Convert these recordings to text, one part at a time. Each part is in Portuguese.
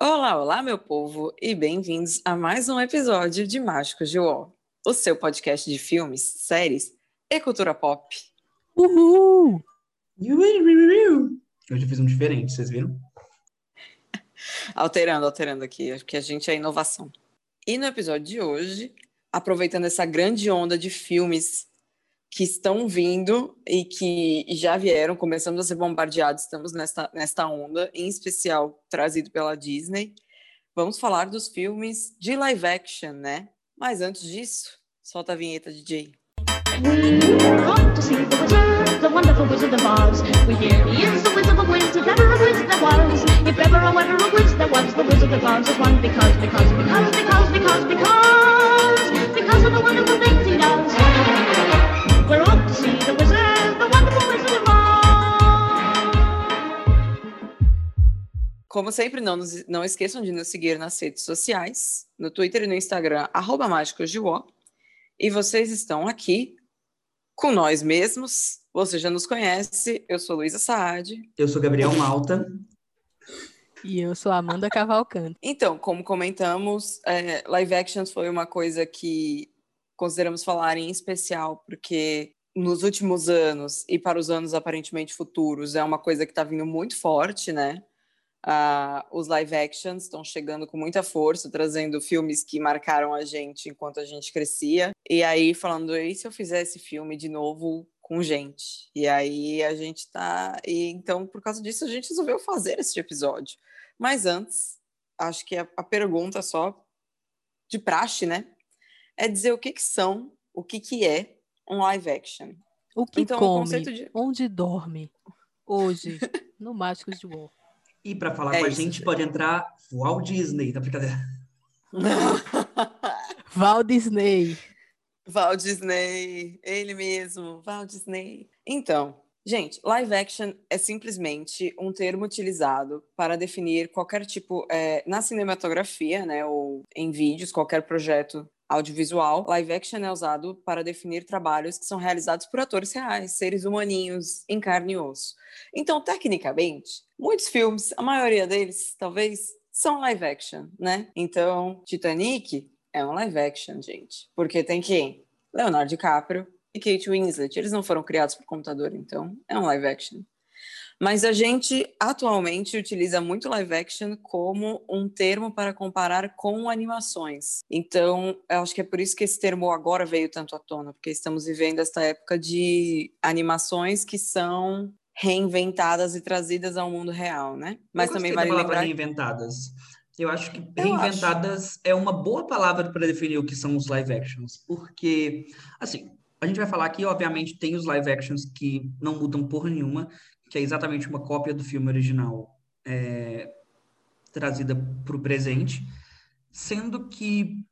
Olá, olá, meu povo, e bem-vindos a mais um episódio de Mágicos de War, o seu podcast de filmes, séries e cultura pop. Uhul! Hoje eu fiz um diferente, vocês viram? Alterando, alterando aqui, acho que a gente é inovação. E no episódio de hoje, aproveitando essa grande onda de filmes que estão vindo e que já vieram, começamos a ser bombardeados, estamos nesta, nesta onda, em especial trazido pela Disney. Vamos falar dos filmes de live action, né? Mas antes disso, solta a vinheta, DJ. We want to see the wizard, the wonderful Wizard of Oz. We hear he is the Wizard of Wiz, if ever a Wiz there was. If ever a wonder a Wiz there was, the Wizard of Oz is one because, because, because, because, because, because, Como sempre, não, nos- não esqueçam de nos seguir nas redes sociais, no Twitter e no Instagram, arroba Mágicos de. E vocês estão aqui com nós mesmos. Você já nos conhece, eu sou Luísa Saad. Eu sou Gabriel Malta. E eu sou a Amanda Cavalcante. Então, como comentamos, é, live actions foi uma coisa que consideramos falar em especial, porque nos últimos anos e para os anos aparentemente futuros é uma coisa que está vindo muito forte, né? Ah, os live actions estão chegando com muita força, trazendo filmes que marcaram a gente enquanto a gente crescia. E aí, falando, e se eu fizesse filme de novo com gente? E aí a gente tá. E então, por causa disso, a gente resolveu fazer esse episódio. Mas antes, acho que a, a pergunta só de praxe, né? É dizer o que, que são, o que, que é um live action. O que Então, o come, conceito de- onde dorme, hoje, no Mágicos de War. E pra falar É com a isso, gente gente. pode entrar Walt Disney, tá brincadeira? Val Disney. Val Disney, ele mesmo, Val Disney. Então, gente, live action é simplesmente um termo utilizado para definir qualquer tipo, é, na cinematografia, né, ou em vídeos, qualquer projeto audiovisual, live action é usado para definir trabalhos que são realizados por atores reais, seres humaninhos, em carne e osso. Então, tecnicamente, muitos filmes, a maioria deles, talvez, são live action, né? Então, Titanic é um live action, gente. Porque tem quem? Leonardo DiCaprio e Kate Winslet. Eles não foram criados por computador, então é um live action. Mas a gente atualmente utiliza muito live action como um termo para comparar com animações. Então, eu acho que é por isso que esse termo agora veio tanto à tona, porque estamos vivendo esta época de animações que são reinventadas e trazidas ao mundo real, né? Mas Eu também vale lembrar reinventadas. Eu acho que Eu reinventadas é uma boa palavra para definir o que são os live actions, porque, assim, a gente vai falar aqui, obviamente, tem os live actions que não mudam porra nenhuma, que é exatamente uma cópia do filme original é, trazida para o presente, sendo que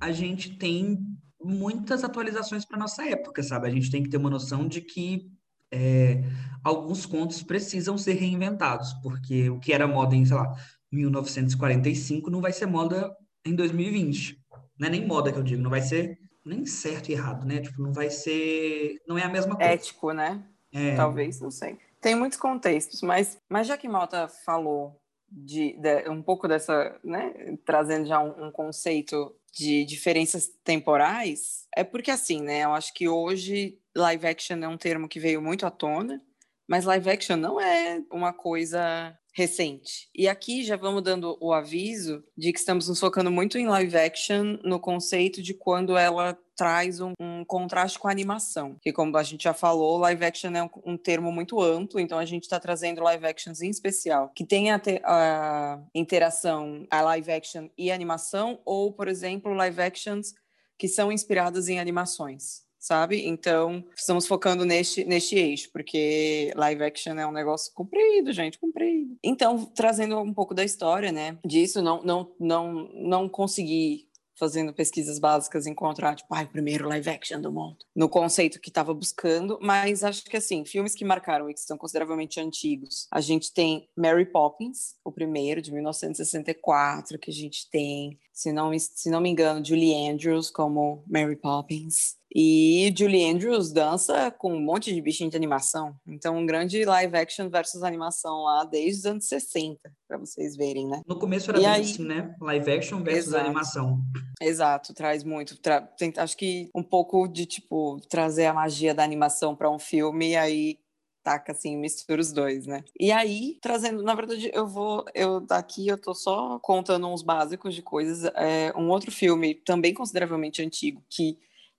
a gente tem muitas atualizações para nossa época, sabe? A gente tem que ter uma noção de que é, alguns contos precisam ser reinventados, porque o que era moda em, sei lá, 1945 não vai ser moda em 2020. Não é nem moda que eu digo, não vai ser nem certo e errado, né? Tipo, não vai ser. Não é a mesma coisa. ético, né? É, Talvez, não sei. Tem muitos contextos, mas, mas já que Malta falou de, de- um pouco dessa, né, trazendo já um, um conceito de diferenças temporais, é porque assim, né, eu acho que hoje live action é um termo que veio muito à tona, mas live action não é uma coisa recente. E aqui já vamos dando o aviso de que estamos nos focando muito em live action no conceito de quando ela traz um, um contraste com a animação. Que, como a gente já falou, live action é um, um termo muito amplo, então a gente está trazendo live actions em especial que tem a, a interação a live action e animação, ou, por exemplo, live actions que são inspiradas em animações. Sabe? Então, estamos focando neste, neste eixo, porque live action é um negócio comprido, gente, comprido. Então, trazendo um pouco da história, né? Disso, não, não, não, não consegui fazendo pesquisas básicas, encontrar, tipo, primeiro live action do mundo, no conceito que estava buscando, mas acho que, assim, filmes que marcaram e que são consideravelmente antigos, a gente tem Mary Poppins, o primeiro, de 1964, que a gente tem, se não, se não me engano, Julie Andrews como Mary Poppins, E Julie Andrews dança com um monte de bichinho de animação. Então, um grande live action versus animação lá desde os anos 60, para vocês verem, né? No começo era E bem aí- assim, né? Live action versus Exato. animação. Exato, traz muito. tra- tem- acho que um pouco de, tipo, trazer a magia da animação para um filme e aí taca, assim, mistura os dois, né? E aí, trazendo, na verdade, eu vou, eu daqui eu tô só contando uns básicos de coisas. É, um outro filme, também consideravelmente antigo, que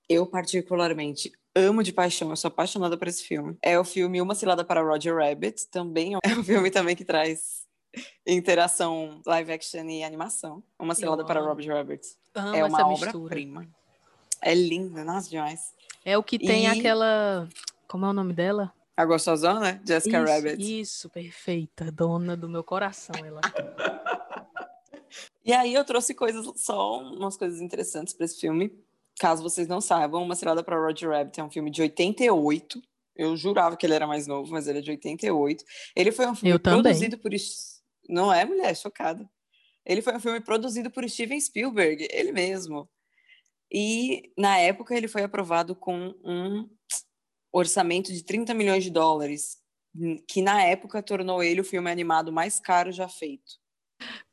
eu particularmente amo de paixão, eu sou apaixonada por esse filme. É o filme Uma Cilada para Roger Rabbit, também é um filme também que traz interação live action e animação. Uma Cilada para amo. Roger Rabbit Amo é uma obra-prima. É linda, nossa, demais. É o que tem E- aquela. Como é o nome dela? A gostosona, Jessica isso, Rabbit. isso, perfeita. Dona do meu coração, ela. E aí eu trouxe coisas, só umas coisas interessantes para esse filme. Caso vocês não saibam, Uma Cilada para Roger Rabbit é um filme de 88. Eu jurava que ele era mais novo, mas ele é de 88. Ele foi um filme produzido por... Não é, mulher? Chocada. Ele foi um filme produzido por Steven Spielberg, ele mesmo. E, na época, ele foi aprovado com um orçamento de 30 milhões de dólares, que, na época, tornou ele o filme animado mais caro já feito.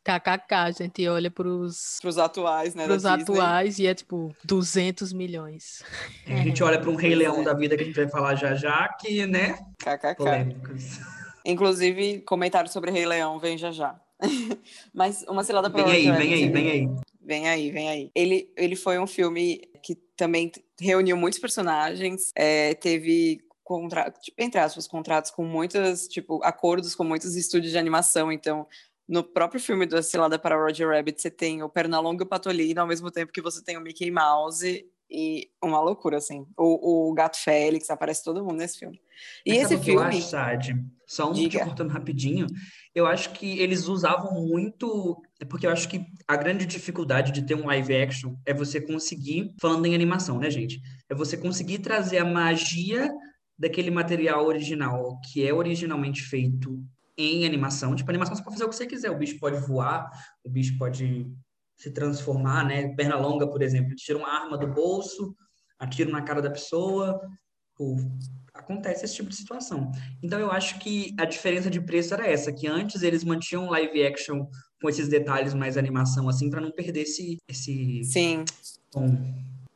KKK, a gente olha pros, Para os atuais, né? Disney. atuais e é tipo 200 milhões. A gente olha para um Rei Leão da vida que a gente vai falar já já, que, né? KKK. Polêmicas. Inclusive, comentário sobre Rei Leão vem já já. Mas uma cilada para Vem aí, vem aí, vem aí. Vem aí, vem aí. Ele, ele foi um filme que também reuniu muitos personagens, é, teve contra, tipo, entre aspas, contratos com muitas, tipo, acordos com muitos estúdios de animação. Então, no próprio filme do Cilada para Roger Rabbit, você tem o Pernalonga e o Patolino, ao mesmo tempo que você tem o Mickey Mouse e uma loucura, assim. O, o Gato Félix, aparece todo mundo nesse filme. E Mas esse que eu filme... acho, Sade? Só um te Diga. cortando rapidinho. Eu acho que eles usavam muito. Porque eu acho que a grande dificuldade de ter um live action é você conseguir, falando em animação, né, gente? É você conseguir trazer a magia daquele material original, que é originalmente feito em animação. Tipo, animação você pode fazer o que você quiser. O bicho pode voar, o bicho pode se transformar, né? Perna longa, por exemplo, tira uma arma do bolso, atira na cara da pessoa. Pô, acontece esse tipo de situação. Então eu acho que a diferença de preço era essa, que antes eles mantinham live action com esses detalhes mais animação assim para não perder esse esse Sim, tom.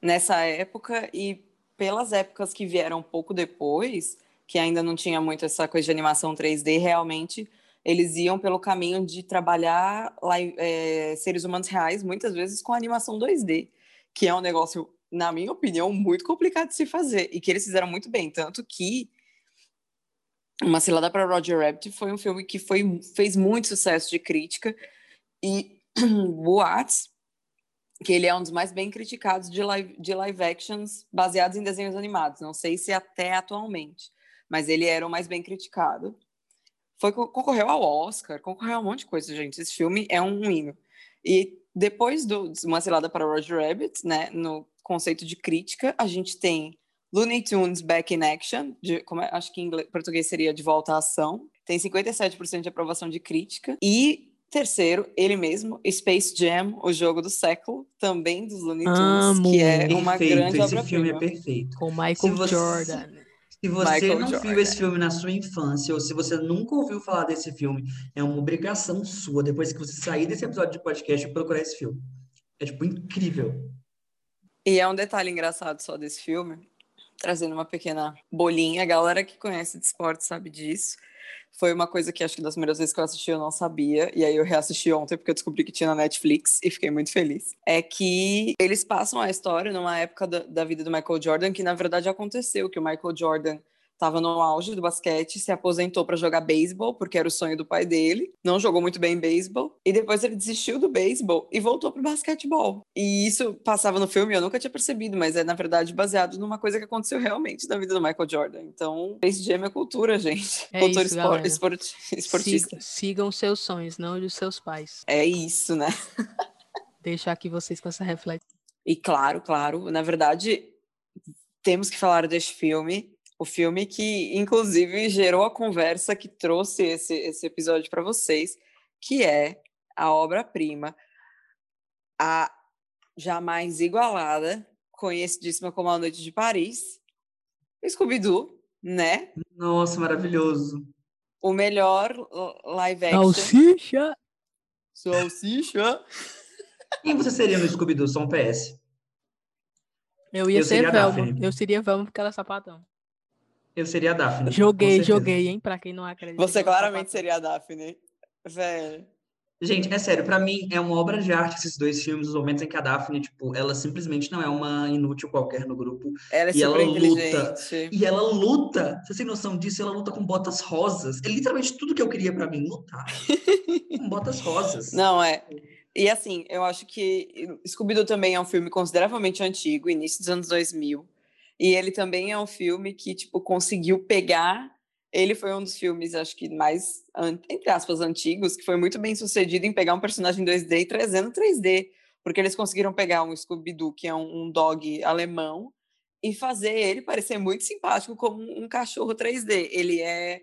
nessa época e pelas épocas que vieram um pouco depois, que ainda não tinha muito essa coisa de animação 3D, realmente eles iam pelo caminho de trabalhar live- é, seres humanos reais, muitas vezes com animação 2D, que é um negócio, na minha opinião, muito complicado de se fazer, e que eles fizeram muito bem, tanto que Uma Cilada para Roger Rabbit foi um filme que foi, fez muito sucesso de crítica, e boatos que ele é um dos mais bem criticados de live, de live actions baseados em desenhos animados. Não sei se até atualmente, mas ele era o mais bem criticado. Foi, co- concorreu ao Oscar, concorreu a um monte de coisa, gente. Esse filme é um hino. E depois do de Uma Cilada para Roger Rabbit, né, no conceito de crítica, a gente tem Looney Tunes Back in Action, de, como é- acho que em inglês, português seria De Volta à Ação, tem 57% de aprovação de crítica. E terceiro, ele mesmo, Space Jam, o jogo do século, também dos Looney Tunes, Amo. que é uma Perfeito, grande esse filme é obra-prima. perfeito. Com Michael Se você- Jordan. Se você Michael não Jordan. viu esse filme na sua infância, ou se você nunca ouviu falar desse filme, é uma obrigação sua, depois que você sair desse episódio de podcast, procurar esse filme. É, tipo, incrível. E é um detalhe engraçado só desse filme, trazendo uma pequena bolinha. A galera que conhece de esporte sabe disso. Foi uma coisa que acho que das primeiras vezes que eu assisti eu não sabia, e aí eu reassisti ontem porque eu descobri que tinha na Netflix e fiquei muito feliz. É que eles passam a história numa época da, da vida do Michael Jordan que na verdade aconteceu, que o Michael Jordan estava no auge do basquete, se aposentou para jogar beisebol, porque era o sonho do pai dele, não jogou muito bem beisebol, e depois ele desistiu do beisebol e voltou pro basquetebol. E isso passava no filme, eu nunca tinha percebido, mas é na verdade baseado numa coisa que aconteceu realmente na vida do Michael Jordan. Então, Space Jam é cultura, gente. É cultura isso, espor- esporti- esportista. Siga- sigam seus sonhos, não os seus pais. É isso, né? Deixar aqui vocês com essa reflexão. E claro, claro, na verdade, temos que falar deste filme, o filme que, inclusive, gerou a conversa que trouxe esse, esse episódio para vocês, que é a obra-prima, a jamais igualada, conhecidíssima como A Noite de Paris. Scooby-Doo, né? Nossa, maravilhoso. O melhor live action. Salsicha! Salsicha. Quem você seria no Scooby-Doo? Só um PS. Eu ia Eu ser Velma. Eu seria Velma porque ela é sapatão. Eu seria a Daphne. Joguei, joguei, hein? Pra quem não acredita. Você claramente seria a Daphne. Velho. Gente, é sério, pra mim é uma obra de arte esses dois filmes, os momentos em que a Daphne, tipo, ela simplesmente não é uma inútil qualquer no grupo. Ela é E ela luta. E ela luta, você tem noção disso? Ela luta com botas rosas. É literalmente tudo que eu queria pra mim, lutar. com botas rosas. Não, é. E assim, eu acho que Scooby-Doo também é um filme consideravelmente antigo, início dos anos 2000. E ele também é um filme que, tipo, conseguiu pegar. Ele foi um dos filmes, acho que mais, entre aspas, antigos, que foi muito bem sucedido em pegar um personagem 2D e trazendo 3D. Porque eles conseguiram pegar um Scooby-Doo, que é um, um dog alemão, e fazer ele parecer muito simpático como um cachorro 3D. Ele é,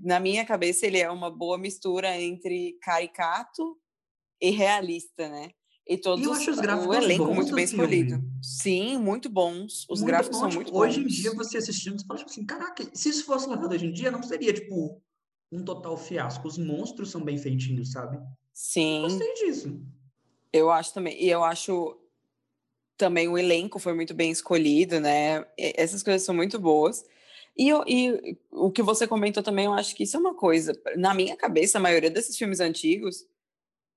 na minha cabeça, ele é uma boa mistura entre caricato e realista, né? E todos eu os- acho os o gráficos elenco bons muito bem filme. escolhido. Sim, muito bons. Os Muito gráficos são muito Hoje em bons. dia, você assistindo, você fala tipo assim, caraca, se isso fosse levado hoje em dia, não seria, tipo, um total fiasco. Os monstros são bem feitinhos, sabe? Sim, Gostei disso. eu acho também. E eu acho também o elenco foi muito bem escolhido, né? Essas coisas são muito boas. E, eu- e o que você comentou também, eu acho que isso é uma coisa. Na minha cabeça, a maioria desses filmes antigos,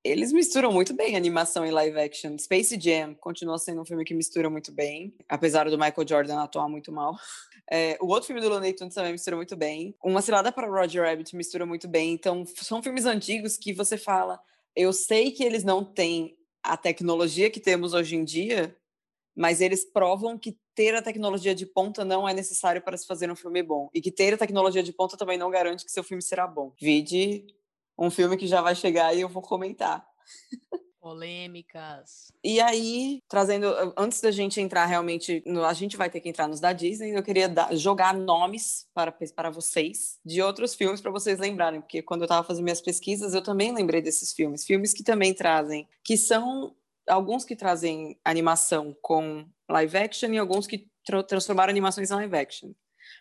eles misturam muito bem animação e live action. Space Jam continua sendo um filme que mistura muito bem, apesar do Michael Jordan atuar muito mal. É, o outro filme do Looney Tunes também mistura muito bem. Uma Cilada para Roger Rabbit mistura muito bem. Então, são filmes antigos que você fala, eu sei que eles não têm a tecnologia que temos hoje em dia, mas eles provam que ter a tecnologia de ponta não é necessário para se fazer um filme bom. E que ter a tecnologia de ponta também não garante que seu filme será bom. Vide um filme que já vai chegar e eu vou comentar. Polêmicas. E aí, trazendo, antes da gente entrar realmente, no, a gente vai ter que entrar nos da Disney, eu queria dar- jogar nomes para, para vocês de outros filmes para vocês lembrarem, porque quando eu estava fazendo minhas pesquisas, eu também lembrei desses filmes. Filmes que também trazem, que são alguns que trazem animação com live action e alguns que tra- transformaram animações em live action.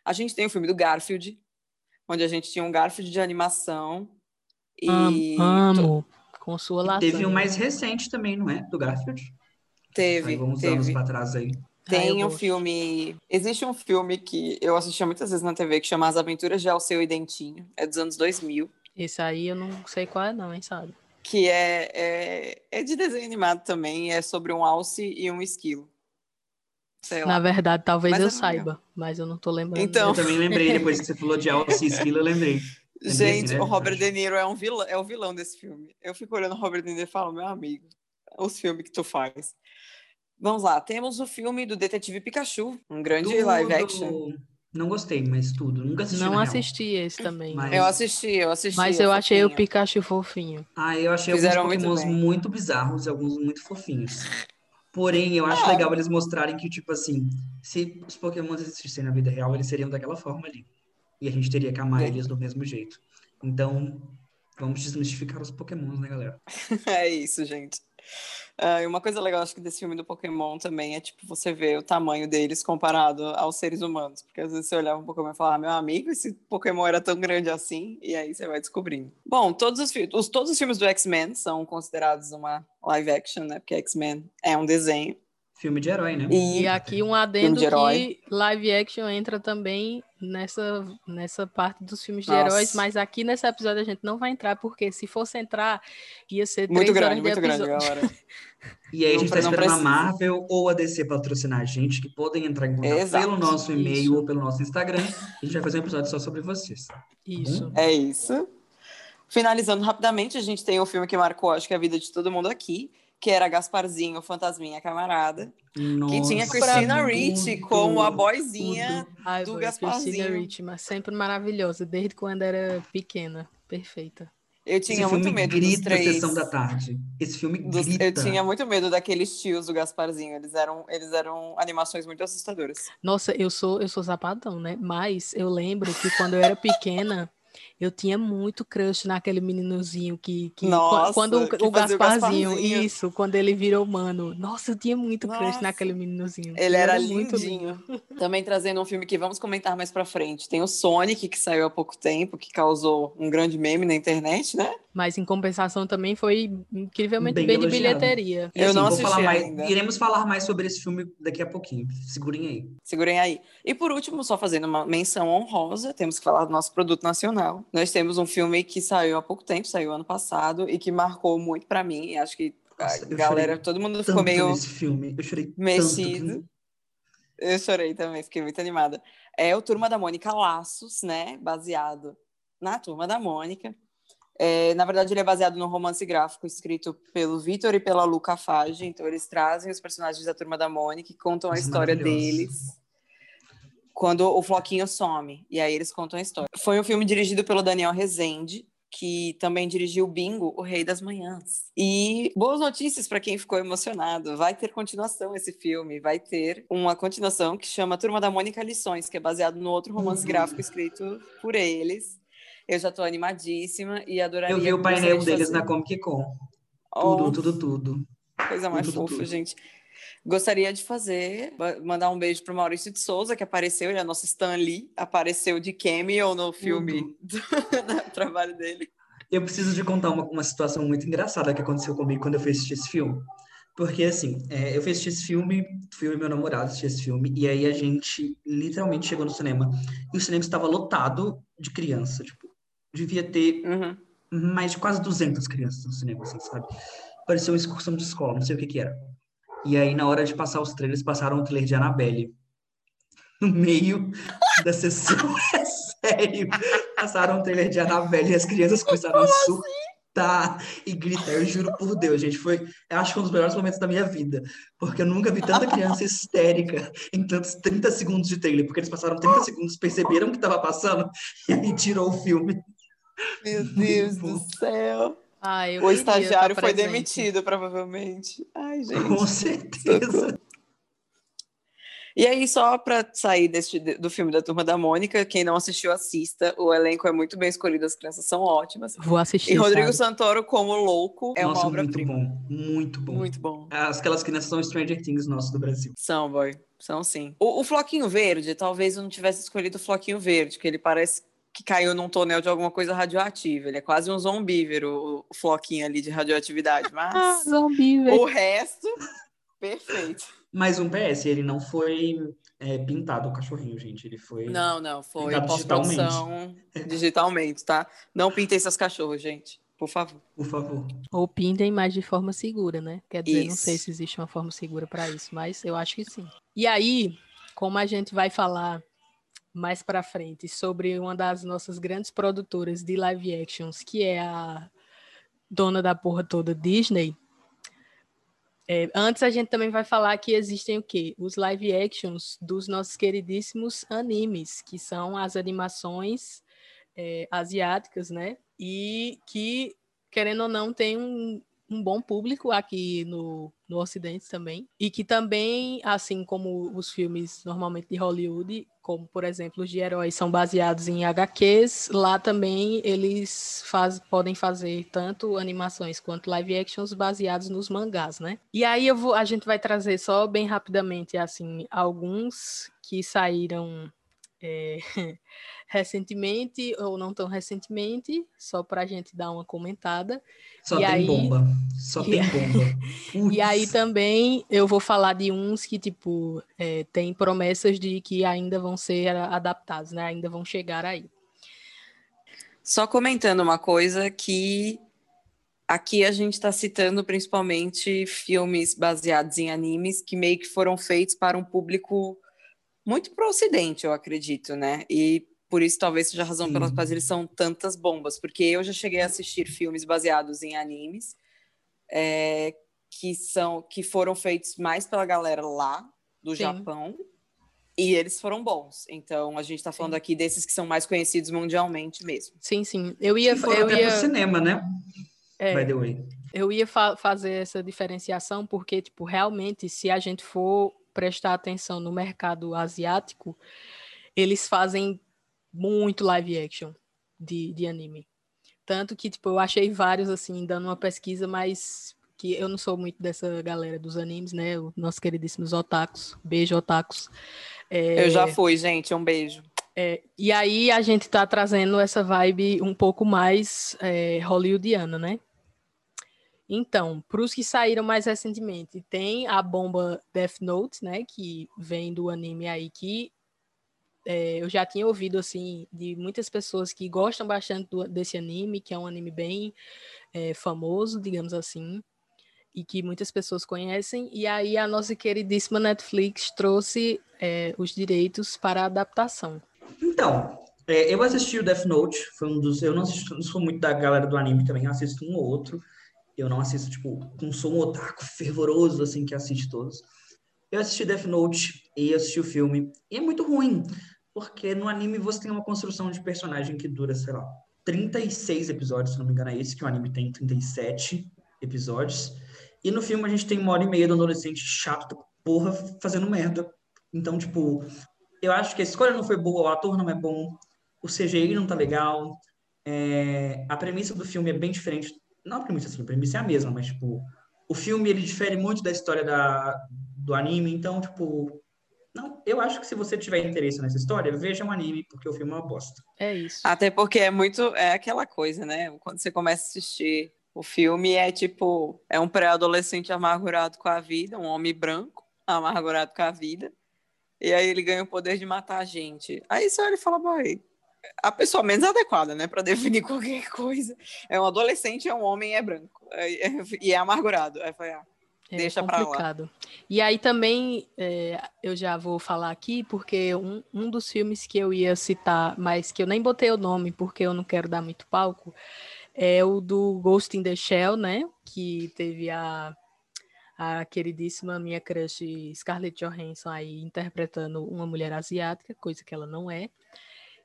A gente tem o filme do Garfield, onde a gente tinha um Garfield de animação. E Amo, E lasanha. teve um mais recente também, não é? Do Garfield. teve, Aí vamos teve. anos pra trás aí. Ah, Tem um filme. Existe um filme que eu assistia muitas vezes na TV que chama As Aventuras de Alceu e Dentinho. É dos anos 2000. Esse aí eu não sei qual é não, hein, sabe? Que é, é, é de desenho animado também. É sobre um alce e um esquilo. Sei lá. Na verdade, talvez Mas eu legal. saiba, mas eu não tô lembrando. Então- Eu também lembrei, depois que você falou de Alce e Esquilo, eu lembrei. Gente, né? o Robert. De Niro é, um vilão, é o vilão desse filme. Eu fico olhando o Robert De Niro e falo, meu amigo, os filmes que tu faz. Vamos lá, temos o filme do Detetive Pikachu, um grande live action. Tudo- Não gostei, mas tudo. Nunca assisti Não na real. assisti esse também. Mas- Eu assisti, eu assisti. Mas é eu achei o fofinho. Pikachu fofinho. Ah, eu achei Fizeram alguns muito pokémons bem. muito, bizarros e alguns muito fofinhos. Porém, eu acho Ah. legal eles mostrarem que, tipo assim, se os pokémons existissem na vida real, eles seriam daquela forma ali. E a gente teria que amar eles do mesmo jeito. Então, vamos desmistificar os pokémons, né, galera? É isso, gente. Ah, e uma coisa legal, acho que desse filme do Pokémon também é, tipo, você vê o tamanho deles comparado aos seres humanos. Porque às vezes você olhava um Pokémon e falava, meu amigo, esse Pokémon era tão grande assim, e aí você vai descobrindo. Bom, todos os, os, todos os filmes do X-Men são considerados uma live action, né? Porque X-Men é um desenho. Filme de herói, né? E, E aqui um adendo de herói. que live action entra também nessa, nessa parte dos filmes de Nossa. heróis, mas aqui nesse episódio a gente não vai entrar, porque se fosse entrar, ia ser muito três grande, horas de muito grande, episódio. galera. E aí a gente tá esperando a. Marvel ou a DC patrocinar a gente, que podem entrar em contato Exato, pelo nosso e-mail isso. ou pelo nosso Instagram. A gente vai fazer um episódio só sobre vocês. Isso. É isso. Finalizando rapidamente, a gente tem o filme que marcou, acho que a vida de todo mundo aqui, que era Gasparzinho, Fantasminha Camarada, que tinha Nossa, Christina Ricci como a boyzinha tudo. Ai, do boy, Christina Gasparzinho. Ricci, mas sempre maravilhosa, desde quando era pequena. Perfeita. Eu Esse tinha muito medo dos grita três. Sessão da Tarde. Esse filme dos- grita. eu tinha muito medo daqueles tios do Gasparzinho. Eles eram, eles eram animações muito assustadoras. Nossa, eu sou eu sou zapadão, né? Mas eu lembro que quando eu era pequena, Eu tinha muito crush naquele meninozinho que, que Nossa, quando o, que o fazia o Gasparzinho, Gasparzinho. isso, quando ele virou humano. Nossa, eu tinha muito crush Nossa. naquele meninozinho. Ele era muito lindinho. Também trazendo um filme que vamos comentar mais pra frente. Tem o Sonic, que saiu há pouco tempo, que causou um grande meme na internet, né? Mas em compensação também foi incrivelmente Bem bem, de bilheteria. Eu assim, não assisti falar mais, ainda. Iremos falar mais sobre esse filme daqui a pouquinho. Segurem aí. Segurem aí. E por último, só fazendo uma menção honrosa, temos que falar do nosso produto nacional. Nós temos um filme que saiu há pouco tempo, saiu ano passado, e que marcou muito pra mim. Acho que a Nossa, eu galera, todo mundo ficou meio nesse filme. Eu chorei mexido. tanto. Eu chorei também, fiquei muito animada. É o Turma da Mônica Laços, né? Baseado na Turma da Mônica. É, na verdade, ele é baseado num romance gráfico escrito pelo Vitor e pela Luca Fage. Então, eles trazem os personagens da Turma da Mônica e contam a história deles quando o Floquinho some. E aí eles contam a história. Foi um filme dirigido pelo Daniel Rezende, que também dirigiu Bingo, O Rei das Manhãs. E boas notícias para quem ficou emocionado. Vai ter continuação esse filme. Vai ter uma continuação que chama Turma da Mônica Lições, que é baseado no outro romance Uhum. gráfico escrito por eles. Eu já estou animadíssima e adoraria. Eu vi o painel de deles fazer. na Comic Con. Oh, Tudo, tudo, tudo. Coisa mais Tudo, tudo, fofa, tudo. gente. Gostaria de fazer, mandar um beijo pro Maurício de Souza, que apareceu, ele é nosso Stan Lee, apareceu de cameo no filme do, do trabalho dele. Eu preciso de contar uma, uma situação muito engraçada que aconteceu comigo quando eu fui assistir esse filme. Porque, assim, é, eu fui assistir esse filme, fui eu e meu namorado assistir esse filme, e aí a gente literalmente chegou no cinema, e o cinema estava lotado de criança, tipo, devia ter Uhum. mais de quase 200 crianças no cinema, assim, sabe? Parecia uma excursão de escola, não sei o que que era. E aí, na hora de passar os trailers, passaram o trailer de Annabelle. No meio da sessão, é sério. Passaram o trailer de Annabelle e as crianças começaram a surtar e gritar. Eu juro por Deus, gente, foi, eu acho que um dos melhores momentos da minha vida. Porque eu nunca vi tanta criança histérica em tantos 30 segundos de trailer. Porque eles passaram 30 segundos, perceberam o que estava passando e aí tirou o filme. Meu Deus do céu. Ah, eu O estagiário tá foi presente. demitido, provavelmente. Ai, gente. Com certeza. E aí, só para sair desse, do filme da Turma da Mônica, quem não assistiu, assista. O elenco é muito bem escolhido, as crianças são ótimas. Vou assistir. E Rodrigo sabe? Santoro, como louco, é Nossa, uma muito obra-prima. bom. Muito bom. Muito bom. As- Aquelas crianças são Stranger Things nossos do Brasil. São, boy. São sim. O, o Floquinho Verde, talvez eu não tivesse escolhido o Floquinho Verde, que ele parece que caiu num tonel de alguma coisa radioativa. Ele é quase um zombívero, o, o Floquinho ali de radioatividade. Ah, Mas zumbi, velho. o resto, perfeito. Mais um PS, ele não foi é, pintado o cachorrinho, gente. Ele foi. Não, não, foi pós-produção digitalmente, tá? Não pintem seus cachorros, gente. Por favor. Por favor. Ou pintem, mas de forma segura, né? Quer dizer, não sei Isso. se existe uma forma segura para isso, mas eu acho que sim. E aí, como a gente vai falar mais para frente sobre uma das nossas grandes produtoras de live actions, que é a dona da porra toda Disney. é, antes a gente também vai falar que existem o quê? Os live actions dos nossos queridíssimos animes, que são as animações é, asiáticas, né? E que querendo ou não, tem um, um bom público aqui no, no Ocidente também. E que também, assim como os filmes normalmente de Hollywood, como por exemplo os de heróis são baseados em HQs, lá também eles faz, podem fazer tanto animações quanto live actions baseados nos mangás, né? E aí eu vou, a gente vai trazer só bem rapidamente assim alguns que saíram é, recentemente ou não tão recentemente, só para a gente dar uma comentada. Só E tem aí- bomba. Só e tem aí- bomba. E aí também eu vou falar de uns que, tipo, é, tem promessas de que ainda vão ser adaptados, né? Ainda vão chegar aí. Só comentando uma coisa que aqui a gente está citando principalmente filmes baseados em animes que meio que foram feitos para um público muito pro ocidente, eu acredito, né? E por isso talvez seja a razão pelas Sim. quais eles são tantas bombas, porque eu já cheguei a assistir filmes baseados em animes é, que são que foram feitos mais pela galera lá do Sim. Japão e eles foram bons. Então a gente está falando aqui desses que são mais conhecidos mundialmente mesmo. Sim, sim. Eu ia, foram eu até ia, pro cinema, né? é, By the way. eu ia fa- fazer essa diferenciação porque, tipo, realmente, se a gente for prestar atenção no mercado asiático, eles fazem muito live action. de, de anime. Tanto que, tipo, eu achei vários, assim, dando uma pesquisa, mas que eu não sou muito dessa galera dos animes, né? Os nossos queridíssimos otakus. Beijo, otakus. É, eu já fui, gente. Um beijo. É, e aí a gente tá trazendo essa vibe um pouco mais é, hollywoodiana, né? Então, para os que saíram mais recentemente, tem a bomba Death Note, né? Que vem do anime aí que é, eu já tinha ouvido assim de muitas pessoas que gostam bastante do, desse anime, que é um anime bem é, famoso, digamos assim, e que muitas pessoas conhecem. E aí a nossa queridíssima Netflix trouxe é, os direitos para a adaptação. Então, é, eu assisti o Death Note, foi um dos. Eu não, assisto, não sou muito da galera do anime também, assisto um ou outro. Eu não assisto, tipo, não sou um otaku fervoroso, assim, que assiste todos. Eu assisti Death Note e assisti o filme, e é muito ruim, porque no anime você tem uma construção de personagem que dura, sei lá, 36 episódios, se não me engano é esse, que o anime tem 37 episódios. E no filme a gente tem uma hora e meia do adolescente chato, porra, fazendo merda. Então, tipo, eu acho que a escolha não foi boa, o ator não é bom, o CGI não tá legal, é... a premissa do filme é bem diferente não a premissa assim, a premissa é a mesma, mas tipo, o filme ele difere muito da história da, do anime, então, tipo, não, eu acho que se você tiver interesse nessa história, veja um anime, porque o filme é uma bosta. É isso. Até porque é muito, é aquela coisa, né? Quando você começa a assistir o filme, é tipo, é um pré-adolescente amargurado com a vida, um homem branco amargurado com a vida, e aí ele ganha o poder de matar a gente. Aí você olha e fala, boy, a pessoa menos adequada, né, para definir qualquer coisa. É um adolescente, é um homem, é branco é, é, e é amargurado. Aí foi, ah, é deixa para lá. E aí também é, eu já vou falar aqui porque um, um dos filmes que eu ia citar, mas que eu nem botei o nome porque eu não quero dar muito palco, é o do Ghost in the Shell, né? Que teve a a queridíssima minha crush Scarlett Johansson aí interpretando uma mulher asiática, coisa que ela não é.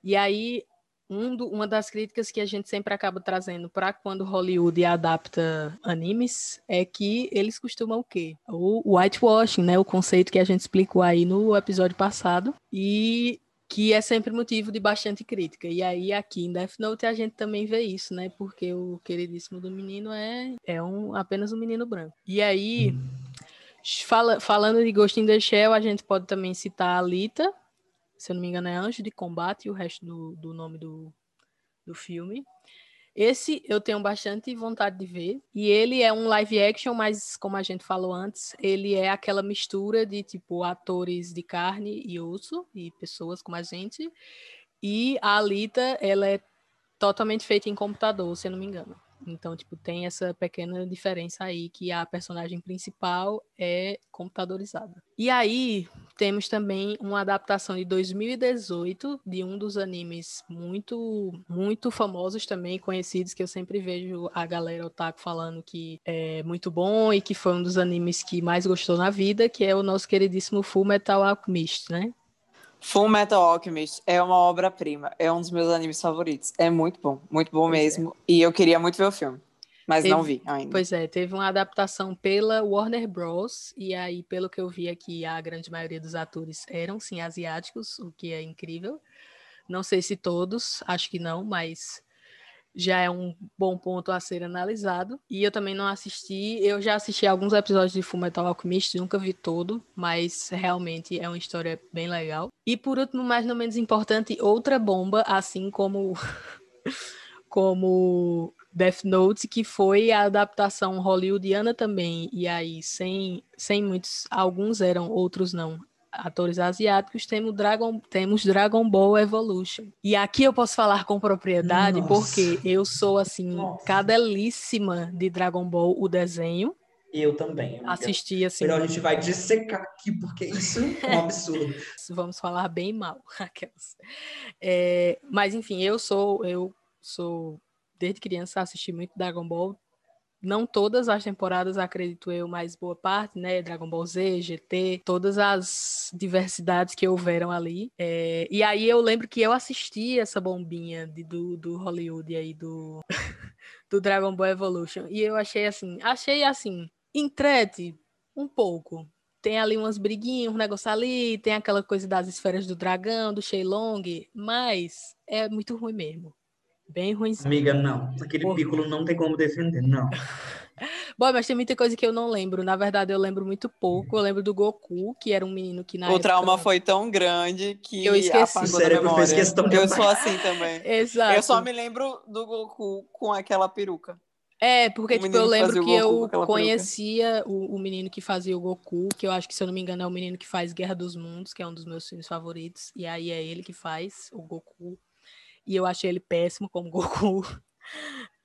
E aí, um do, uma das críticas que a gente sempre acaba trazendo para quando Hollywood adapta animes é que eles costumam o quê? O whitewashing, né? O conceito que a gente explicou aí no episódio passado. E que é sempre motivo de bastante crítica. E aí, aqui em Death Note, a gente também vê isso, né? Porque o queridíssimo do menino é, é um, apenas um menino branco. E aí, fala, falando de Ghost in the Shell, a gente pode também citar a Alita, se eu não me engano, é Anjo de Combate e o resto do, do nome do, do filme. Esse eu tenho bastante vontade de ver. E ele é um live action, mas como a gente falou antes, ele é aquela mistura de tipo atores de carne e osso e pessoas como a gente. E a Alita, ela é totalmente feita em computador, se eu não me engano. Então, tipo, tem essa pequena diferença aí que a personagem principal é computadorizada. E aí, temos também uma adaptação de 2018 de um dos animes muito muito famosos também, conhecidos que eu sempre vejo a galera otaku falando que é muito bom e que foi um dos animes que mais gostou na vida, que é o nosso queridíssimo Full Metal Alchemist, né? Full Metal Alchemist é uma obra-prima, é um dos meus animes favoritos. É muito bom, muito bom pois é. mesmo. É. E eu queria muito ver o filme, mas teve, não vi ainda. Pois é, teve uma adaptação pela Warner Bros. E aí, pelo que eu vi aqui, a grande maioria dos atores eram sim asiáticos, o que é incrível. Não sei se todos, acho que não, mas já é um bom ponto a ser analisado. E eu também não assisti, eu já assisti alguns episódios de Fullmetal Alchemist, nunca vi todo, mas realmente é uma história bem legal. E por último, mas não menos importante, outra bomba, assim como como Death Note, que foi a adaptação hollywoodiana também, e aí sem, sem muitos, alguns eram, outros não, atores asiáticos, temos Dragon, temos Dragon Ball Evolution. E aqui eu posso falar com propriedade, Nossa. porque eu sou, assim, Nossa. cadelíssima de Dragon Ball, o desenho. Eu também. Assisti, assim. Melhor a gente vai dissecar aqui, porque isso é um absurdo. Vamos falar bem mal, aquelas. É, mas, enfim, eu sou, eu sou, desde criança, assisti muito Dragon Ball, não todas as temporadas, acredito eu, mas boa parte, né? Dragon Ball Z, GT, todas as diversidades que houveram ali. É, e aí eu lembro que eu assisti essa bombinha de, do, do Hollywood aí, do, do Dragon Ball Evolution. E eu achei assim, achei assim, entrete um pouco. Tem ali umas briguinhas, um negócio ali, tem aquela coisa das esferas do dragão, do Shenlong, mas é muito ruim mesmo. Bem ruimzinho. Amiga, não. Aquele Por- Piccolo não tem como defender, não. Bom, mas tem muita coisa que eu não lembro. Na verdade, eu lembro muito pouco. Eu lembro do Goku, que era um menino que na o época... trauma foi tão grande que Eu esqueci. O cérebro fez questão de Eu sou assim também. Exato. Eu só me lembro do Goku com aquela peruca. É, porque tipo, eu lembro que eu conhecia o, o menino que fazia o Goku, que eu acho que, se eu não me engano, é o menino que faz Guerra dos Mundos, que é um dos meus filmes favoritos. E aí é ele que faz o Goku. E eu achei ele péssimo como Goku.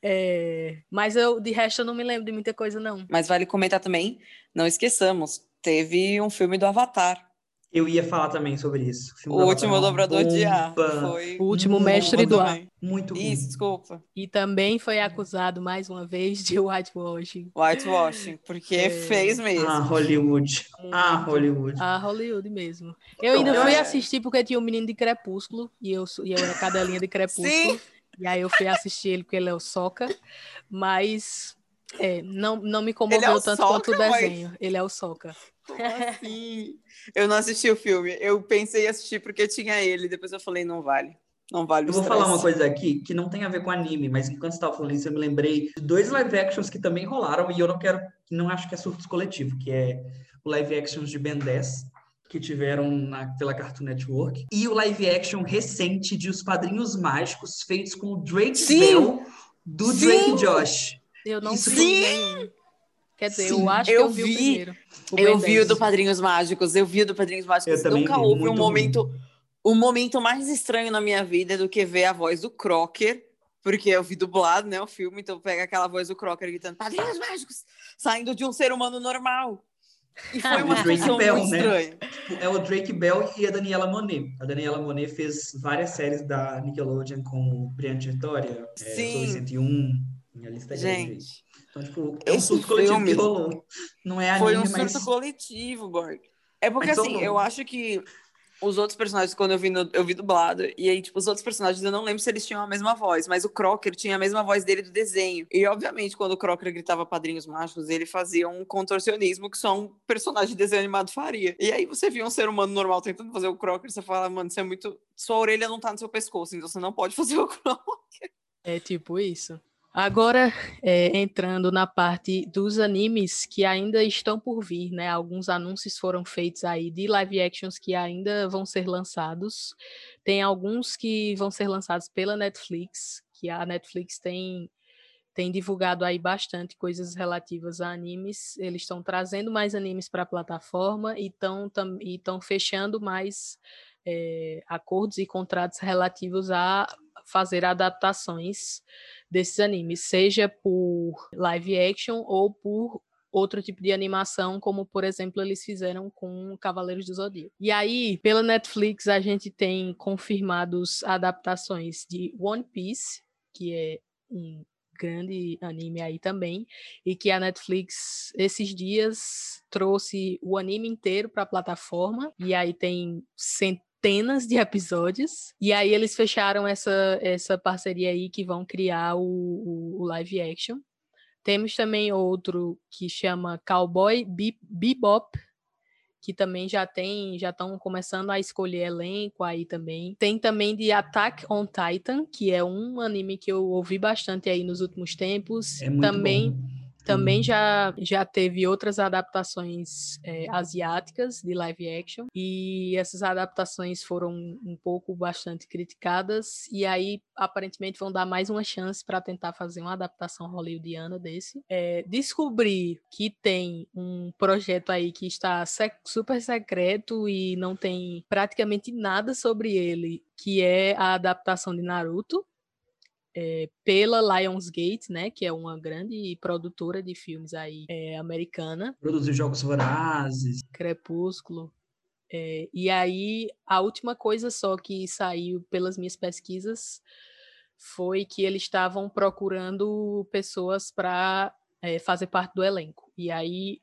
É, Mas eu, de resto, eu não me lembro de muita coisa, não. Mas vale comentar também, não esqueçamos, teve um filme do Avatar. Eu ia falar também sobre isso. O filme do último é dobrador de ar. Foi O último mestre do bom ar. Muito bom. Isso, desculpa. E também foi acusado, mais uma vez, de whitewashing. Whitewashing, porque É. fez mesmo. Ah, Hollywood. Ah. Hollywood. A Hollywood mesmo. Eu ainda Eu fui acho- assistir porque tinha um menino de Crepúsculo e eu, sou- e eu era cadelinha de Crepúsculo. Sim. E aí eu fui assistir ele porque ele é o Soca, mas é, não, não me comoveu Ele é o tanto Sokka, quanto o desenho. Ele é o Soca. Como assim? Eu não assisti o filme. Eu pensei em assistir porque tinha ele. Depois eu falei, não vale. Não vale o Eu vou falar uma coisa aqui que não tem a ver com anime, mas enquanto você estava falando isso, eu me lembrei de dois live actions que também rolaram e eu não quero, não acho que é surto coletivo, que é o live actions de Ben 10, que tiveram na- pela Cartoon Network, e o live action recente de Os Padrinhos Mágicos, feitos com o Drake Sim! Bell, do Sim! Drake e Josh. Eu não Isso foi- nenhum. Quer dizer, Sim, eu acho eu que eu vi, vi. o primeiro. o Eu vi o 10. do Padrinhos Mágicos. Eu vi o do Padrinhos Mágicos. Nunca vi, houve um momento, um momento mais estranho na minha vida do que ver a voz do Crocker. Porque eu vi dublado, né, o filme, então pega aquela voz do Crocker gritando Padrinhos Mágicos, saindo de um ser humano normal. E foi uma O Drake situação Bell, muito né? estranha. É o Drake Bell e a Daniela Monet. A Daniela Monet fez várias séries da Nickelodeon com o Brilhante Vitória, é, Sim. Torre 101, minha lista é. Gente, Então, tipo, é um Esse surto coletivo. Não é foi anime, um mas... surto coletivo, Borg. É porque, Mas assim, eu acho que os outros personagens, quando eu vi, no- eu vi dublado, e aí, tipo, os outros personagens, eu não lembro se eles tinham a mesma voz, mas o Crocker tinha a mesma voz dele do desenho. E, obviamente, quando o Crocker gritava Padrinhos Mágicos, ele fazia um contorcionismo que só um personagem de desenho animado faria. E aí você via um ser humano normal tentando fazer o Crocker, você fala, mano, você é muito... Sua orelha não tá no seu pescoço, então você não pode fazer o Crocker. É tipo isso. Agora, é, entrando na parte dos animes que ainda estão por vir, né? Alguns anúncios foram feitos aí de live actions que ainda vão ser lançados. Tem alguns que vão ser lançados pela Netflix, que a Netflix tem tem divulgado aí bastante coisas relativas a animes. Eles estão trazendo mais animes para a plataforma e estão fechando mais é, acordos e contratos relativos a fazer adaptações desses animes, seja por live action ou por outro tipo de animação, como por exemplo eles fizeram com Cavaleiros do Zodíaco. E aí, pela Netflix, a gente tem confirmados adaptações de One Piece, que é um grande anime aí também, e que a Netflix esses dias trouxe o anime inteiro para a plataforma, e aí tem centenas de episódios, e aí eles fecharam essa, essa parceria aí que vão criar o, o, o live action. Temos também outro que chama Cowboy Be- Bebop, que também já tem, já estão começando a escolher elenco aí também. Tem também de Attack on Titan, que é um anime que eu ouvi bastante aí nos últimos tempos. É muito também bom. Também já, já teve outras adaptações é, asiáticas de live action, e essas adaptações foram um pouco bastante criticadas, e aí aparentemente vão dar mais uma chance para tentar fazer uma adaptação hollywoodiana desse. É, descobri que tem um projeto aí que está sec super secreto e não tem praticamente nada sobre ele, que é a adaptação de Naruto é, pela Lionsgate, né, que é uma grande produtora de filmes aí é, americana, Produzir jogos vorazes. Crepúsculo. É, e aí a última coisa só que saiu pelas minhas pesquisas foi que eles estavam procurando pessoas para fazer parte do elenco. E aí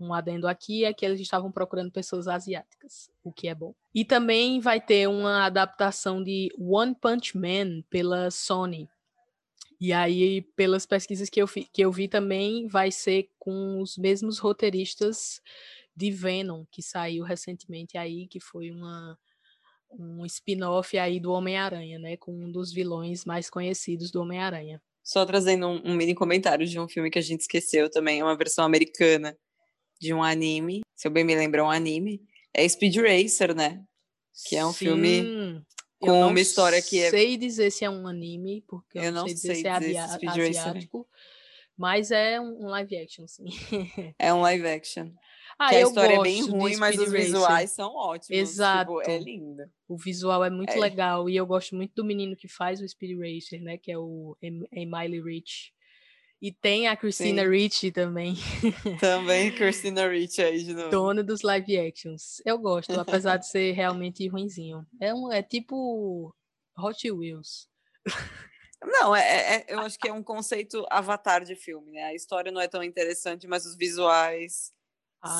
um adendo aqui é que eles estavam procurando pessoas asiáticas, o que é bom. E também vai ter uma adaptação de One Punch Man pela Sony. E aí, pelas pesquisas que eu, fi, que eu vi também, vai ser com os mesmos roteiristas de Venom, que saiu recentemente aí, que foi uma, um spin-off aí do Homem-Aranha, né? Com um dos vilões mais conhecidos do Homem-Aranha. Só trazendo um, um mini comentário de um filme que a gente esqueceu também, é uma versão americana de um anime, se eu bem me lembro, é um anime. É Speed Racer, né? Que é um filme Sim, eu com não uma história que é. sei dizer se é um anime, porque eu, Eu não sei dizer sei se é dizer se avia- Speed Racer é. asiático, mas é um live action, sim. É um live action. Ah, que a eu história é bem ruim, mas os Racer. visuais são ótimos. Exato. Tipo, é lindo. O visual é muito É. legal e eu gosto muito do menino que faz o Speed Racer, né? Que é o Em- Emily Rich. E tem a Christina Sim. Ricci também, Também Christina Ricci aí de novo. dona dos live actions. Eu gosto, apesar de ser realmente ruinzinho. É, um, é tipo Hot Wheels. Não, é, é- é- eu acho que é um conceito avatar de filme, né? A história não é tão interessante, mas os visuais.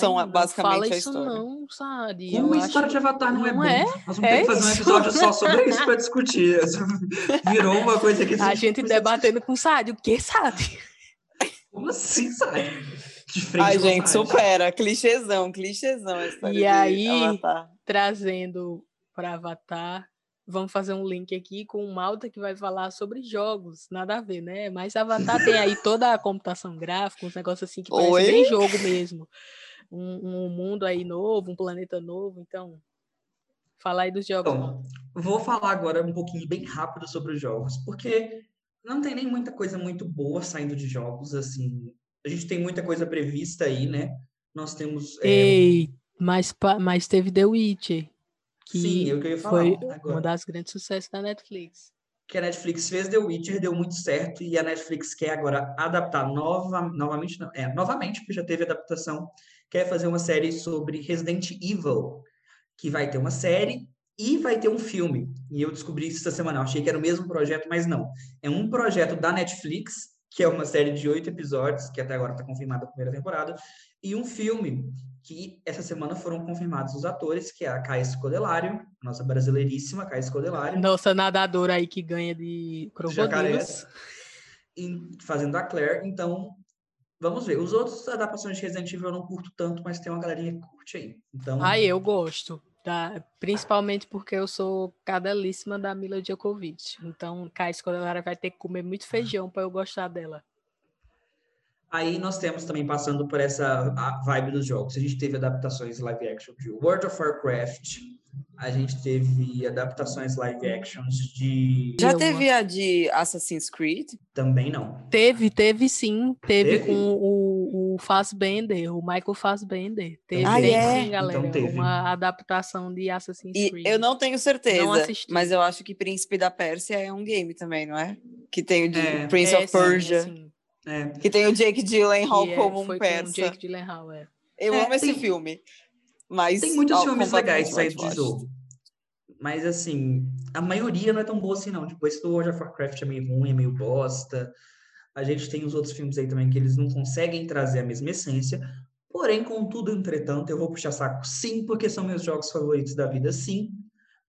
São a- não basicamente fala a isso história. não, sabe? Como Eu a história acho- de Avatar não, é não bom. é? Nós vamos É ter que fazer um isso. episódio só sobre isso para discutir. Virou uma coisa que A gente debatendo com o Sádio, o que, Sádio? Como assim, sabe? De frente Ai, com gente, Sádio. supera. Clichêzão, clichêzão E aí- Avatar. Trazendo para Avatar, vamos fazer um link aqui com o Malta que vai falar sobre jogos, nada a ver, né? Mas Avatar tem aí toda a computação gráfica, uns negócios assim que parece Oi? bem jogo mesmo. Um, um mundo aí novo, um planeta novo, então. Fala aí dos jogos. Então, vou falar agora um pouquinho bem rápido sobre os jogos, porque não tem nem muita coisa muito boa saindo de jogos, assim. A gente tem muita coisa prevista aí, né? Nós temos. é, Ei, mas, mas teve The Witcher, que sim, é o que eu ia falar foi agora. uma das grandes sucessos da Netflix. que a Netflix fez The Witcher, deu muito certo, e a Netflix quer agora adaptar nova, novamente, não, é, novamente, porque já teve adaptação, quer fazer uma série sobre Resident Evil, que vai ter uma série e vai ter um filme. E eu descobri isso essa semana, eu achei que era o mesmo projeto, mas não. É um projeto da Netflix, que é uma série de oito episódios, que até agora está confirmada a primeira temporada, e um filme que essa semana foram confirmados os atores, que é a Caia Scodelario, nossa brasileiríssima Caia Scodelario, Nossa nadadora aí que ganha de crocodilos. jacarés, fazendo a Claire. Então, vamos ver. Os outros adaptações de Resident Evil eu não curto tanto, mas tem uma galerinha que curte aí. Então, Ai, eu gosto. Da, principalmente porque eu sou cadelíssima da Mila Djokovic. Então, Kai Escolar vai ter que comer muito feijão para eu gostar dela. aí nós temos também passando por essa vibe dos jogos. A gente teve adaptações live action de World of Warcraft. A gente teve adaptações live actions de. Já teve a de Assassin's Creed? Também não. Teve, teve sim. Teve, Teve? com o, o Fassbender, o Michael Fassbender. Teve Ah, tem é? sim, galera. Então teve. Uma adaptação de Assassin's E Creed. eu não tenho certeza, assisti. mas eu acho que Príncipe da Pérsia é um game também, não é? Que tem o de É. Prince É, of sim, é Persia, sim. É, que tem o Jake Gyllenhaal é- como um foi com persa. Jake Gyllenhaal, é. Eu É, amo esse filme. Mas Tem muitos ó, filmes legais saídos de jogo. Mas assim, a maioria não é tão boa assim, não. Tipo, esse do World of Warcraft é meio ruim, é meio bosta. A gente tem os outros filmes aí também que eles não conseguem trazer a mesma essência. Porém, contudo, entretanto, eu vou puxar saco sim, porque são meus jogos favoritos da vida, sim.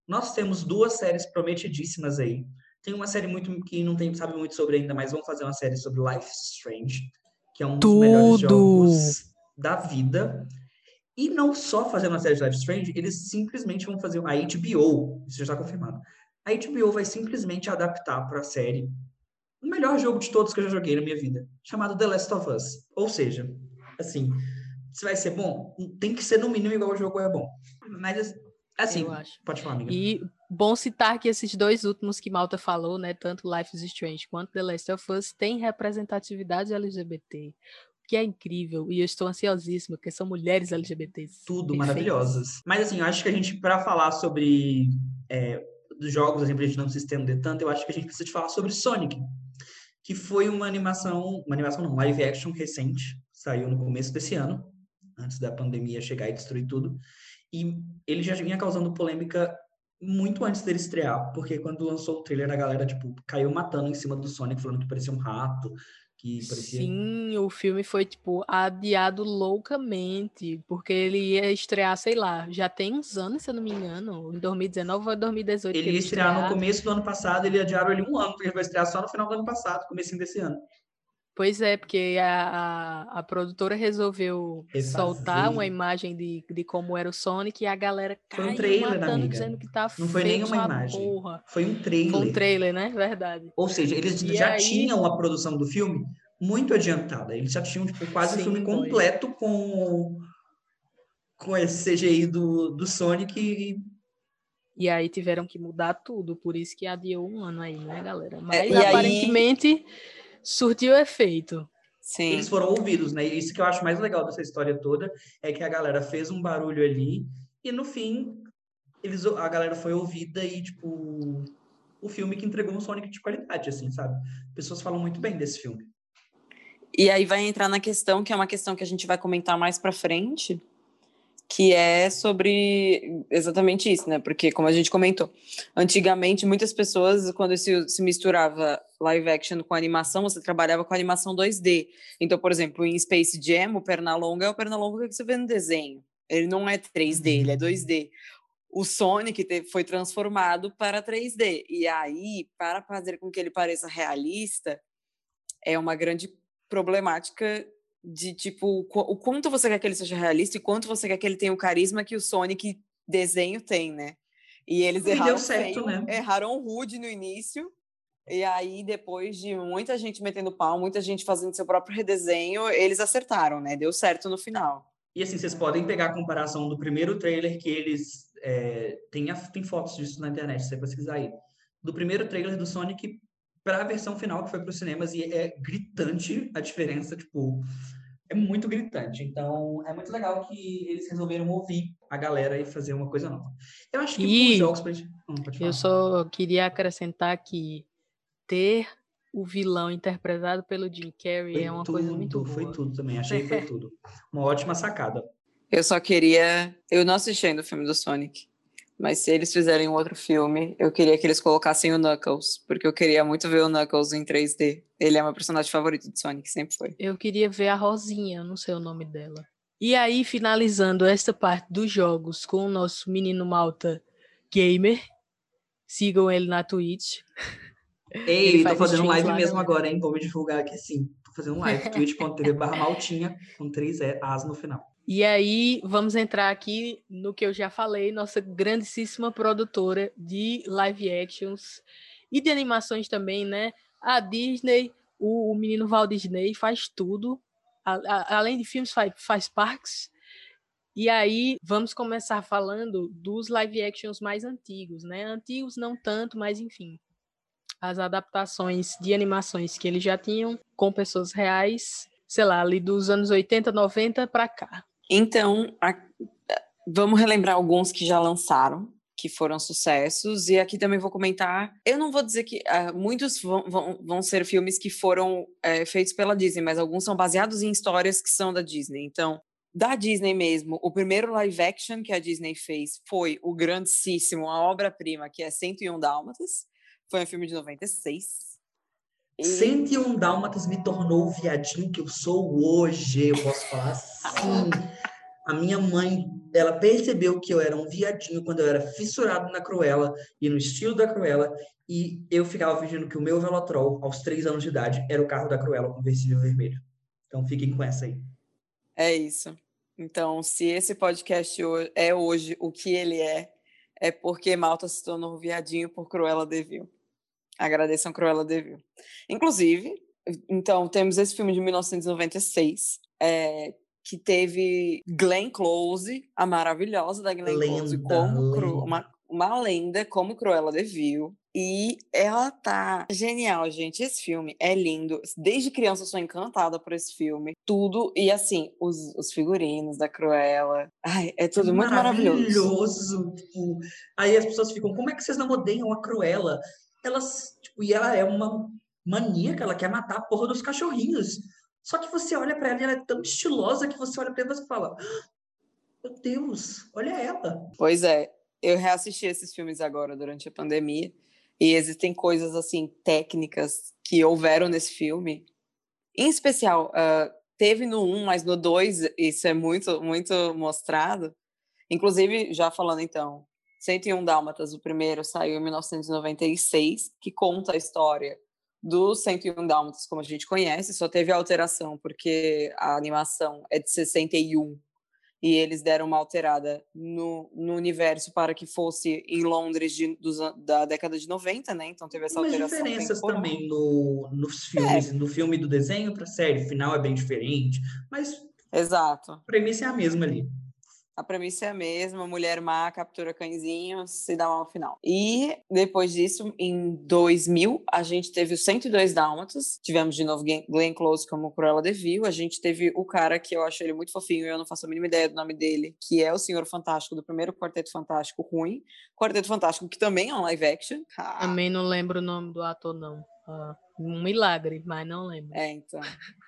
Nós temos duas séries prometidíssimas aí. Tem uma série muito que não tem, sabe muito sobre ainda, mas vamos fazer uma série sobre Life is Strange, que é um dos melhores Tudo! jogos da vida. E não só fazer uma série de Life is Strange, eles simplesmente vão fazer a HBO, isso já está confirmado. A HBO vai simplesmente adaptar para a série o melhor jogo de todos que eu já joguei na minha vida, chamado The Last of Us. Ou seja, assim, se vai ser bom, tem que ser no mínimo igual o jogo é bom. Mas assim, pode falar, amiga. E bom citar que esses dois últimos que Malta falou, né, tanto Life is Strange quanto The Last of Us, têm representatividade LGBT, que é incrível, e eu estou ansiosíssima, porque são mulheres LGBTs. Tudo perfeitas. maravilhosas. Mas assim, eu acho que a gente, para falar sobre é, dos jogos, assim, pra gente não se estender tanto, eu acho que a gente precisa de falar sobre Sonic, que foi uma animação, uma animação não, live action recente, saiu no começo desse ano, antes da pandemia chegar e destruir tudo, e ele já vinha causando polêmica muito antes dele estrear, porque quando lançou o trailer, a galera, tipo, caiu matando em cima do Sonic, falando que parecia um rato, que parecia... Sim, o filme foi, tipo, adiado loucamente, porque ele ia estrear, sei lá, já tem uns anos, se eu não me engano, em 2019 ou 2018. que Ele ia estrear no começo do ano passado, ele adiaram ele um ano, porque ele vai estrear só no final do ano passado, comecinho desse ano. Pois é, porque a, a, a produtora resolveu soltar uma imagem de, de como era o Sonic e a galera Foi um caiu trailer, matando, amiga. dizendo que tá Não foi nenhuma imagem. porra. Foi um trailer. Foi um trailer, né? Verdade. Ou seja, eles E já aí- tinham a produção do filme muito adiantada. Eles já tinham tipo, quase o filme completo com, com esse CGI do, do Sonic e E aí tiveram que mudar tudo, por isso que adiou um ano aí, né, galera? Mas É, e aí- aparentemente surtiu efeito. Sim. eles foram ouvidos, né? E Isso que eu acho mais legal dessa história toda é que a galera fez um barulho ali e no fim eles, a galera foi ouvida e tipo o filme que entregou um Sonic de qualidade, assim, sabe? Pessoas falam muito bem desse filme. E aí vai entrar na questão, que é uma questão que a gente vai comentar mais para frente, que é sobre exatamente isso, né? Porque, como a gente comentou, antigamente muitas pessoas, quando se, se misturava live action com animação, você trabalhava com animação 2D. Então, por exemplo, em Space Jam, o Pernalonga é o Pernalonga que você vê no desenho. Ele não é 3D, ele é 2D. O Sonic foi transformado para 3D. E aí, para fazer com que ele pareça realista, é uma grande problemática de tipo o qu- o quanto você quer que ele seja realista e quanto você quer que ele tenha o carisma que o Sonic desenho tem, né? E eles E deu erraram certo, feio, né? erraram rude no início. E aí depois de muita gente metendo pau, muita gente fazendo seu próprio redesenho, eles acertaram, né? Deu certo no final. E assim, vocês podem pegar a comparação do primeiro trailer que eles. é, tem, a- tem fotos disso na internet, se você pesquisar aí. Do primeiro trailer do Sonic para a versão final que foi para os cinemas e é gritante a diferença, tipo. É muito gritante. Então, é muito legal que eles resolveram ouvir a galera e fazer uma coisa nova. Eu acho que E os jogos. pra gente- Hum, pode falar. Eu só queria acrescentar que ter o vilão interpretado pelo Jim Carrey Foi é uma tudo, coisa muito boa. foi tudo também. Achei que foi tudo. Uma ótima sacada. Eu só queria. Eu não assisti ainda o filme do Sonic. Mas se eles fizerem um outro filme, eu queria que eles colocassem o Knuckles. Porque eu queria muito ver o Knuckles em 3D. Ele é meu personagem favorito de Sonic, sempre foi. Eu queria ver a Rosinha, não sei o nome dela. E aí, finalizando esta parte dos jogos com o nosso menino Malta Gamer. Sigam ele na Twitch. Ei, tô faz fazendo live mesmo agora, hein? Vou me divulgar aqui sim. Tô fazendo live. twitch.tv barra maltinha com três E, As no final. E aí, vamos entrar aqui no que eu já falei, nossa grandíssima produtora de live actions e de animações também, né? A Disney, o, o menino Walt Disney faz tudo. A- a- além de filmes, faz, faz parques. E aí, vamos começar falando dos live actions mais antigos, né? Antigos não tanto, mas enfim. As adaptações de animações que eles já tinham com pessoas reais, sei lá, ali dos anos 80, 90 para cá. Então, a- vamos relembrar alguns que já lançaram, que foram sucessos, e aqui também vou comentar. Eu não vou dizer que ah, muitos vão, vão, vão ser filmes que foram eh, feitos pela Disney, mas alguns são baseados em histórias que são da Disney. Então, da Disney mesmo, o primeiro live action que a Disney fez foi o grandíssimo, a obra-prima, que é 101 Dálmatas. Foi um filme de 96. E- 101 Dálmatas me tornou o viadinho que eu sou hoje, eu posso falar assim. A minha mãe, ela percebeu que eu era um viadinho quando eu era fissurado na Cruella e no estilo da Cruella, e eu ficava fingindo que o meu Velotrol, aos três anos de idade, era o carro da Cruella com versível vermelho. Então fiquem com essa aí. É isso. Então, se esse podcast é hoje o que ele é, é porque Malta se tornou viadinho por Cruella de Vil. Agradeçam Cruella de Vil. Inclusive, então, temos esse filme de 1996, é, que teve Glenn Close, a maravilhosa da Glenn Close, Lenda, como Cru- uma, uma lenda como Cruella de Vil. E ela tá genial, gente. Esse filme é lindo. Desde criança eu sou encantada por esse filme. Tudo. E assim, os, os figurinos da Cruella. Ai, é tudo muito maravilhoso. maravilhoso. Tipo, aí as pessoas ficam, como é que vocês não odeiam a Cruella? Elas, tipo, e ela é uma maníaca, ela quer matar a porra dos cachorrinhos. Só que você olha pra ela e ela é tão estilosa que você olha pra ela e fala, "Ah, meu Deus, olha ela. Pois é, eu reassisti esses filmes agora durante a pandemia. E existem coisas assim técnicas que houveram nesse filme. Em especial, ah, teve no 1, mas no 2 isso é muito, muito mostrado. Inclusive, já falando então, 101 Dálmatas, o primeiro saiu em 1996, que conta a história do 101 Dálmatas, como a gente conhece, só teve alteração porque a animação é de 61 e eles deram uma alterada no, no universo para que fosse em Londres de, dos, da década de 90, né? Então teve essa Umas alteração. diferenças também no, nos filmes, no filme do desenho para série, o final é bem diferente, mas Exato. a premissa é a mesma ali. A premissa é a mesma, mulher má captura cãezinhos, se dá mal no final. E depois disso, em 2000, a gente teve os 102 Dálmatas, tivemos de novo Glenn Close como Cruella de Vil, a gente teve o cara que eu acho ele muito fofinho, eu não faço a mínima ideia do nome dele, que é o Senhor Fantástico do primeiro Quarteto Fantástico ruim, Quarteto Fantástico que também é um live action. Ah, Também não lembro o nome do ator, não. Ah, um milagre, mas não lembro. É, então.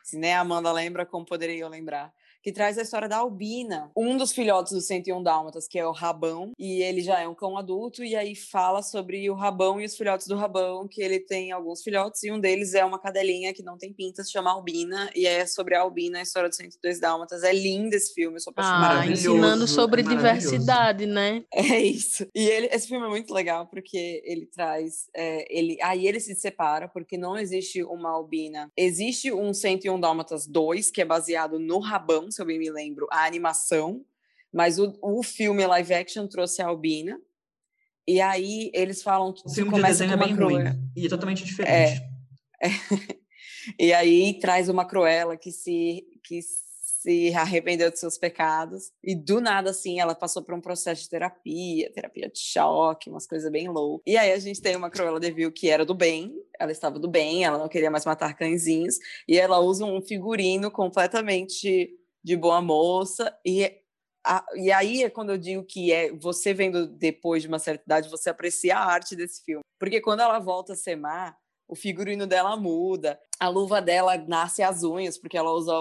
Se nem a Amanda lembra, como poderia eu lembrar? Que traz a história da Albina, um dos filhotes do 101 Dálmatas, que é o Rabão, e ele já é um cão adulto, e aí fala sobre o Rabão e os filhotes do Rabão, que ele tem alguns filhotes, e um deles é uma cadelinha que não tem pintas, se chama Albina, e é sobre a Albina, a história do 102 Dálmatas. É lindo esse filme, eu sou apaixonada. Ah, ensinando é sobre maravilhoso. diversidade, né? É isso. E ele, esse filme é muito legal porque ele traz. é, ele, aí ele se separa porque não existe uma albina. Existe um 101 Dálmatas 2, que é baseado no Rabão, se eu bem me lembro, a animação. Mas o, o filme live action trouxe a albina. E aí eles falam. O filme de desenho é bem Cruella. ruim e é totalmente diferente. E aí traz uma Cruella que se, que se arrependeu de seus pecados. E do nada, assim, ela passou por um processo de terapia, terapia de choque, umas coisas bem loucas. E aí a gente tem uma Cruella de Vil que era do bem, ela estava do bem, ela não queria mais matar cãezinhos. E ela usa um figurino completamente de boa moça. E, a- e aí é quando eu digo que é você vendo depois de uma certa idade, você aprecia a arte desse filme. Porque quando ela volta a ser má, o figurino dela muda, a luva dela nasce as unhas, porque ela usa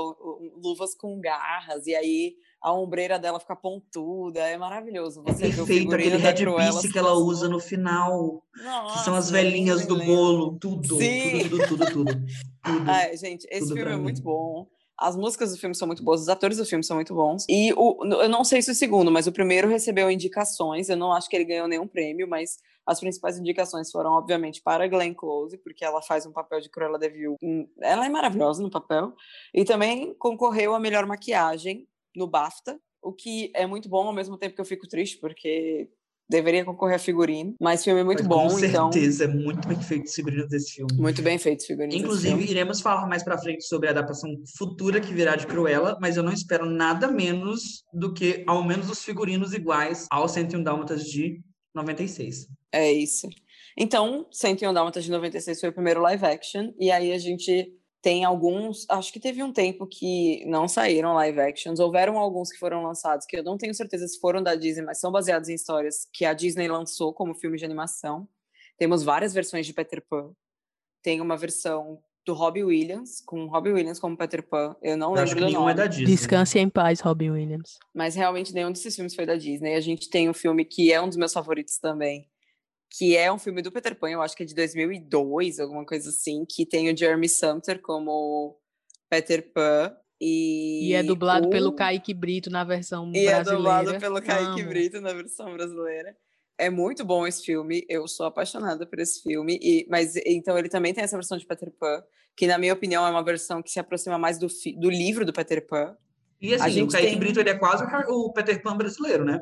luvas com garras, e aí a ombreira dela fica pontuda, é maravilhoso. É Você o perfeito aquele da red Cruella piece se que ela usa transforma. no final, que são as Nossa, velhinhas do bolo, tudo, Sim. tudo, tudo, tudo, tudo. tudo. Ai, gente, esse Tudo filme é muito bom. As músicas do filme são muito boas, os atores do filme são muito bons. E o, eu não sei se o segundo, mas o primeiro recebeu indicações. Eu não acho que ele ganhou nenhum prêmio, mas as principais indicações foram, obviamente, para Glenn Close, porque ela faz um papel de Cruella de Vil. Ela é maravilhosa no papel. E também concorreu a melhor maquiagem no BAFTA, o que é muito bom ao mesmo tempo que eu fico triste, porque deveria concorrer a figurino. Mas o filme é muito Mas bom, Com então. certeza, é muito bem feito esse figurino desse filme. Muito bem feito, figurino. desse Inclusive, iremos falar mais pra frente sobre a adaptação futura que virá de Cruella, mas eu não espero nada menos do que, ao menos, os figurinos iguais ao 101 Dálmatas de 96. É isso. Então, 101 Dálmatas de 96 foi o primeiro live action, e aí a gente tem alguns, acho que teve um tempo que não saíram live actions, houveram alguns que foram lançados, que eu não tenho certeza se foram da Disney, mas são baseados em histórias que a Disney lançou como filme de animação. Temos várias versões de Peter Pan. Tem uma versão do Robbie Williams, com Robbie Williams como Peter Pan. Eu não Eu acho lembro que do nenhum nome é da Disney. Descanse em paz, Robin Williams. mas realmente nenhum desses filmes foi da Disney. A gente tem um filme que é um dos meus favoritos também, que é um filme do Peter Pan, eu acho que é de 2002, alguma coisa assim, que tem o Jeremy Sumter como Peter Pan. E, E é dublado o- pelo Kaique Brito na versão E é brasileira. dublado pelo Kaique Amo. Brito na versão brasileira. É muito bom esse filme, eu sou apaixonada por esse filme, e, mas então ele também tem essa versão de Peter Pan, que na minha opinião é uma versão que se aproxima mais do, fi- do livro do Peter Pan, E assim, A o Kaique tem- Brito ele é quase o Peter Pan brasileiro, né?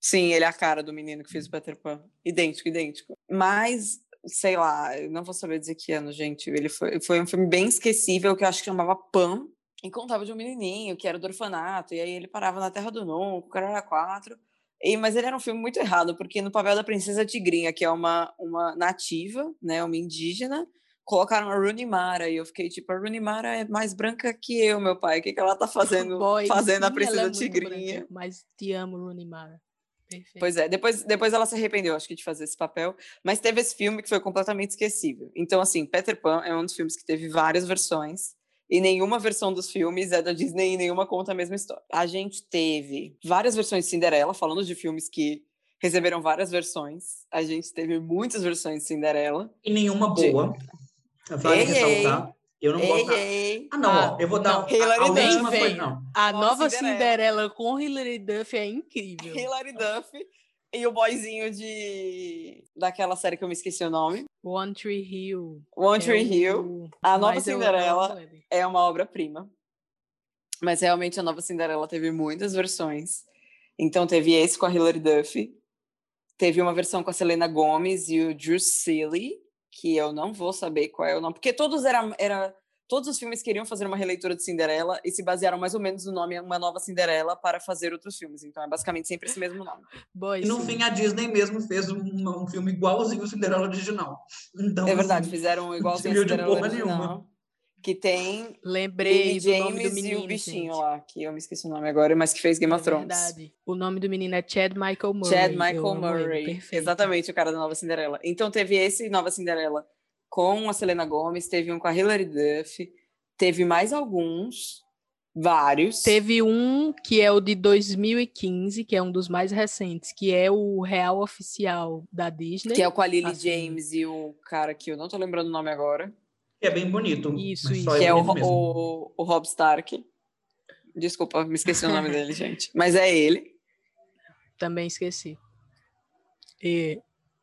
Sim, ele é a cara do menino que fez o Peter Pan. Idêntico, idêntico. Mas, sei lá, eu não vou saber dizer que ano, gente. Ele foi, foi um filme bem esquecível que eu acho que chamava Pan. E contava de um menininho que era do orfanato. E aí ele parava na Terra do Nunca, o cara era quatro. E, mas ele era um filme muito errado, porque no papel da Princesa Tigrinha, que é uma, uma nativa, né, uma indígena, colocaram a Rooney Mara. E eu fiquei tipo, a Rooney Mara é mais branca que eu, meu pai. O que, que ela tá fazendo, Boy, fazendo a sim, ela é Princesa muito Tigrinha? branca, mas te amo, Rooney Mara. Perfeito. Pois é, depois, depois ela se arrependeu, acho que, de fazer esse papel, mas teve esse filme que foi completamente esquecível. Então, assim, Peter Pan é um dos filmes que teve várias versões, e nenhuma versão dos filmes é da Disney e nenhuma conta a mesma história. A gente teve várias versões de Cinderela, falando de filmes que receberam várias versões, a gente teve muitas versões de Cinderela. E nenhuma De- boa. Vale Ei, ressaltar. Eu não Ei, gosto. ei! Ah, não, Ah, ó, eu vou dar. não. a- Hilary a, Duff, última foi. velho. Não. A nova Cinderela. Cinderela com Hilary Duff é incrível. Hilary Duff E o boyzinho de. daquela série que eu me esqueci o nome. One Tree Hill. One Tree é Hill. o- A Nova mas Cinderela é uma obra-prima. Mas realmente a Nova Cinderela teve muitas versões. Então teve esse com a Hilary Duff. Teve uma versão com a Selena Gomez e o Drew Seeley, que eu não vou saber qual é o nome, porque todos eram era todos os filmes queriam fazer uma releitura de Cinderela e se basearam mais ou menos no nome Uma Nova Cinderela para fazer outros filmes. Então é basicamente sempre esse mesmo nome. Boy, E no sim. fim, a Disney mesmo fez um, um filme igualzinho o Cinderela original. Então, É verdade, assim, fizeram igualzinho a serviu de Cinderela porra original, nenhuma. Que tem Lembrei Lily do nome do James menino, e o bichinho gente. lá, que eu me esqueci o nome agora, mas que fez Game É of Thrones. verdade. O nome do menino é Chad Michael Murray. Chad Michael ele, Murray. Exatamente, o cara da Nova Cinderela. Então teve esse Nova Cinderela com a Selena Gomez, teve um com a Hilary Duff, teve mais alguns, vários. Teve um que é o de 2015, que é um dos mais recentes, que é o real oficial da Disney. que é o com a Lily assim. James e o cara que eu não tô lembrando o nome agora, que é bem bonito. Isso, mas isso. só que é o, o, o Rob Stark. Desculpa, me esqueci o nome dele, gente. Mas é ele. Também esqueci. E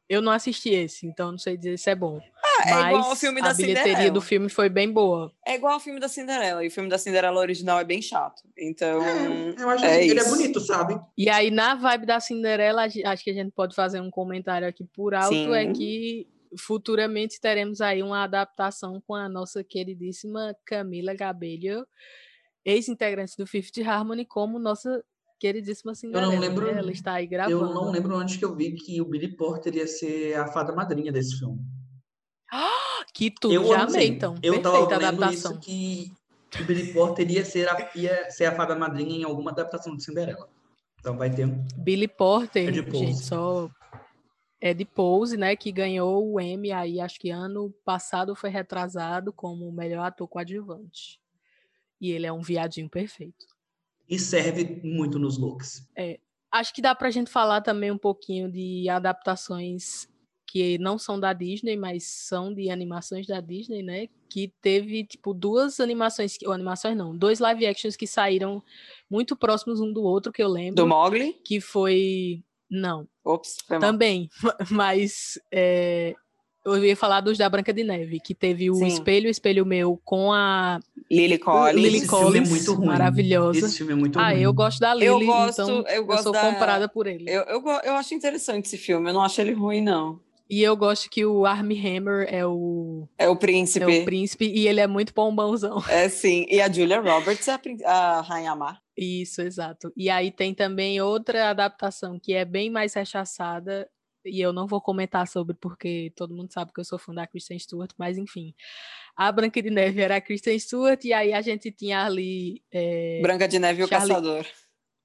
eu não assisti esse, então não sei dizer se é bom. Ah, é Mas igual ao filme da a bilheteria Cinderela. do filme foi bem boa. É igual ao filme da Cinderela. E o filme da Cinderela original é bem chato. Então. É, eu acho é que ele é bonito, sabe? E aí, na vibe da Cinderela, acho que a gente pode fazer um comentário aqui por alto, é Sim. que futuramente teremos aí uma adaptação com a nossa queridíssima Camila Cabello, ex-integrante do Fifth Harmony, como nossa queridíssima Cinderela. lembro- né? Ela está aí gravando. Eu não lembro onde que eu vi que o Billy Porter ia ser a fada madrinha desse filme. Que tudo, eu já não amei, sei. então. Eu Perfeita tava adaptação. isso que o Billy Porter ia ser, a, ia ser a fada madrinha em alguma adaptação de Cinderela. Então vai ter um. Billy Porter, É gente, só é de Pose, né, que ganhou o Emmy aí, acho que ano passado foi retrasado como o melhor ator coadjuvante. E ele é um viadinho perfeito. E serve muito nos looks. Acho que dá pra gente falar também um pouquinho de adaptações que não são da Disney, mas são de animações da Disney, né? Que teve, tipo, duas animações, que- ou animações não, dois live actions que saíram muito próximos um do outro, que eu lembro, Do Mogli? que foi... Não, Ops, foi mal. Também, mas é, eu ia falar dos da Branca de Neve, que teve o Sim. Espelho, Espelho Meu com a Lily Collins. Lily Esse filme é Collins, muito ruim. maravilhosa. Esse filme é muito Ah, ruim. eu gosto da Lily, Eu gosto- então eu gosto sou da- comprada por ele. Eu, eu, eu acho interessante esse filme, eu não acho ele ruim, não. E eu gosto que o Armie Hammer é o, É o é príncipe. o príncipe e ele é muito bombãozão. É sim. E a Julia Roberts é a, a Rainha Má. Isso, exato. E aí tem também outra adaptação que é bem mais rechaçada, e eu não vou comentar sobre porque todo mundo sabe que eu sou fã da Kristen Stewart, mas enfim. A Branca de Neve era a Kristen Stewart, e aí a gente tinha ali. é, Branca de Neve e o Charlie- Caçador.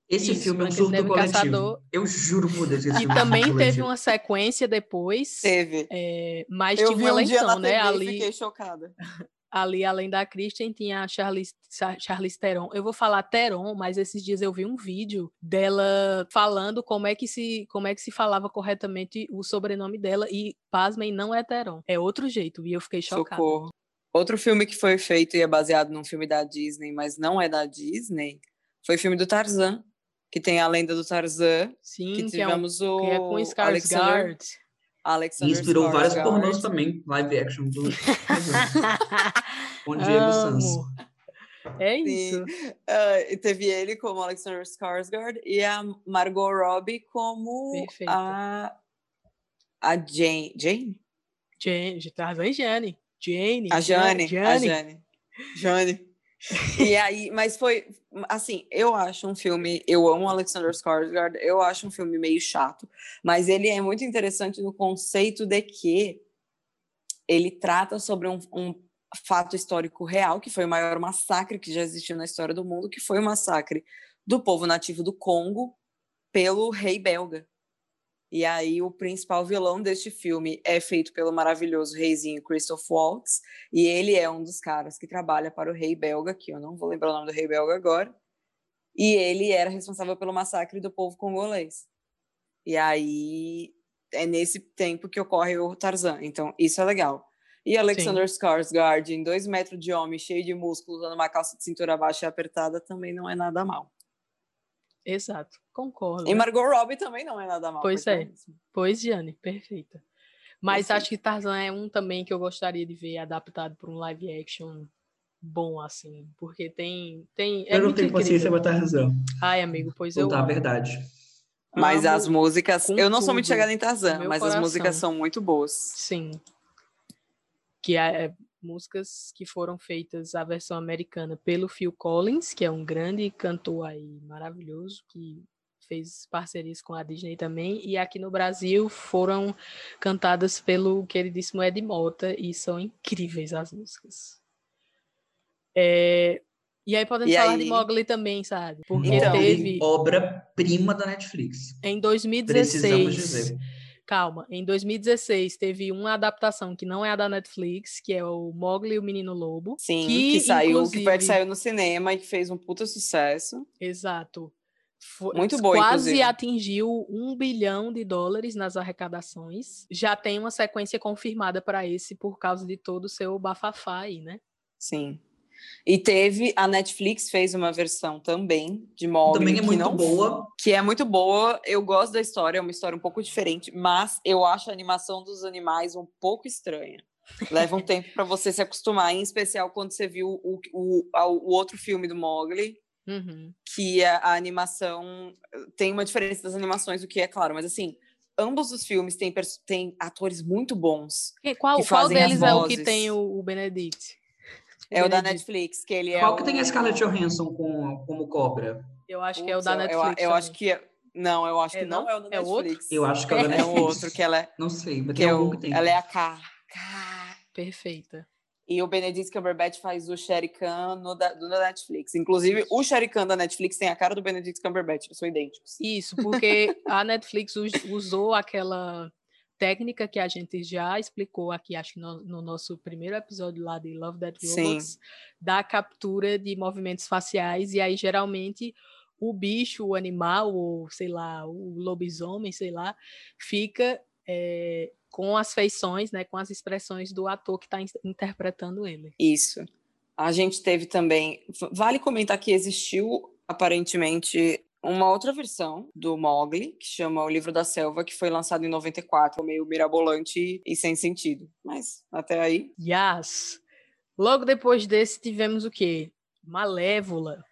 Esse Isso, filme é um surto e coletivo. Caçador. Eu juro por Deus que esse E filme é um também teve coletivo. uma sequência depois, Teve. é, mas eu tinha uma um eleição, né? TV Ali, fiquei chocada. ali, além da Kristen, tinha a Charlize, Cha- Charlize Theron. Eu vou falar Theron, mas esses dias eu vi um vídeo dela falando como é que se, como é que se falava corretamente o sobrenome dela e, pasmem, não é Theron. É outro jeito, e eu fiquei chocada. Socorro. Outro filme que foi feito e é baseado num filme da Disney, mas não é da Disney, foi o filme do Tarzan, que tem a lenda do Tarzan, Sim, que que, é, um, tivemos o que é com Alexander, Skarsgård. Alexander Inspirou vários pornôs também, live action do Diego Sanz. Amo. É isso. E teve ele como Alexander Skarsgård e a Margot Robbie como a, a Jane. Jane? Jane, Tarzan e Jane. Jane. A Jane. A Jane. Jane. E aí, mas foi assim, eu acho um filme, eu amo Alexander Skarsgård, eu acho um filme meio chato, mas ele é muito interessante no conceito de que ele trata sobre um, um fato histórico real, que foi o maior massacre que já existiu na história do mundo, que foi o massacre do povo nativo do Congo pelo rei belga. E aí o principal vilão deste filme é feito pelo maravilhoso reizinho Christoph Waltz, e ele é um dos caras que trabalha para o rei belga, que eu não vou lembrar o nome do rei belga agora, e ele era responsável pelo massacre do povo congolês. E aí é nesse tempo que ocorre o Tarzan, então isso é legal. E Alexander Skarsgård, em dois metros de homem, cheio de músculos, usando uma calça de cintura baixa e apertada, também não é nada mal. Exato, concordo. E Margot Robbie também não é nada mal. Pois é. Pois, Jane, perfeita. Mas Perfeito. acho que Tarzan é um também que eu gostaria de ver adaptado para um live action bom, assim. Porque tem. tem é eu não muito tenho paciência incrível. pra Tarzan. Ai, amigo, pois eu. Contar a verdade. Mas Amo as músicas, com eu não sou muito chegada em Tarzan, meu mas as músicas coração. são muito boas. Sim. Que é, é músicas que foram feitas a versão americana pelo Phil Collins, que é um grande cantor aí maravilhoso, que fez parcerias com a Disney também, e aqui no Brasil foram cantadas pelo queridíssimo Ed Mota, e são incríveis as músicas. É, E aí podemos E falar aí? de Mogli também, sabe? Porque Então, teve obra-prima da Netflix. em Precisamos 2016 dizer. Calma, em 2016 teve uma adaptação que não é a da Netflix, que é o Mogli e o Menino Lobo. Sim, que, saiu, que foi a que inclusive- saiu no cinema e que fez um puta sucesso. Exato. Fo- Muito boa, Quase inclusive. atingiu um bilhão de dólares nas arrecadações. Já tem uma sequência confirmada para esse por causa de todo o seu bafafá aí, né? Sim. E teve, a Netflix fez uma versão também de Mogli. Também é que muito não- boa. Que é muito boa. Eu gosto da história, é uma história um pouco diferente, mas eu acho a animação dos animais um pouco estranha. Leva um tempo para você se acostumar, em especial quando você viu o, o, o outro filme do Mogli, Uhum. que a, a animação tem uma diferença das animações, o que é claro, mas assim, ambos os filmes têm, têm atores muito bons. E Qual, qual deles é o que tem o, o Benedict? É o da Benedict. Netflix, que ele é Qual o... que tem a Scarlett Johansson com, como cobra? Eu acho que é o da eu- eu- Netflix. Eu, acho que é... Não, eu acho É, que não, não? é o da É o outro? Netflix. Eu acho que é o da É Netflix. o outro, que ela é, Não sei, mas que tem é algum o, que tem. ela é a K. K. Perfeita. E o Benedict Cumberbatch faz o Sherry Khan no da, do da Netflix. Inclusive, o Sherry Khan da Netflix tem a cara do Benedict Cumberbatch, eles são idênticos. Isso, porque a Netflix us- usou aquela técnica que a gente já explicou aqui, acho que no, no nosso primeiro episódio lá de Love That Sim. Robots, da captura de movimentos faciais, e aí geralmente o bicho, o animal, ou sei lá, o lobisomem, sei lá, fica é, com as feições, né, com as expressões do ator que está interpretando ele. Isso. A gente teve também. Vale comentar que existiu, aparentemente, uma outra versão do Mogli, que chama O Livro da Selva, que foi lançado em 94, meio mirabolante e sem sentido. Mas até aí. Yes! Logo depois desse tivemos o quê? Malévola,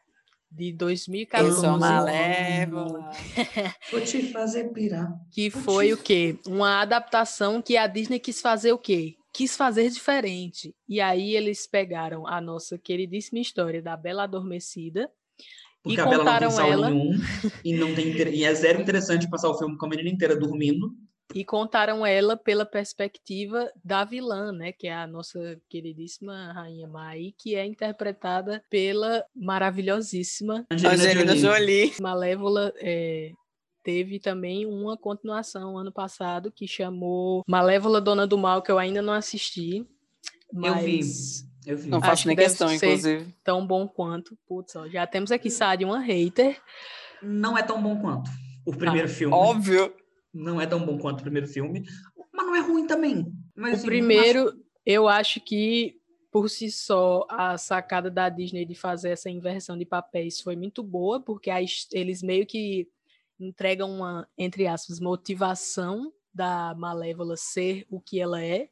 de 2014. Eu sou malévola. Vou te fazer pirar. Que foi o quê? Uma adaptação que a Disney quis fazer o quê? Quis fazer diferente. E aí eles pegaram a nossa queridíssima história da Bela Adormecida Porque E a Bela não contaram tem sal ela- nenhum. E, não tem, inter- e é zero interessante passar o filme com a menina inteira dormindo. E contaram ela pela perspectiva da vilã, né? Que é a nossa queridíssima Rainha Mai, que é interpretada pela maravilhosíssima Angelina, Jolie. Malévola é, teve também uma continuação ano passado que chamou Malévola Dona do Mal, que eu ainda não assisti. Eu vi. Mas Eu vi. Não Acho faço que nem deve questão, ser- inclusive. tão bom quanto. Putz, ó, já temos aqui Sade, uma hater. Não é tão bom quanto o primeiro filme. Óbvio. Não é tão bom quanto o primeiro filme. Mas não é ruim também. Mas, O assim, primeiro, eu acho que por si só a sacada da Disney de fazer essa inversão de papéis foi muito boa, porque eles meio que entregam uma, entre aspas, motivação da Malévola ser o que ela é.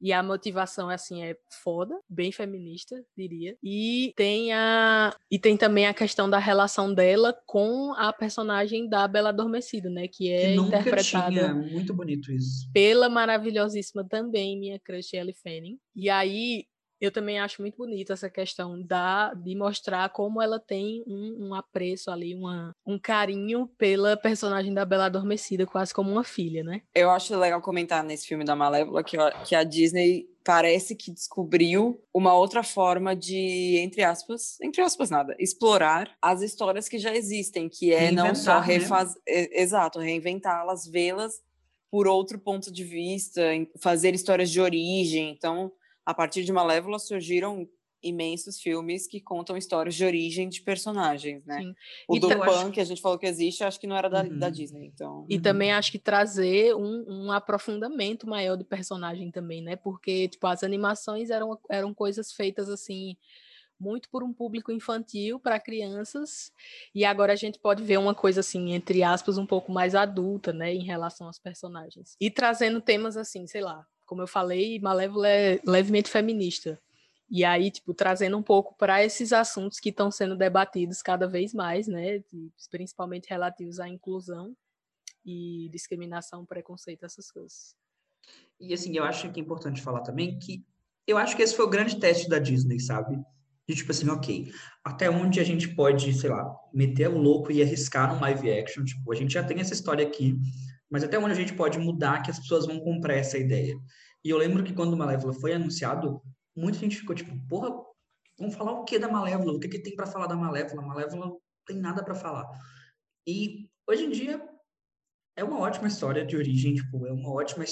E a motivação, assim, é foda, bem feminista, diria. E tem, a, e tem também a questão da relação dela com a personagem da Bela Adormecida, né? Que é que interpretada tinha. Muito bonito isso. pela maravilhosíssima também, minha crush Ellie Fanning. E aí, eu também acho muito bonita essa questão da, de mostrar como ela tem um, um apreço ali, uma, um carinho pela personagem da Bela Adormecida, quase como uma filha, né? Eu acho legal comentar nesse filme da Malévola que, que a Disney parece que descobriu uma outra forma de, entre aspas, entre aspas nada, explorar as histórias que já existem, que é não só Reinventar, né? refazer, exato, reinventá-las, vê-las por outro ponto de vista, fazer histórias de origem. Então, a partir de Malévola surgiram imensos filmes que contam histórias de origem de personagens, né? Sim. O E do ta- eu acho- Pan, que a gente falou que existe, acho que não era da, Uhum. da Disney, então... E Uhum. também acho que trazer um, um aprofundamento maior do personagem também, né? Porque, tipo, as animações eram, eram coisas feitas assim muito por um público infantil para crianças, e agora a gente pode ver uma coisa assim, entre aspas, um pouco mais adulta, né, em relação aos personagens. E trazendo temas assim, sei lá, como eu falei, Malévola é levemente feminista. E aí, tipo, trazendo um pouco para esses assuntos que estão sendo debatidos cada vez mais, né, principalmente relativos à inclusão e discriminação, preconceito, essas coisas. E assim, eu acho que é importante falar também que eu acho que esse foi o grande teste da Disney, sabe? De tipo assim, ok, até onde a gente pode, sei lá, meter o louco e arriscar num live action? Tipo, a gente já tem essa história aqui, mas até onde a gente pode mudar que as pessoas vão comprar essa ideia? E eu lembro que quando o Malévola foi anunciado, muita gente ficou tipo, porra, vamos falar o que da Malévola? O que, que tem para falar da Malévola? Malévola não tem nada para falar. E hoje em dia é uma ótima história de origem, tipo, é uma ótima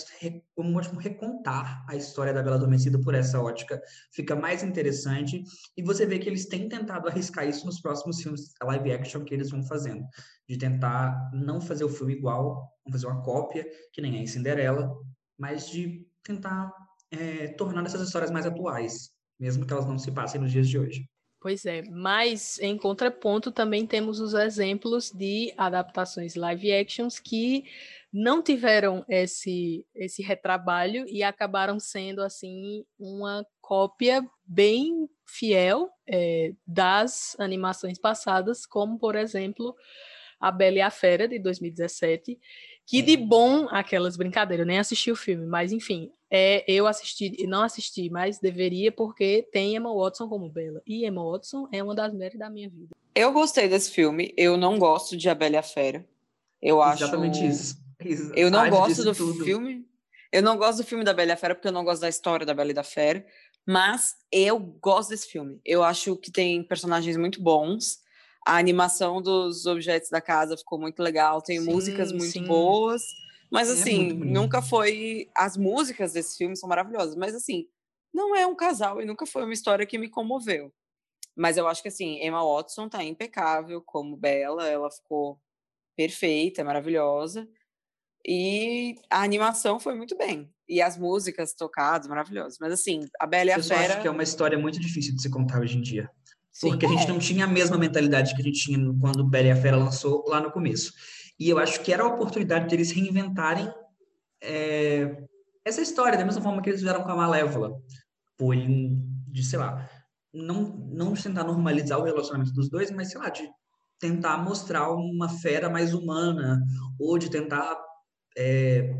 um ótimo recontar a história da Bela Adormecida por essa ótica, fica mais interessante. E você vê que eles têm tentado arriscar isso nos próximos filmes live action que eles vão fazendo, de tentar não fazer o filme igual, não fazer uma cópia, que nem é em Cinderela, mas de tentar é, tornar essas histórias mais atuais, mesmo que elas não se passem nos dias de hoje. Pois é, mas em contraponto também temos os exemplos de adaptações live actions que não tiveram esse, esse retrabalho e acabaram sendo assim uma cópia bem fiel é, das animações passadas, como por exemplo a Bela e a Fera de 2017, que de bom aquelas brincadeiras, eu nem assisti o filme, mas enfim, é, eu assisti, não assisti, mas deveria porque tem Emma Watson como Bela. E Emma Watson é uma das mulheres da minha vida. Eu gostei desse filme, eu não gosto de A Bela e a Fera. Eu acho Exatamente isso. Eu não gosto do tudo. filme. Eu não gosto do filme da Bela e a Fera porque eu não gosto da história da Bela e da Fera, mas eu gosto desse filme. Eu acho que tem personagens muito bons a animação dos objetos da casa ficou muito legal, tem sim, músicas muito sim. boas. Mas é assim, nunca foi. As músicas desse filme são maravilhosas, mas assim, não é um casal e nunca foi uma história que me comoveu. Mas eu acho que assim, Emma Watson tá impecável como Bela, ela ficou perfeita, maravilhosa. E a animação foi muito bem. E as músicas tocadas, maravilhosas. Mas assim, a Bela e a Fera... Eu acho que é uma história muito difícil de se contar hoje em dia. Sim, porque a gente é. não tinha a mesma mentalidade que a gente tinha quando Bela e a Fera lançou lá no começo. E eu acho que era a oportunidade deles reinventarem é, essa história, da mesma forma que eles fizeram com a Malévola. Por, de, sei lá, não, não tentar normalizar o relacionamento dos dois, mas, sei lá, de tentar mostrar uma fera mais humana, ou de tentar é,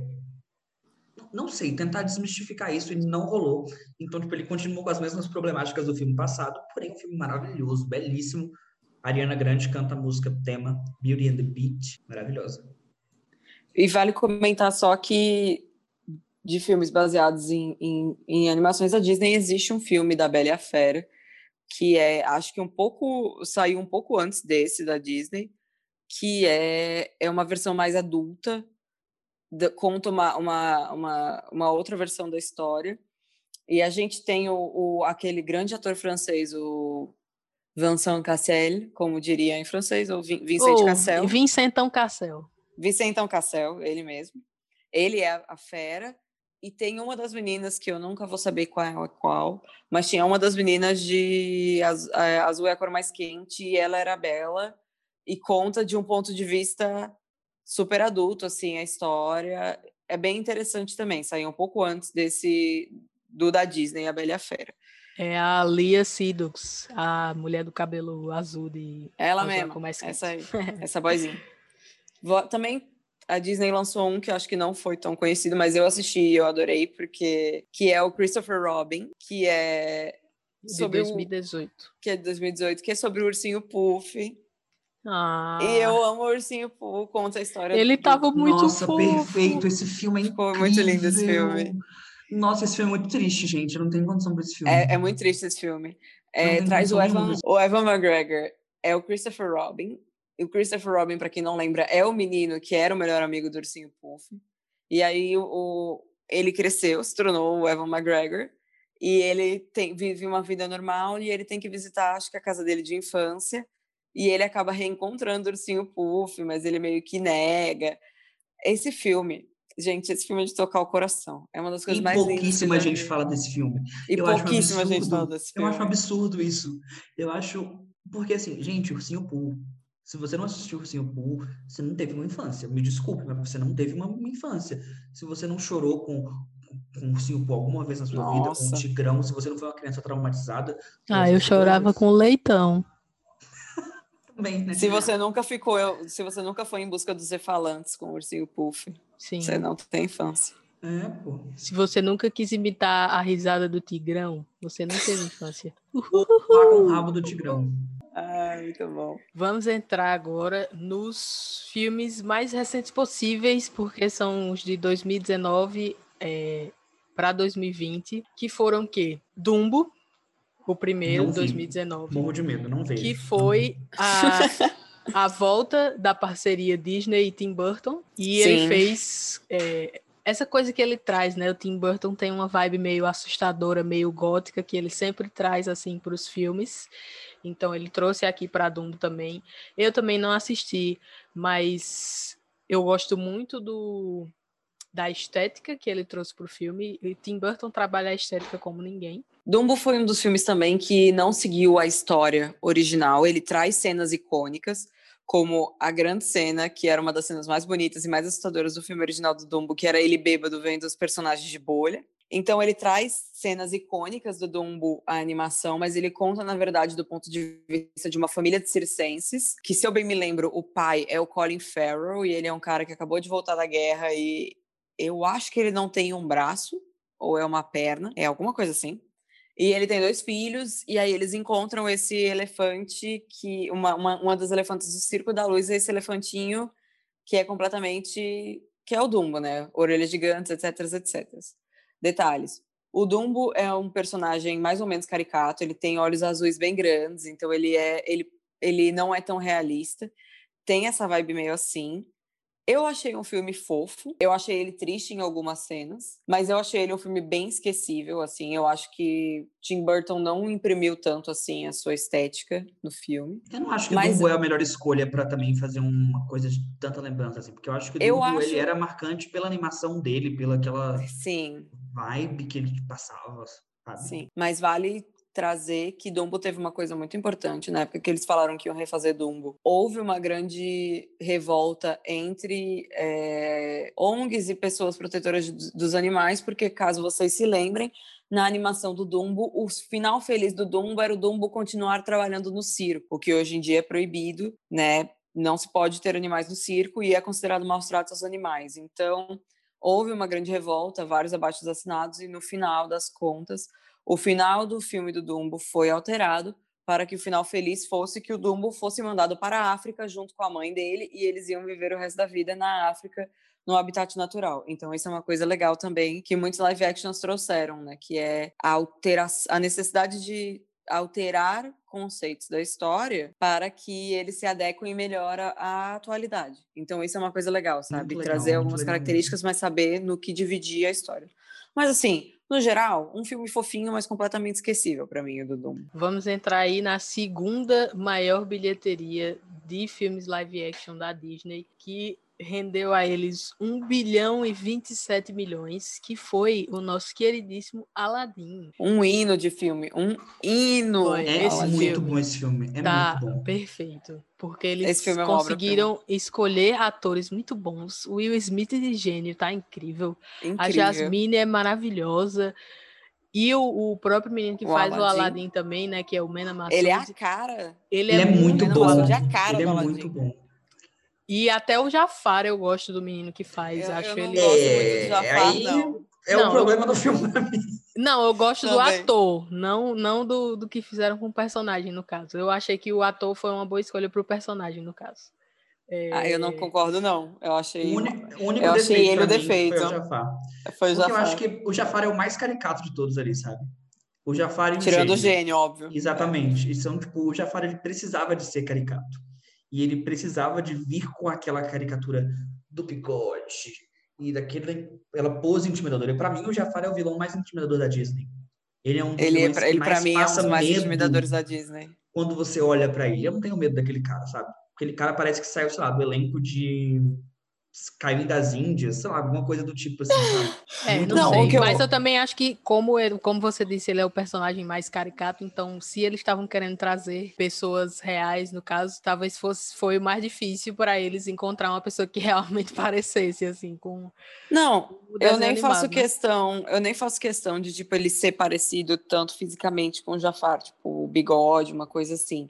não sei, tentar desmistificar isso e não rolou. Então, tipo, ele continuou com as mesmas problemáticas do filme passado, porém, um filme maravilhoso, belíssimo. Ariana Grande canta a música tema Beauty and the Beat, maravilhosa. E vale comentar só que de filmes baseados em, em, em, animações da Disney, existe um filme da Bela e a Fera, que é, acho que um pouco, saiu um pouco antes desse da Disney, que é, é uma versão mais adulta conta uma, uma, uma, uma, outra versão da história. E a gente tem o, o, aquele grande ator francês, o Vincent Cassel, como diria em francês, ou Vincent oh, Cassel. Vincentão Cassel. Vincentão Cassel, ele mesmo. Ele é a fera. E tem uma das meninas que eu nunca vou saber qual é qual, mas tinha uma das meninas de Azul é a cor mais quente e ela era bela e conta de um ponto de vista super adulto, assim, a história. É bem interessante também, saiu um pouco antes desse do da Disney, A Bela e a Fera. É a Lia Sidux, a mulher do cabelo azul de... Ela mesma, mais essa aí, essa boizinha. Também a Disney lançou um que eu acho que não foi tão conhecido, mas eu assisti e eu adorei, porque que é o Christopher Robin, que é sobre de 2018. O, que é de 2018, que é sobre o ursinho Puff. Ah. E eu amo o Ursinho Poo, conta a história. Ele do... tava muito Nossa, fofo. perfeito. Esse filme é incrível. Ficou muito lindo esse filme. Nossa, esse filme é muito triste, gente. Eu não tenho condição pra esse filme. É, é muito triste esse filme. É, traz o Evan, o Evan McGregor. É o Christopher Robin. E o Christopher Robin, para quem não lembra, é o menino que era o melhor amigo do Ursinho Puff. E aí o, ele cresceu, se tornou o Evan McGregor. E ele tem, vive uma vida normal e ele tem que visitar, acho que a casa dele de infância e ele acaba reencontrando o Ursinho Puff, mas ele meio que nega. Esse filme Gente, esse filme é de tocar o coração. É uma das coisas E mais pouquíssima gente fala desse filme. E eu acho um pouquíssima gente fala desse Eu acho um filme. absurdo isso. Eu acho. Porque, assim, gente, Ursinho Pooh. Se você não assistiu Ursinho Pooh, você não teve uma infância. Me desculpe, mas você não teve uma, infância. Se você não chorou com, com Ursinho Pooh alguma vez na sua vida, com o Nossa. Tigrão, se você não foi uma criança traumatizada. Ah, eu chorava com leitão. Também, né? Se você nunca ficou, eu- se você nunca foi em busca dos cefalantes com o ursinho Puff, Sim. você não tem infância. É, pô. Se você nunca quis imitar a risada do Tigrão, você não teve infância. Lá com o rabo do Tigrão. Ai, muito bom. Vamos entrar agora nos filmes mais recentes possíveis, porque são os de 2019 para 2020, que foram o quê? Dumbo, o primeiro, Não vi. 2019, Morro de medo, não vejo. que foi a, a volta da parceria Disney e Tim Burton, e ele Sim. fez é, essa coisa que ele traz, né? O Tim Burton tem uma vibe meio assustadora, meio gótica, que ele sempre traz assim para os filmes. Então ele trouxe aqui para Dumbo também. Eu também não assisti, mas eu gosto muito do da estética que ele trouxe para o filme. E Tim Burton trabalha a estética como ninguém. Dumbo foi um dos filmes também que não seguiu a história original. Ele traz cenas icônicas, como a grande cena, que era uma das cenas mais bonitas e mais assustadoras do filme original do Dumbo, que era ele bêbado vendo os personagens de bolha. Então ele traz cenas icônicas do Dumbo, a animação, mas ele conta, na verdade, do ponto de vista de uma família de circenses, que, se eu bem me lembro, o pai é o Colin Farrell, e ele é um cara que acabou de voltar da guerra e eu acho que ele não tem um braço, ou é uma perna, é alguma coisa assim. E ele tem dois filhos, e aí eles encontram esse elefante, que uma, uma, uma das elefantes do Circo da Luz é esse elefantinho que é completamente. que é o Dumbo, né? Orelhas gigantes, etc, etc. Detalhes. O Dumbo é um personagem mais ou menos caricato, ele tem olhos azuis bem grandes, então ele é. ele, ele não é tão realista. Tem essa vibe meio assim. Eu achei um filme fofo, eu achei ele triste em algumas cenas, mas eu achei ele um filme bem esquecível, assim, eu acho que Tim Burton não imprimiu tanto, assim, a sua estética no filme. Eu não acho que Mas- Dumbo é a melhor escolha pra também fazer uma coisa de tanta lembrança, assim, porque eu acho que o Dumbo, acho- ele era marcante pela animação dele, pela aquela Sim, vibe que ele passava, sabe? sim, mas vale trazer que Dumbo teve uma coisa muito importante na época que eles falaram que iam refazer Dumbo. Houve uma grande revolta entre eh, ONGs e pessoas protetoras de- dos animais, porque caso vocês se lembrem, na animação do Dumbo, o final feliz do Dumbo era o Dumbo continuar trabalhando no circo, o que hoje em dia é proibido, né? Não se pode ter animais no circo e é considerado maus tratos aos animais. Então, houve uma grande revolta, vários abaixos assinados e no final das contas, o final do filme do Dumbo foi alterado para que o final feliz fosse que o Dumbo fosse mandado para a África junto com a mãe dele e eles iam viver o resto da vida na África no habitat natural. Então isso é uma coisa legal também que muitos live actions trouxeram, né, que é a altera a necessidade de alterar conceitos da história para que eles se adequem melhor à- à atualidade. Então isso é uma coisa legal, sabe? legal, Trazer algumas características, mas saber no que dividir a história. Mas assim, no geral, um filme fofinho, mas completamente esquecível para mim, o do Dumbo. Vamos entrar aí na segunda maior bilheteria de filmes live action da Disney, que rendeu a eles 1 bilhão e 27 milhões, que foi o nosso queridíssimo Aladdin. Um hino de filme, um hino. Foi, É esse muito filme bom esse filme, é tá muito bom. perfeito, porque eles é conseguiram escolher atores muito bons. O Will Smith de gênio tá incrível. Incrível. A Jasmine é maravilhosa. E o, o próprio menino que O faz o Aladdin. Aladdin também, né? Que é o Mena Massoud. Ele é a cara. ele Ele é muito Mena bom. Massoud é a cara Ele é Aladdin. muito bom. E até o Jafar eu gosto do menino que faz. Eu, acho eu não ele. gosto muito É, de Jafar, aí- não. É Não, o problema do filme pra mim. Não, eu gosto do Também. ator, não, não do, do que fizeram com o personagem, no caso. Eu achei que o ator foi uma boa escolha pro personagem, no caso. É, Ah, eu não concordo, não. Eu achei. O, uni- o único Eu achei defeito ele pra o defeito. foi o Jafar. Foi Porque Jafar. eu acho que o Jafar é o mais caricato de todos ali, sabe? O Jafar e o Tirando o gênio. óbvio. Exatamente. E são, tipo, o Jafar ele precisava de ser caricato. E ele precisava de vir com aquela caricatura do bigode e daquele, aquela pose intimidadora. E pra mim, o Jafar é o vilão mais intimidador da Disney. Ele é um Ele, é, ele mais mim, é um dos mais intimidadores da Disney. quando você olha pra ele. Eu não tenho medo daquele cara, sabe? Aquele cara parece que saiu, sei lá, do elenco de Caim das Índias, sei lá, alguma coisa do tipo assim, sabe? É, não, Não, sei. eu- Mas eu também acho que, como, ele- como você disse, ele é o personagem mais caricato, então se eles estavam querendo trazer pessoas reais, no caso, talvez fosse foi mais difícil para eles encontrar uma pessoa que realmente parecesse assim com Não, eu nem animado, faço né? questão, eu nem faço questão de tipo ele ser parecido tanto fisicamente com o Jafar, tipo o bigode, uma coisa assim.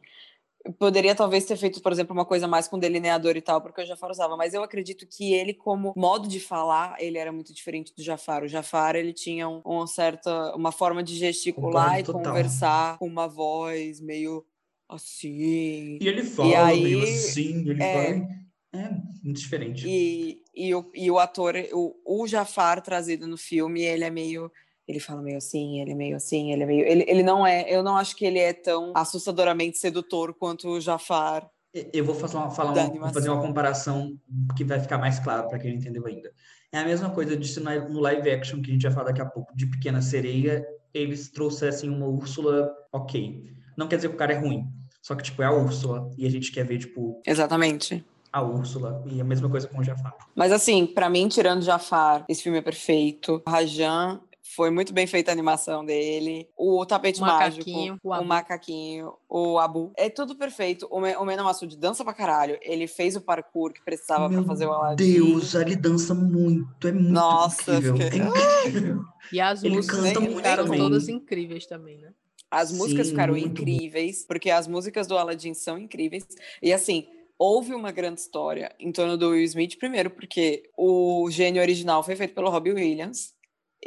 Eu poderia talvez ter feito, por exemplo, uma coisa mais com delineador e tal, porque o Jafar usava, mas eu acredito que ele como modo de falar, ele era muito diferente do Jafar. O Jafar, ele tinha um, uma certa uma forma de gesticular e total. conversar com uma voz meio assim. E ele fala aí, meio assim, ele é, fala. É muito diferente. E, e, o, e o ator, o, o Jafar trazido no filme, ele é meio. Ele fala meio assim, ele é meio assim, ele é meio. Ele, ele não é. Eu não acho que ele é tão assustadoramente sedutor quanto o Jafar. Eu vou fazer uma, falar uma, fazer uma comparação que vai ficar mais claro para quem não entendeu ainda. É a mesma coisa de se no live action, que a gente vai falar daqui a pouco, de Pequena Sereia, eles trouxessem uma Úrsula ok. Não quer dizer que o cara é ruim, só que, tipo, é a Úrsula, e a gente quer ver, tipo, Exatamente. a Úrsula, e a mesma coisa com o Jafar. Mas assim, pra mim, tirando Jafar, esse filme é perfeito. O Rajan foi muito bem feita a animação dele. O tapete O macaquinho, mágico, o o, Abu. macaquinho, o Abu. É tudo perfeito. O, Me- o Mena Massoud dança pra caralho. Ele fez o parkour que precisava Meu pra fazer o Aladdin. Deus, ele dança muito, é muito Nossa, incrível. fiquei- É incrível. E as Ele músicas canta muito ficaram todas incríveis também, né? As músicas Sim, ficaram muito bom. incríveis, porque as músicas do Aladdin são incríveis. E assim, houve uma grande história em torno do Will Smith, primeiro, porque o gênio original foi feito pelo Robbie Williams.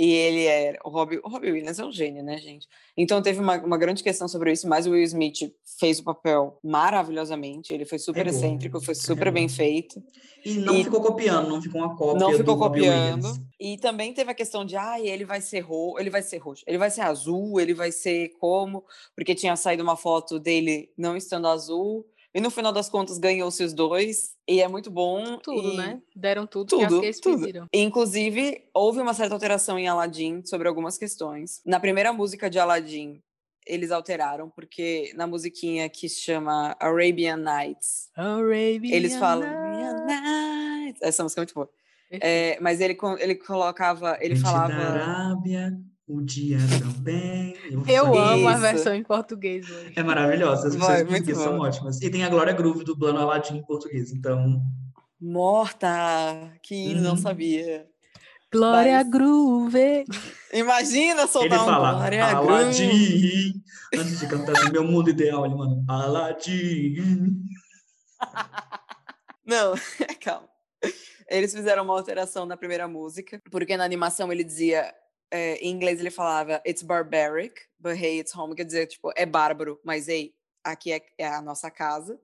E ele era. O Robbie, o Robbie Williams é um gênio, né, gente? Então teve uma, uma grande questão sobre isso, mas o Will Smith fez o papel maravilhosamente. Ele foi super Pegou, excêntrico, foi super bem carregou. feito. E não E- ficou copiando, não ficou uma cópia não ficou copiando. E também teve a questão de, ah, ele vai ser roxo, ele vai ser roxo, ele vai ser azul, ele vai ser como? Porque tinha saído uma foto dele não estando azul. E no final das contas ganhou-se os dois. E é muito bom. Tudo, e- né? Deram tudo, que Tudo, as gays tudo. pediram. Inclusive, houve uma certa alteração em Aladdin sobre algumas questões. Na primeira música de Aladdin, eles alteraram, porque na musiquinha que se chama Arabian Nights, Arabian eles falam Nights. Arabian Nights. Essa música é muito boa. É, mas ele, ele colocava, ele falava. Arábia, o dia também. Eu falei- amo a versão em português hoje. É maravilhosa, as versões portuguesas são ótimas. E tem a Glória Groove dublando Aladdin em português, então... Morta! Que não Uhum. sabia. Glória Mas- Groove. Imagina Ele soltar um fala, Glória Groove. Aladdin. Antes de cantar assim, meu mundo ideal, ele manda, Aladdin. Não, calma. Eles fizeram uma alteração na primeira música, porque na animação ele dizia, é, em inglês ele falava It's barbaric, but hey, it's home, quer dizer, tipo, é bárbaro, mas ei, aqui é, é a nossa casa.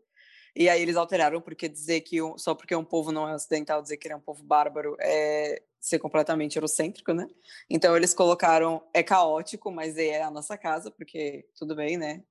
E aí eles alteraram, porque dizer que um- só porque um povo não é ocidental, dizer que ele é um povo bárbaro é ser completamente eurocêntrico, né? Então eles colocaram, é caótico, mas é a nossa casa, porque tudo bem, né?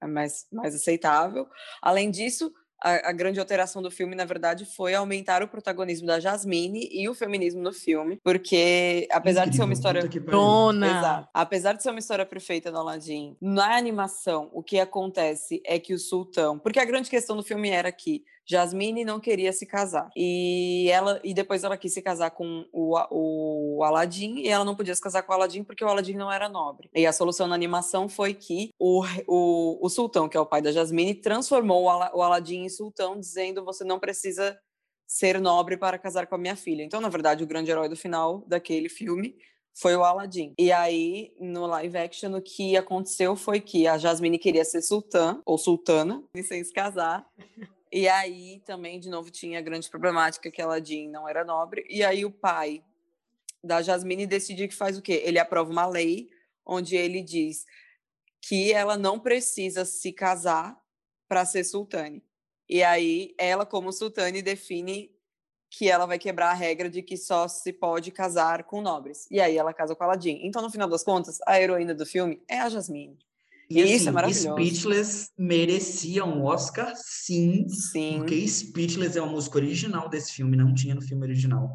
É mais, mais aceitável. Além disso, a, a grande alteração do filme, na verdade, foi aumentar o protagonismo da Jasmine e o feminismo no filme, porque apesar de ser uma Incrível, história. Dona. Exato. Apesar de ser uma história perfeita do Aladdin, na animação, o que acontece é que o sultão. Porque a grande questão do filme era que Jasmine não queria se casar. E ela e depois ela quis se casar com o, o Aladdin e ela não podia se casar com o Aladdin porque o Aladdin não era nobre. E a solução na animação foi que o, o, o sultão, que é o pai da Jasmine, transformou o, Ala, o Aladdin em sultão, dizendo você não precisa ser nobre para casar com a minha filha. Então, na verdade, o grande herói do final daquele filme foi o Aladdin. E aí, no live action, o que aconteceu foi que a Jasmine queria ser sultã, ou sultana, sem se casar. E aí, também, de novo, tinha a grande problemática que Aladdin não era nobre. E aí, o pai da Jasmine decide que faz o quê? Ele aprova uma lei onde ele diz que ela não precisa se casar para ser sultane. E aí, ela, como sultane, define que ela vai quebrar a regra de que só se pode casar com nobres. E aí ela casa com Aladdin. Então, no final das contas, a heroína do filme é a Jasmine. E Isso é assim, maravilhoso. Speechless merecia um Oscar, sim, Sim. porque Speechless é uma música original desse filme, não tinha no filme original.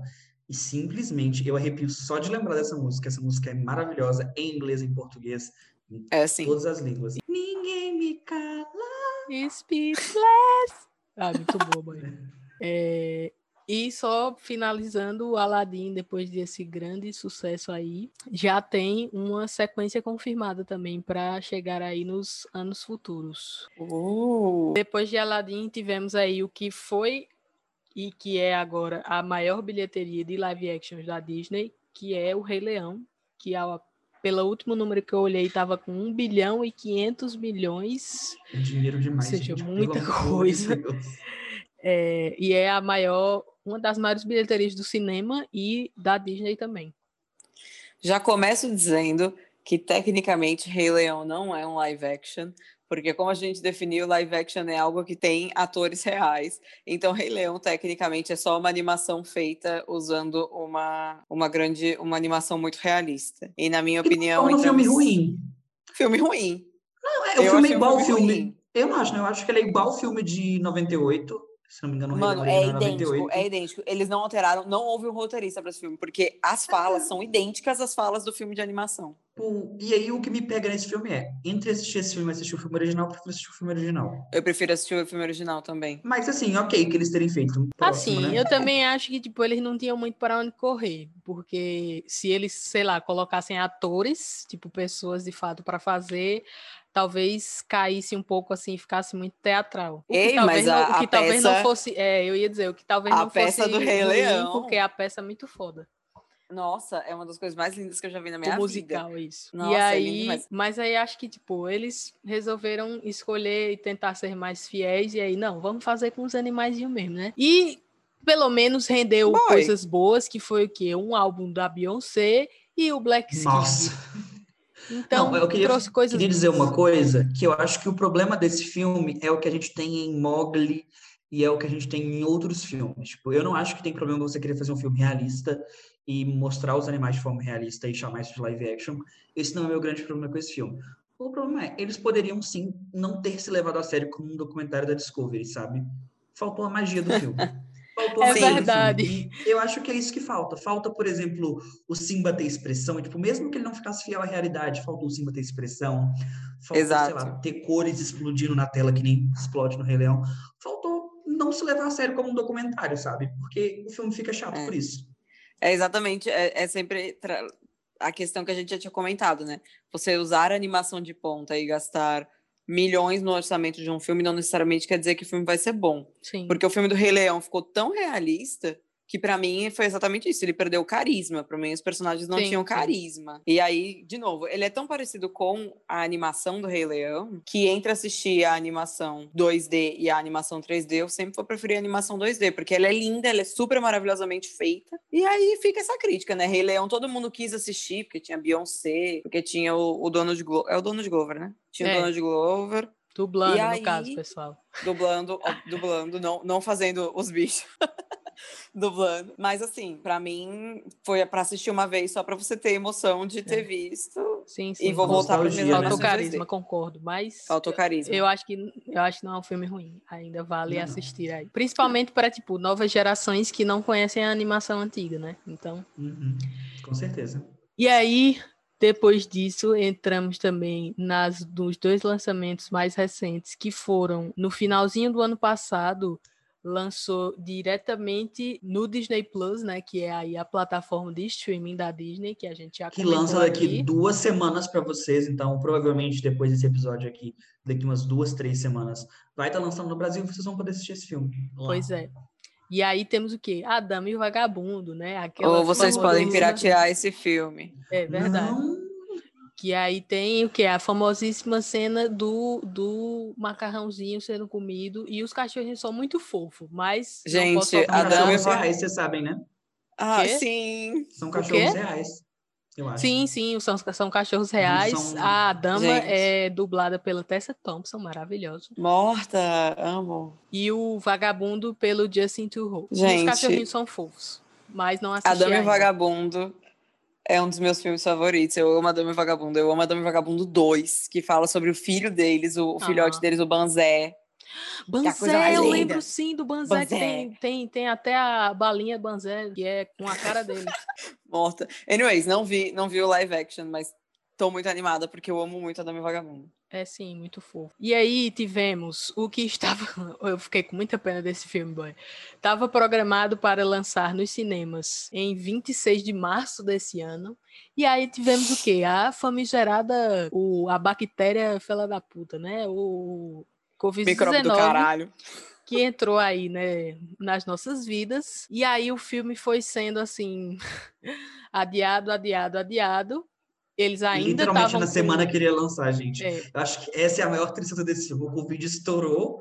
E simplesmente, eu arrepio só de lembrar dessa música. Essa música é maravilhosa, em inglês, em português, em É assim. todas as línguas. Ninguém me cala. Speechless. Ah, muito boa, mãe. É, E só finalizando o Aladdin, depois desse grande sucesso aí, já tem uma sequência confirmada também para chegar aí nos anos futuros. Uh, Depois de Aladdin, tivemos aí o que foi e que é agora a maior bilheteria de live actions da Disney, que é o Rei Leão, que a- pelo último número que eu olhei estava com 1 bilhão e 500 milhões, É dinheiro demais. Ou seja, gente, muita de coisa. Deus. É, e é a maior, uma das maiores bilheterias do cinema e da Disney também. já começo dizendo que tecnicamente Rei Leão não é um live action, porque como a gente definiu, live action é algo que tem atores reais. Então Rei Leão tecnicamente é só uma animação feita usando uma, uma grande uma animação muito realista. E na minha opinião, É um em filme ruim. Filme ruim. Não, é, Eu o filme é igual ao filme. Eu não acho, né? Eu acho que ele é igual ao filme de 98. Se não me engano, Mano, é é idêntico, 98. é idêntico. Eles não alteraram, não houve um roteirista para esse filme, porque as falas são idênticas às falas do filme de animação. E aí o que me pega nesse filme é, entre assistir esse filme e assistir o filme original, eu prefiro assistir o filme original. Eu prefiro assistir o filme original também. Mas assim, ok que eles terem feito um próximo, Assim, né? eu também acho que tipo eles não tinham muito para onde correr, porque se eles, sei lá, colocassem atores, tipo pessoas de fato para fazer, talvez caísse um pouco assim, e ficasse muito teatral. O que Ei, talvez, mas não, a- o que a talvez não peça- fosse, é, eu ia dizer, o que talvez a não fosse peça do Rei ruim, Leão. porque a peça é muito foda. Nossa, é uma das coisas mais lindas que eu já vi na minha o vida. musical, é isso. Nossa, e é lindo aí, demais. mas aí acho que, tipo, eles resolveram escolher e tentar ser mais fiéis, e aí, não, vamos fazer com os animaizinhos mesmo, né? E pelo menos rendeu Boy. coisas boas, que foi o quê? Um álbum da Beyoncé e o Black King. Nossa. Então, Não, eu queria, trouxe coisas queria dizer uma coisa, que eu acho que o problema desse filme é o que a gente tem em Mowgli e é o que a gente tem em outros filmes. Tipo, eu não acho que tem problema você querer fazer um filme realista e mostrar os animais de forma realista e chamar isso de live action. Esse não é o meu grande problema com esse filme. O problema é, eles poderiam sim não ter se levado a sério como um documentário da Discovery, sabe? Faltou a magia do filme. Faltou É verdade. Eu acho que é isso que falta. Falta, por exemplo, o Simba ter expressão. E, tipo, mesmo que ele não ficasse fiel à realidade, faltou o Simba ter expressão. Faltou, sei Exato. lá, ter cores explodindo na tela que nem explode no Rei Leão. Faltou não se levar a sério como um documentário, sabe? Porque o filme fica chato É. por isso. É exatamente, é, é sempre tra- a questão que a gente já tinha comentado, né? Você usar a animação de ponta e gastar milhões no orçamento de um filme não necessariamente quer dizer que o filme vai ser bom. Sim. Porque o filme do Rei Leão ficou tão realista que pra mim foi exatamente isso. Ele perdeu o carisma. Pra mim, os personagens não Sim, tinham sim. carisma. E aí, de novo, ele é tão parecido com a animação do Rei Leão que entre assistir a animação 2D e a animação 3D, eu sempre vou preferir a animação 2D, porque ela é linda, ela é super maravilhosamente feita. E aí fica essa crítica, né? Rei Leão, todo mundo quis assistir, porque tinha Beyoncé, porque tinha o, o dono de Glover. É o dono de Glover, né? Tinha É. o dono de Glover Dublando, E no aí- caso, pessoal. dublando, dublando, não, não fazendo os bichos. dublando. Mas assim, pra mim foi pra assistir uma vez só pra você ter emoção de ter visto. Sim, sim. E vou voltar para né? Faltou carisma, 2D. concordo. Mas Faltou carisma. Eu acho que eu acho que não é um filme ruim. Ainda vale Não, assistir aí. Principalmente para tipo novas gerações que não conhecem a animação antiga, né? Então. Uhum, com certeza. E aí, depois disso, entramos também nas dos dois lançamentos mais recentes que foram no finalzinho do ano passado, lançou diretamente no Disney Plus, né, que é aí a plataforma de streaming da Disney que a gente já Que lança daqui aqui. duas semanas para vocês, então provavelmente depois desse episódio aqui, daqui umas duas, três semanas, vai estar lançando no Brasil e vocês vão poder assistir esse filme. lá. Pois é. E aí temos o quê? A Dama e o Vagabundo, né? Aquela Ou vocês podem piratear esse filme. É verdade. Não, Que aí tem o que? A famosíssima cena do, do macarrãozinho sendo comido. E os cachorrinhos são muito fofos, mas. Gente, a Dama e o reais, vocês sabem, né? Ah, Quê? sim. São quê? cachorros reais, eu acho. Sim, sim, são, são cachorros reais. são- A dama Gente. é dublada pela Tessa Thompson, maravilhoso. Morta, amo. E o vagabundo pelo Justin. E os cachorrinhos são fofos. Mas não assisti A Dama e. Vagabundo é um dos meus filmes favoritos. Eu amo A Dama e Vagabundo. Eu amo A Dama e Vagabundo 2, que fala sobre o filho deles, o, o filhote deles, o Banzé. Banzé, eu lembro sim do Banzé, que Banzé. tem, tem, tem até a balinha Banzé, que é com a cara dele. Morta. Anyways, não vi, não vi o live action, mas tô muito animada porque eu amo muito A Dama o Vagabundo. É sim, muito fofo. E aí tivemos o que estava. Eu fiquei com muita pena desse filme, boy. Estava programado para lançar nos cinemas em 26 de março desse ano. E aí tivemos o quê? A famigerada. O, a bactéria fela da puta, né? O Covid-19 caralho. que entrou aí, né, nas nossas vidas. E aí o filme foi sendo assim adiado, adiado, adiado. Eles ainda Literalmente na com- semana que iria lançar, gente. É, Eu acho que essa é a maior tristeza desse filme. O Covid estourou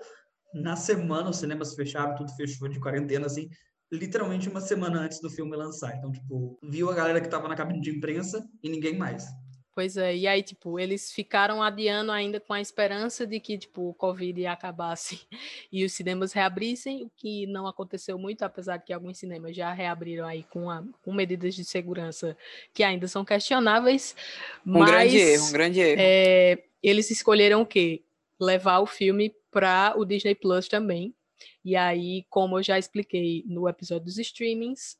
na semana, os cinemas fecharam, tudo fechou de quarentena, assim, literalmente uma semana antes do filme lançar. Então, tipo, viu a galera que tava na cabine de imprensa e ninguém mais. Pois é, e aí, tipo, eles ficaram adiando ainda com a esperança de que, tipo, o Covid acabasse e os cinemas reabrissem, o que não aconteceu muito, apesar de que alguns cinemas já reabriram aí com, a- com medidas de segurança que ainda são questionáveis, Um mas grande erro, um grande erro. é, eles escolheram o quê? Levar o filme para o Disney Plus também. E aí, como eu já expliquei no episódio dos streamings,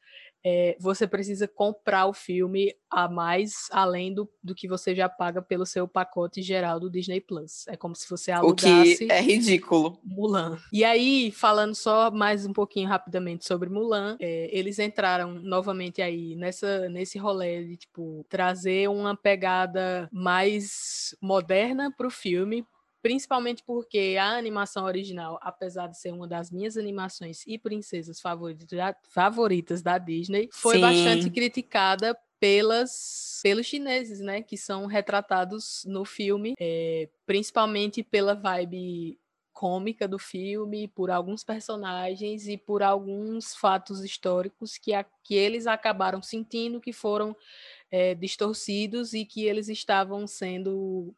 é, você precisa comprar o filme a mais além do, do que você já paga pelo seu pacote geral do Disney Plus. É como se você o que alugasse é ridículo. Mulan. E aí, falando só mais um pouquinho rapidamente sobre Mulan, é, eles entraram novamente aí nessa, nesse rolê de, tipo, trazer uma pegada mais moderna para o filme, principalmente porque a animação original, apesar de ser uma das minhas animações e princesas favoritas da, Disney, foi Sim. bastante criticada pelas pelos chineses, né, que são retratados no filme, é, principalmente pela vibe cômica do filme, por alguns personagens e por alguns fatos históricos que, a, que eles acabaram sentindo que foram é, distorcidos e que eles estavam sendo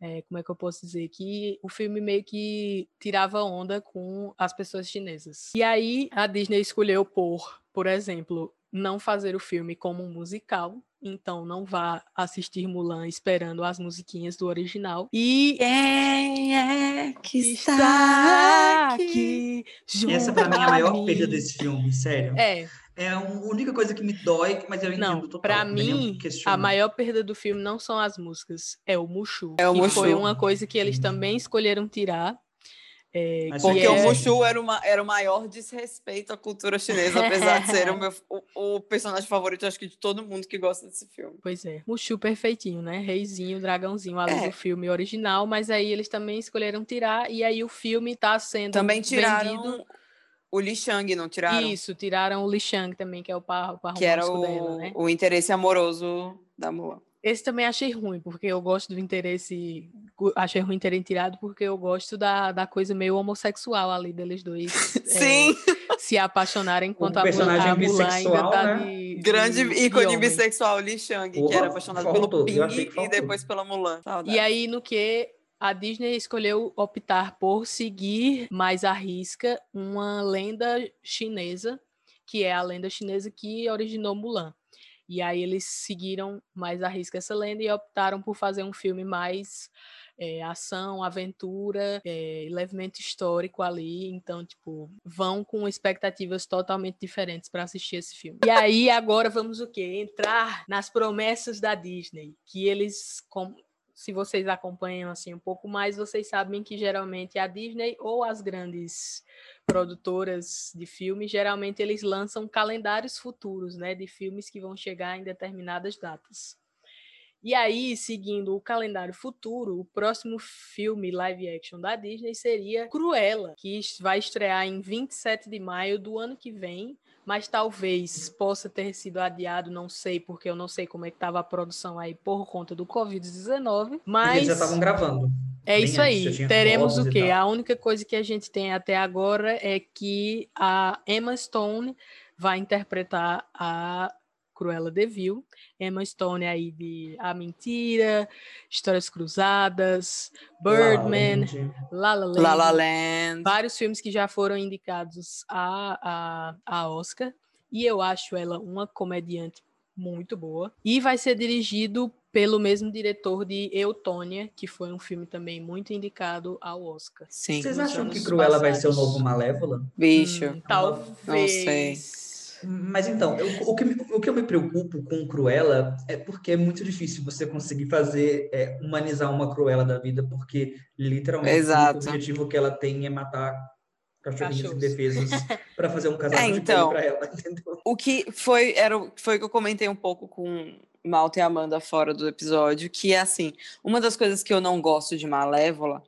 é, como é que eu posso dizer, que o filme meio que tirava onda com as pessoas chinesas. E aí a Disney escolheu por, por exemplo, não fazer o filme como um musical, então não vá assistir Mulan esperando as musiquinhas do original. E Quem é que está aqui junto Essa, pra mim, é a maior perda desse filme, sério. É, É a única coisa que me dói, mas eu entendo não, total. pra o mim, a maior perda do filme não são as músicas, é o Mushu. É o que foi Mushu. uma coisa que eles também escolheram tirar. é, Porque é- o Mushu era, uma, era o maior desrespeito à cultura chinesa, apesar de ser o, meu, o, o personagem favorito, acho que de todo mundo que gosta desse filme. Pois é, Mushu perfeitinho, né? Reizinho, dragãozinho ali É. do filme original, mas aí eles também escolheram tirar, e aí o filme tá sendo Também tiraram vendido. O Li Shang, não tiraram? Isso, tiraram o Li Shang também, que é o par, o par que era o, dela, né? o interesse amoroso da Mulan. Esse também achei ruim, porque eu gosto do interesse. Achei ruim terem tirado, porque eu gosto da, da coisa meio homossexual ali deles dois é, Sim, se apaixonarem enquanto a, Mulan- personagem a Mulan ainda tá né? de. de- grande de ícone homem. bissexual Li Shang, que era apaixonado faltou, pelo Ping e depois pela Mulan. Saudade. E aí, no que a Disney escolheu optar por seguir mais à risca uma lenda chinesa, que é a lenda chinesa que originou Mulan. E aí eles seguiram mais à risca essa lenda e optaram por fazer um filme mais é, ação, aventura, é, levemente histórico ali. Então, tipo, vão com expectativas totalmente diferentes para assistir esse filme. E aí, agora vamos o quê? Entrar nas promessas da Disney, que eles, com- se vocês acompanham assim um pouco mais, vocês sabem que geralmente a Disney ou as grandes produtoras de filmes, geralmente eles lançam calendários futuros, né, de filmes que vão chegar em determinadas datas. E aí, seguindo o calendário futuro, o próximo filme live action da Disney seria Cruella, que vai estrear em 27 de maio do ano que vem, mas talvez possa ter sido adiado, não sei, porque eu não sei como é que estava a produção aí por conta do Covid-19, Porque mas Eles já estavam gravando. é bem isso aí. Teremos o quê? A única coisa que a gente tem até agora é que a Emma Stone vai interpretar a Cruella de Vil. Emma Stone aí de A Mentira, Histórias Cruzadas, Birdman, La La Land, La La Land. vários filmes que já foram indicados a, a, a Oscar. E eu acho ela uma comediante muito boa. E vai ser dirigido pelo mesmo diretor de Eutônia, que foi um filme também muito indicado ao Oscar. Sim. Vocês acham que Cruella vai ser o passados. novo Malévola? Bicho. Hum, talvez. Mas então, eu- o, que, o que eu me preocupo com Cruella é porque é muito difícil você conseguir fazer, é, humanizar uma Cruella da vida, porque literalmente o Exato. único objetivo que ela tem é matar cachorrinhos Cachorros. indefesos para fazer um casaco É, então. para ela, entendeu? O que foi, era, o- foi o que eu comentei um pouco com Malta e Amanda fora do episódio, que é assim, uma das coisas que eu não gosto de Malévola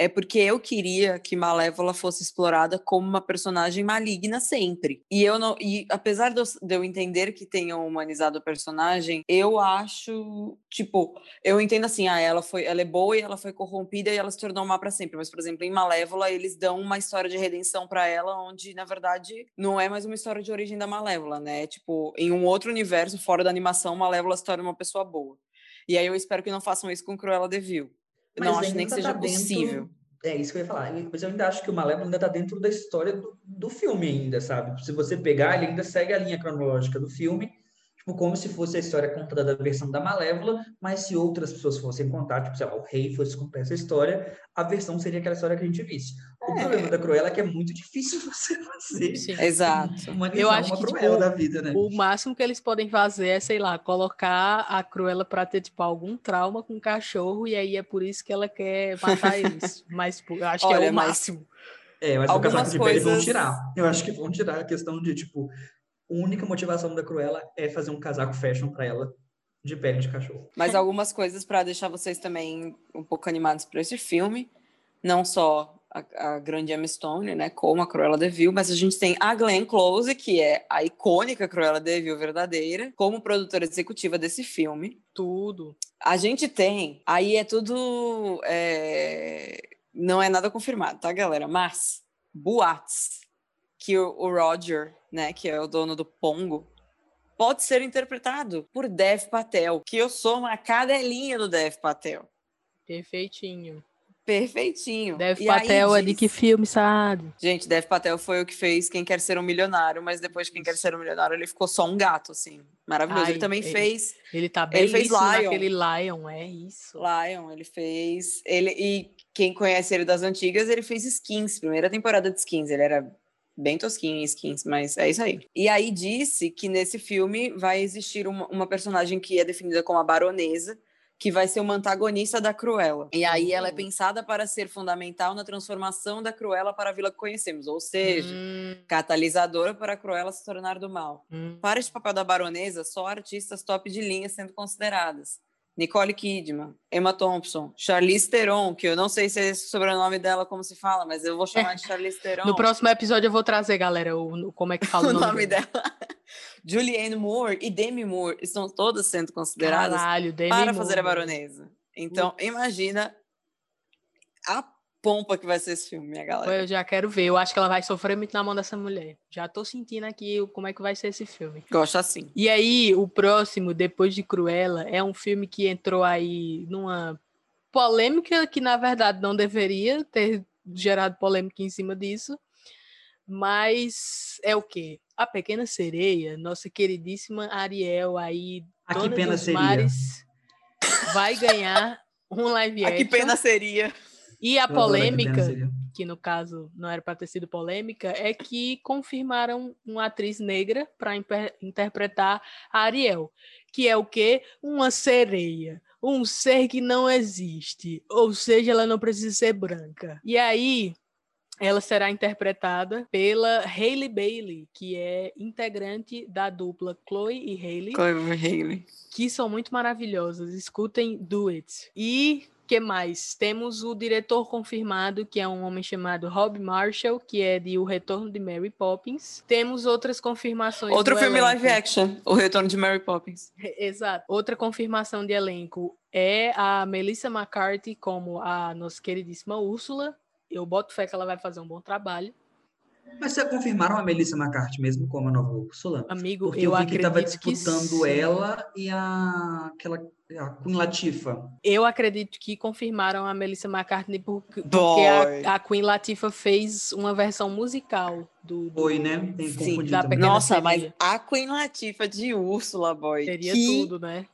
é porque eu queria que Malévola fosse explorada como uma personagem maligna sempre. E eu não, e apesar de eu, de eu entender que tenham humanizado o personagem, eu acho, tipo, eu entendo assim, ah, ela foi, ela é boa e ela foi corrompida e ela se tornou má para sempre, mas por exemplo, em Malévola eles dão uma história de redenção para ela onde na verdade não é mais uma história de origem da Malévola, né? Tipo, em um outro universo fora da animação, Malévola se torna uma pessoa boa. E aí eu espero que não façam isso com Cruella de Vil. Eu não Mas acho nem que ainda seja tá dentro- possível. É isso que eu ia falar. Mas eu ainda acho que o Malévola ainda tá dentro da história do, do filme ainda, sabe? Se você pegar, ele ainda segue a linha cronológica do filme, tipo, como se fosse a história contada da versão da Malévola, mas se outras pessoas fossem contar, tipo, sei lá, o rei fosse contar essa história, a versão seria aquela história que a gente visse. O É. problema da Cruella é que é muito difícil você fazer Sim. Exato. humanizar Eu acho uma que, tipo, da vida, né? O máximo que eles podem fazer é, sei lá, colocar a Cruella pra ter, tipo, algum trauma com o cachorro, e aí é por isso que ela quer matar eles. Mas, tipo, eu acho que Olha, é o mas- máximo. É, mas o Algumas casaco de pele vão coisas- tirar. Eu acho que vão tirar a questão de, tipo, a única motivação da Cruella é fazer um casaco fashion pra ela de pele de cachorro. Mas algumas coisas para deixar vocês também um pouco animados para esse filme. Não só a, a grande Emma Stone, né? Como a Cruella de Vil, mas a gente tem a Glenn Close, que é a icônica Cruella de Vil verdadeira, como produtora executiva desse filme. Tudo. A gente tem, aí é tudo. é, Não é nada confirmado, tá, galera? Mas boatos que o, Roger, né, que é o dono do Pongo, pode ser interpretado por Dev Patel, que eu sou uma cadelinha do Dev Patel. Perfeitinho. Perfeitinho. Dev E Patel é de diz- que filme, sabe? Gente, Dev Patel foi o que fez Quem Quer Ser um Milionário, mas depois de Quem Quer Ser um Milionário ele ficou só um gato, assim. Maravilhoso. Ai, ele também ele- fez Ele tá Ele fez Lion. naquele Lion, é isso. Lion, ele fez. Ele, e quem conhece ele das antigas, ele fez skins, primeira temporada de skins. Ele era bem tosquinho em skins, mas é isso aí. E aí disse que nesse filme vai existir uma, uma personagem que é definida como a baronesa, que vai ser uma antagonista da Cruella. E aí ela é Oh. pensada para ser fundamental na transformação da Cruella para a vila que conhecemos, ou seja, Hum, catalisadora para a Cruella se tornar do mal. hum. Para este papel da baronesa, só artistas top de linha sendo consideradas. Nicole Kidman, Emma Thompson, Charlize Theron, que eu não sei se é esse o sobrenome dela como se fala, mas eu vou chamar de Charlize Theron. No próximo episódio eu vou trazer, galera, o, como é que fala o o nome, nome dela. dela. Julianne Moore e Demi Moore estão todas sendo consideradas Caralho, para Moore, fazer a baronesa. Então, Putz. imagina a pompa que vai ser esse filme, minha galera. Eu já quero ver. Eu acho que ela vai sofrer muito na mão dessa mulher. Já tô sentindo aqui o- como é que vai ser esse filme. Gosto assim. E aí, o próximo, depois de Cruella, é um filme que entrou aí numa polêmica que, na verdade, não deveria ter gerado polêmica em cima disso. Mas é o quê? A Pequena Sereia, nossa queridíssima Ariel aí, A que dona pena dos seria? mares, vai ganhar um live Ah, que action. pena seria. E a Eu polêmica que no caso não era para ter sido polêmica, é que confirmaram uma atriz negra para interpretar a Ariel, que é o quê? Uma sereia, um ser que não existe, ou seja, ela não precisa ser branca. E aí ela será interpretada pela Hailey Bailey, que é integrante da dupla Chloe e Hailey, Clover Haley. que são muito maravilhosas. Escutem Do It. E que mais? Temos o diretor confirmado, que é um homem chamado Rob Marshall, que é de O Retorno de Mary Poppins. Temos outras confirmações. Outro filme elenco. live action, O Retorno de Mary Poppins. Exato. Outra confirmação de elenco é a Melissa McCarthy como a nossa queridíssima Úrsula. Eu boto fé que ela vai fazer um bom trabalho. Mas você confirmaram a Melissa McCarthy mesmo como a nova Úrsula? Amigo, Porque eu eu, vi que acredito estava que disputando ela e a aquela a Queen Latifah. Eu acredito que confirmaram a Melissa McCarthy porque, porque a, a Queen Latifah fez uma versão musical do, do- Foi, né? Tem Sim, da também. Nossa, mas a Queen Latifah de Úrsula, boy. Seria que tudo, né?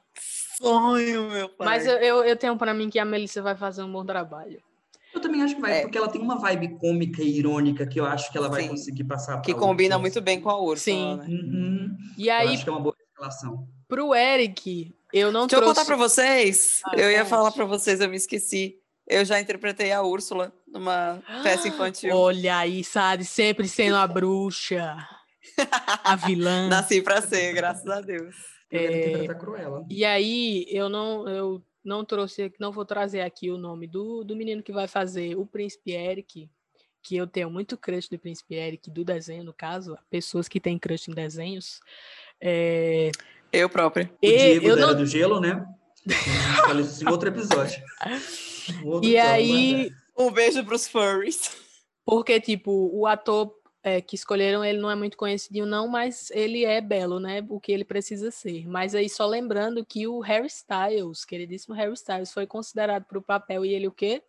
sonho, meu pai. Mas eu, eu, eu tenho pra mim que a Melissa vai fazer um bom trabalho. Eu também acho que vai, É. porque ela tem uma vibe cômica e irônica que eu acho que ela vai Sim. conseguir passar Que combina Úrsula. muito bem com a Ursula, Sim. né? Uhum. E Eu aí, acho que é uma boa relação. pro Eric, eu não Deixa eu trouxe... contar pra vocês. Ah, eu ia falar pra vocês, eu me esqueci. Eu já interpretei a Úrsula numa peça infantil. Olha aí, Sade, sempre sendo a bruxa, a vilã. Nasci pra ser, graças a Deus. Eu É. E aí, eu não, eu não trouxe, não vou trazer aqui o nome do, do menino que vai fazer o Príncipe Eric, que eu tenho muito crush do Príncipe Eric, do desenho, no caso, pessoas que têm crush em desenhos. É, Eu própria. O Diego eu da Era não, do Gelo, né? Falei isso em outro episódio. Outro e episódio, aí, Um beijo pros furries. porque, tipo, o ator é, que escolheram, ele não é muito conhecidinho, não, mas ele é belo, né? O que ele precisa ser. Mas aí, só lembrando que o Harry Styles, queridíssimo Harry Styles, foi considerado para o papel e ele o quê?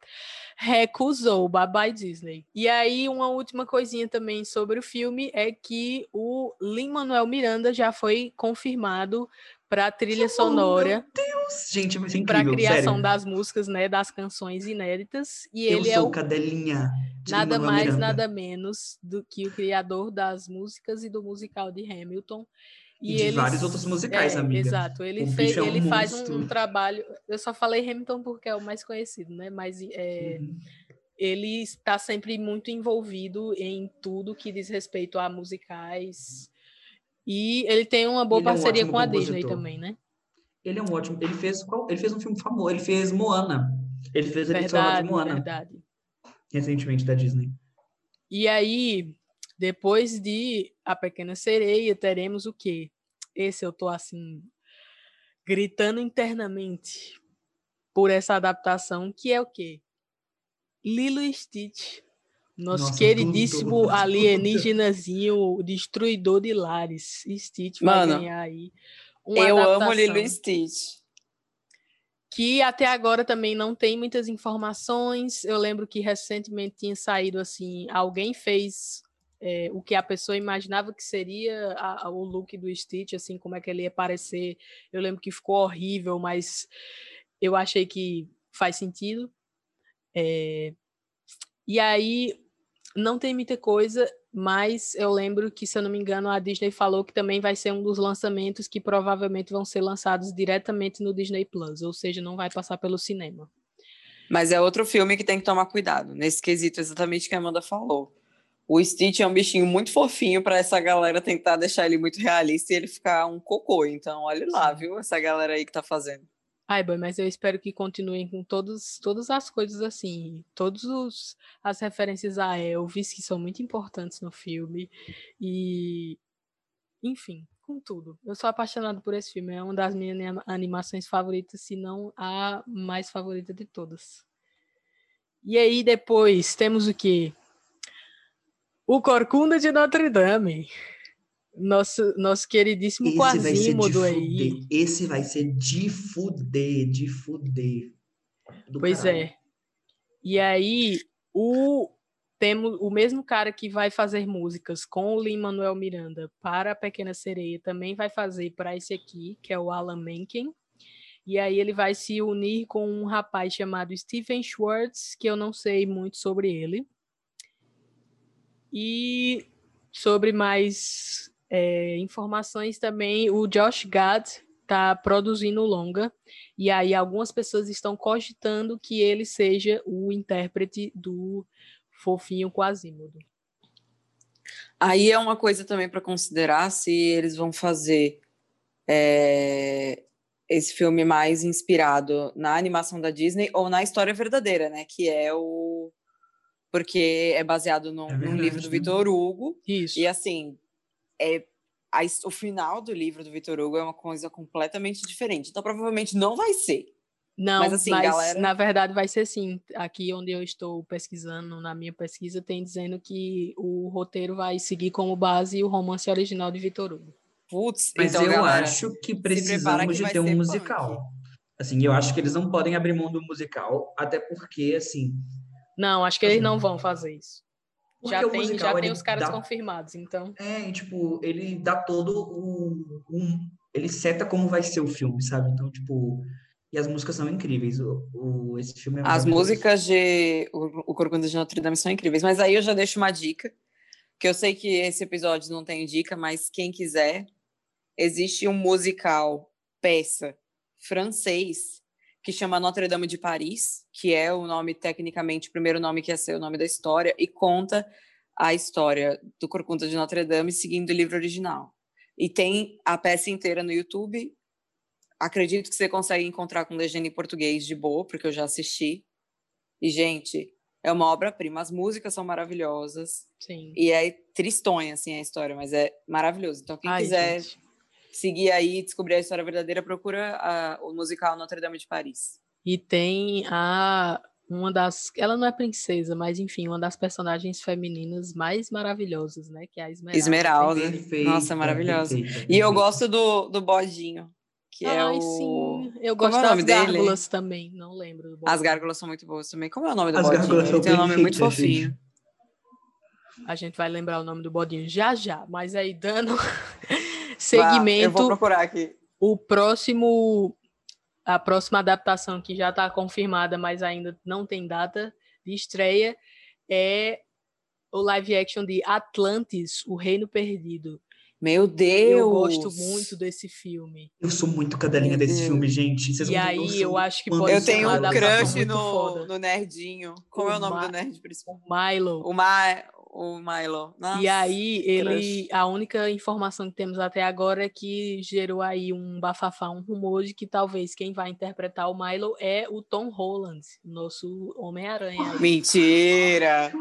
Recusou, bye bye Disney. E aí, uma última coisinha também sobre o filme é que o Lin-Manuel Miranda já foi confirmado para a trilha sonora, Deus, gente, vai ser incrível, criação sério. das músicas, né? Das canções inéditas. E Eu ele é o cadelinha de nada mais, Miranda. nada menos do que o criador das músicas e do musical de Hamilton. E de vários outros musicais, é, amiga. Exato, ele, fez, é um ele faz um, um trabalho. Eu só falei Hamilton porque é o mais conhecido, né? Mas é, Uhum. ele está sempre muito envolvido em tudo que diz respeito a musicais. E ele tem uma boa Ele é um parceria com a Disney compositor. também, né? Ele é um ótimo. Ele fez qual? Ele fez um filme famoso. Ele fez Moana. Ele fez a Verdade, de Moana verdade. recentemente da Disney. E aí, depois de A Pequena Sereia, teremos o quê? Esse eu tô assim gritando internamente por essa adaptação, que é o quê? Lilo e Stitch. Nosso Nossa, queridíssimo tudo. alienígenazinho, o destruidor de lares. Stitch vai Mano, ganhar aí. Uma eu amo adaptação Lilo e Stitch. que até agora também não tem muitas informações. Eu lembro que recentemente tinha saído assim, alguém fez é, o que a pessoa imaginava que seria a- a- o look do Stitch, assim, como é que ele ia parecer. Eu lembro que ficou horrível, mas eu achei que faz sentido. É, E aí não tem muita coisa, mas eu lembro que, se eu não me engano, a Disney falou que também vai ser um dos lançamentos que provavelmente vão ser lançados diretamente no Disney Plus, ou seja, não vai passar pelo cinema. Mas é outro filme que tem que tomar cuidado. Nesse quesito, exatamente o que a Amanda falou. O Stitch é um bichinho muito fofinho para essa galera tentar deixar ele muito realista e ele ficar um cocô. Então, olha lá, viu? Essa galera aí que tá fazendo. Ai, boy, mas eu espero que continuem com todos, todas as coisas assim, todas as referências a Elvis, que são muito importantes no filme, e enfim, com tudo. Eu sou apaixonado por esse filme, é uma das minhas anima- animações favoritas, se não a mais favorita de todas. E aí depois temos o quê? O Corcunda de Notre Dame. Nosso, nosso queridíssimo Esse Quasimodo aí. fuder. Esse vai ser de fuder, de fuder. Do Pois caralho. é. E aí, o temos o mesmo cara que vai fazer músicas com o Lin-Manuel Miranda para a Pequena Sereia também vai fazer para esse aqui, que é o Alan Menken. E aí ele vai se unir com um rapaz chamado Stephen Schwartz, que eu não sei muito sobre ele. E sobre mais é, informações também, o Josh Gad está produzindo o longa, e aí algumas pessoas estão cogitando que ele seja o intérprete do Fofinho Quasimodo. Aí é uma coisa também para considerar se eles vão fazer é, esse filme mais inspirado na animação da Disney ou na história verdadeira, né? Que é o. Porque é baseado num, É num livro do né? Vitor Hugo. Isso. E assim, é, a o final do livro do Vitor Hugo é uma coisa completamente diferente. Então, provavelmente não vai ser. Não, Mas mas, assim, galera- na verdade vai ser sim. Aqui onde eu estou pesquisando, na minha pesquisa, tem dizendo que o roteiro vai seguir como base o romance original de Vitor Hugo. Putz, Mas então, eu galera, acho que precisamos que de ter um musical. Assim, eu acho que eles não podem abrir mão do musical, até porque, assim, Não, acho que eles não vão fazer isso. Porque Já tem, musical, já tem os caras dá- confirmados, então. É, e, tipo, ele dá todo o. Um, ele seta como vai ser o filme, sabe? Então, tipo, E as músicas são incríveis. O, o- esse filme é As músicas de O, o Corcunda de Notre Dame são incríveis, mas aí eu já deixo uma dica, que eu sei que esse episódio não tem dica, mas quem quiser, existe um musical, peça, francês, que chama Notre Dame de Paris, que é o nome, tecnicamente, o primeiro nome que ia ser o nome da história, e conta a história do Corcunda de Notre Dame seguindo o livro original. E tem a peça inteira no YouTube. Acredito que você consegue encontrar com legenda em português de boa, porque eu já assisti. E, gente, é uma obra-prima. As músicas são maravilhosas. Sim. E é tristonha, assim, a história, mas é maravilhoso. Então, quem Ai, quiser gente. Seguir aí e descobrir a história verdadeira, procura a- o musical Notre Dame de Paris. E tem a uma das, ela não é princesa, mas enfim, uma das personagens femininas mais maravilhosas, né, que é a Esmeralda. Esmeralda. Perfeita, Nossa, maravilhosa. perfeita, E eu perfeita. gosto do, do bodinho, que é Ai, o... sim. Eu Como gosto é o das nome dele? gárgulas também, não lembro. do As gárgulas são muito boas também. Como é o nome do As bodinho? gárgulas Ele tem um nome muito perfeitas, gente. fofinho. A gente vai lembrar o nome do bodinho já já, mas aí dando Vá, eu vou segmento, procurar aqui. o próximo a próxima adaptação que já está confirmada, mas ainda não tem data de estreia é o live action de Atlantis, O Reino Perdido. Meu Deus! Eu gosto muito desse filme. Eu sou muito cadelinha Meu desse Deus. filme, gente. Vocês E aí noção eu acho que pode Eu tenho um crush no, no Nerdinho. Como O é o nome Ma- do nerd principal? O Milo. O, Ma... o Milo. Nossa, E aí, ele, a única informação que temos até agora é que gerou aí um bafafá, um rumor de que talvez quem vai interpretar o Milo é o Tom Holland, nosso Homem-Aranha. Mentira!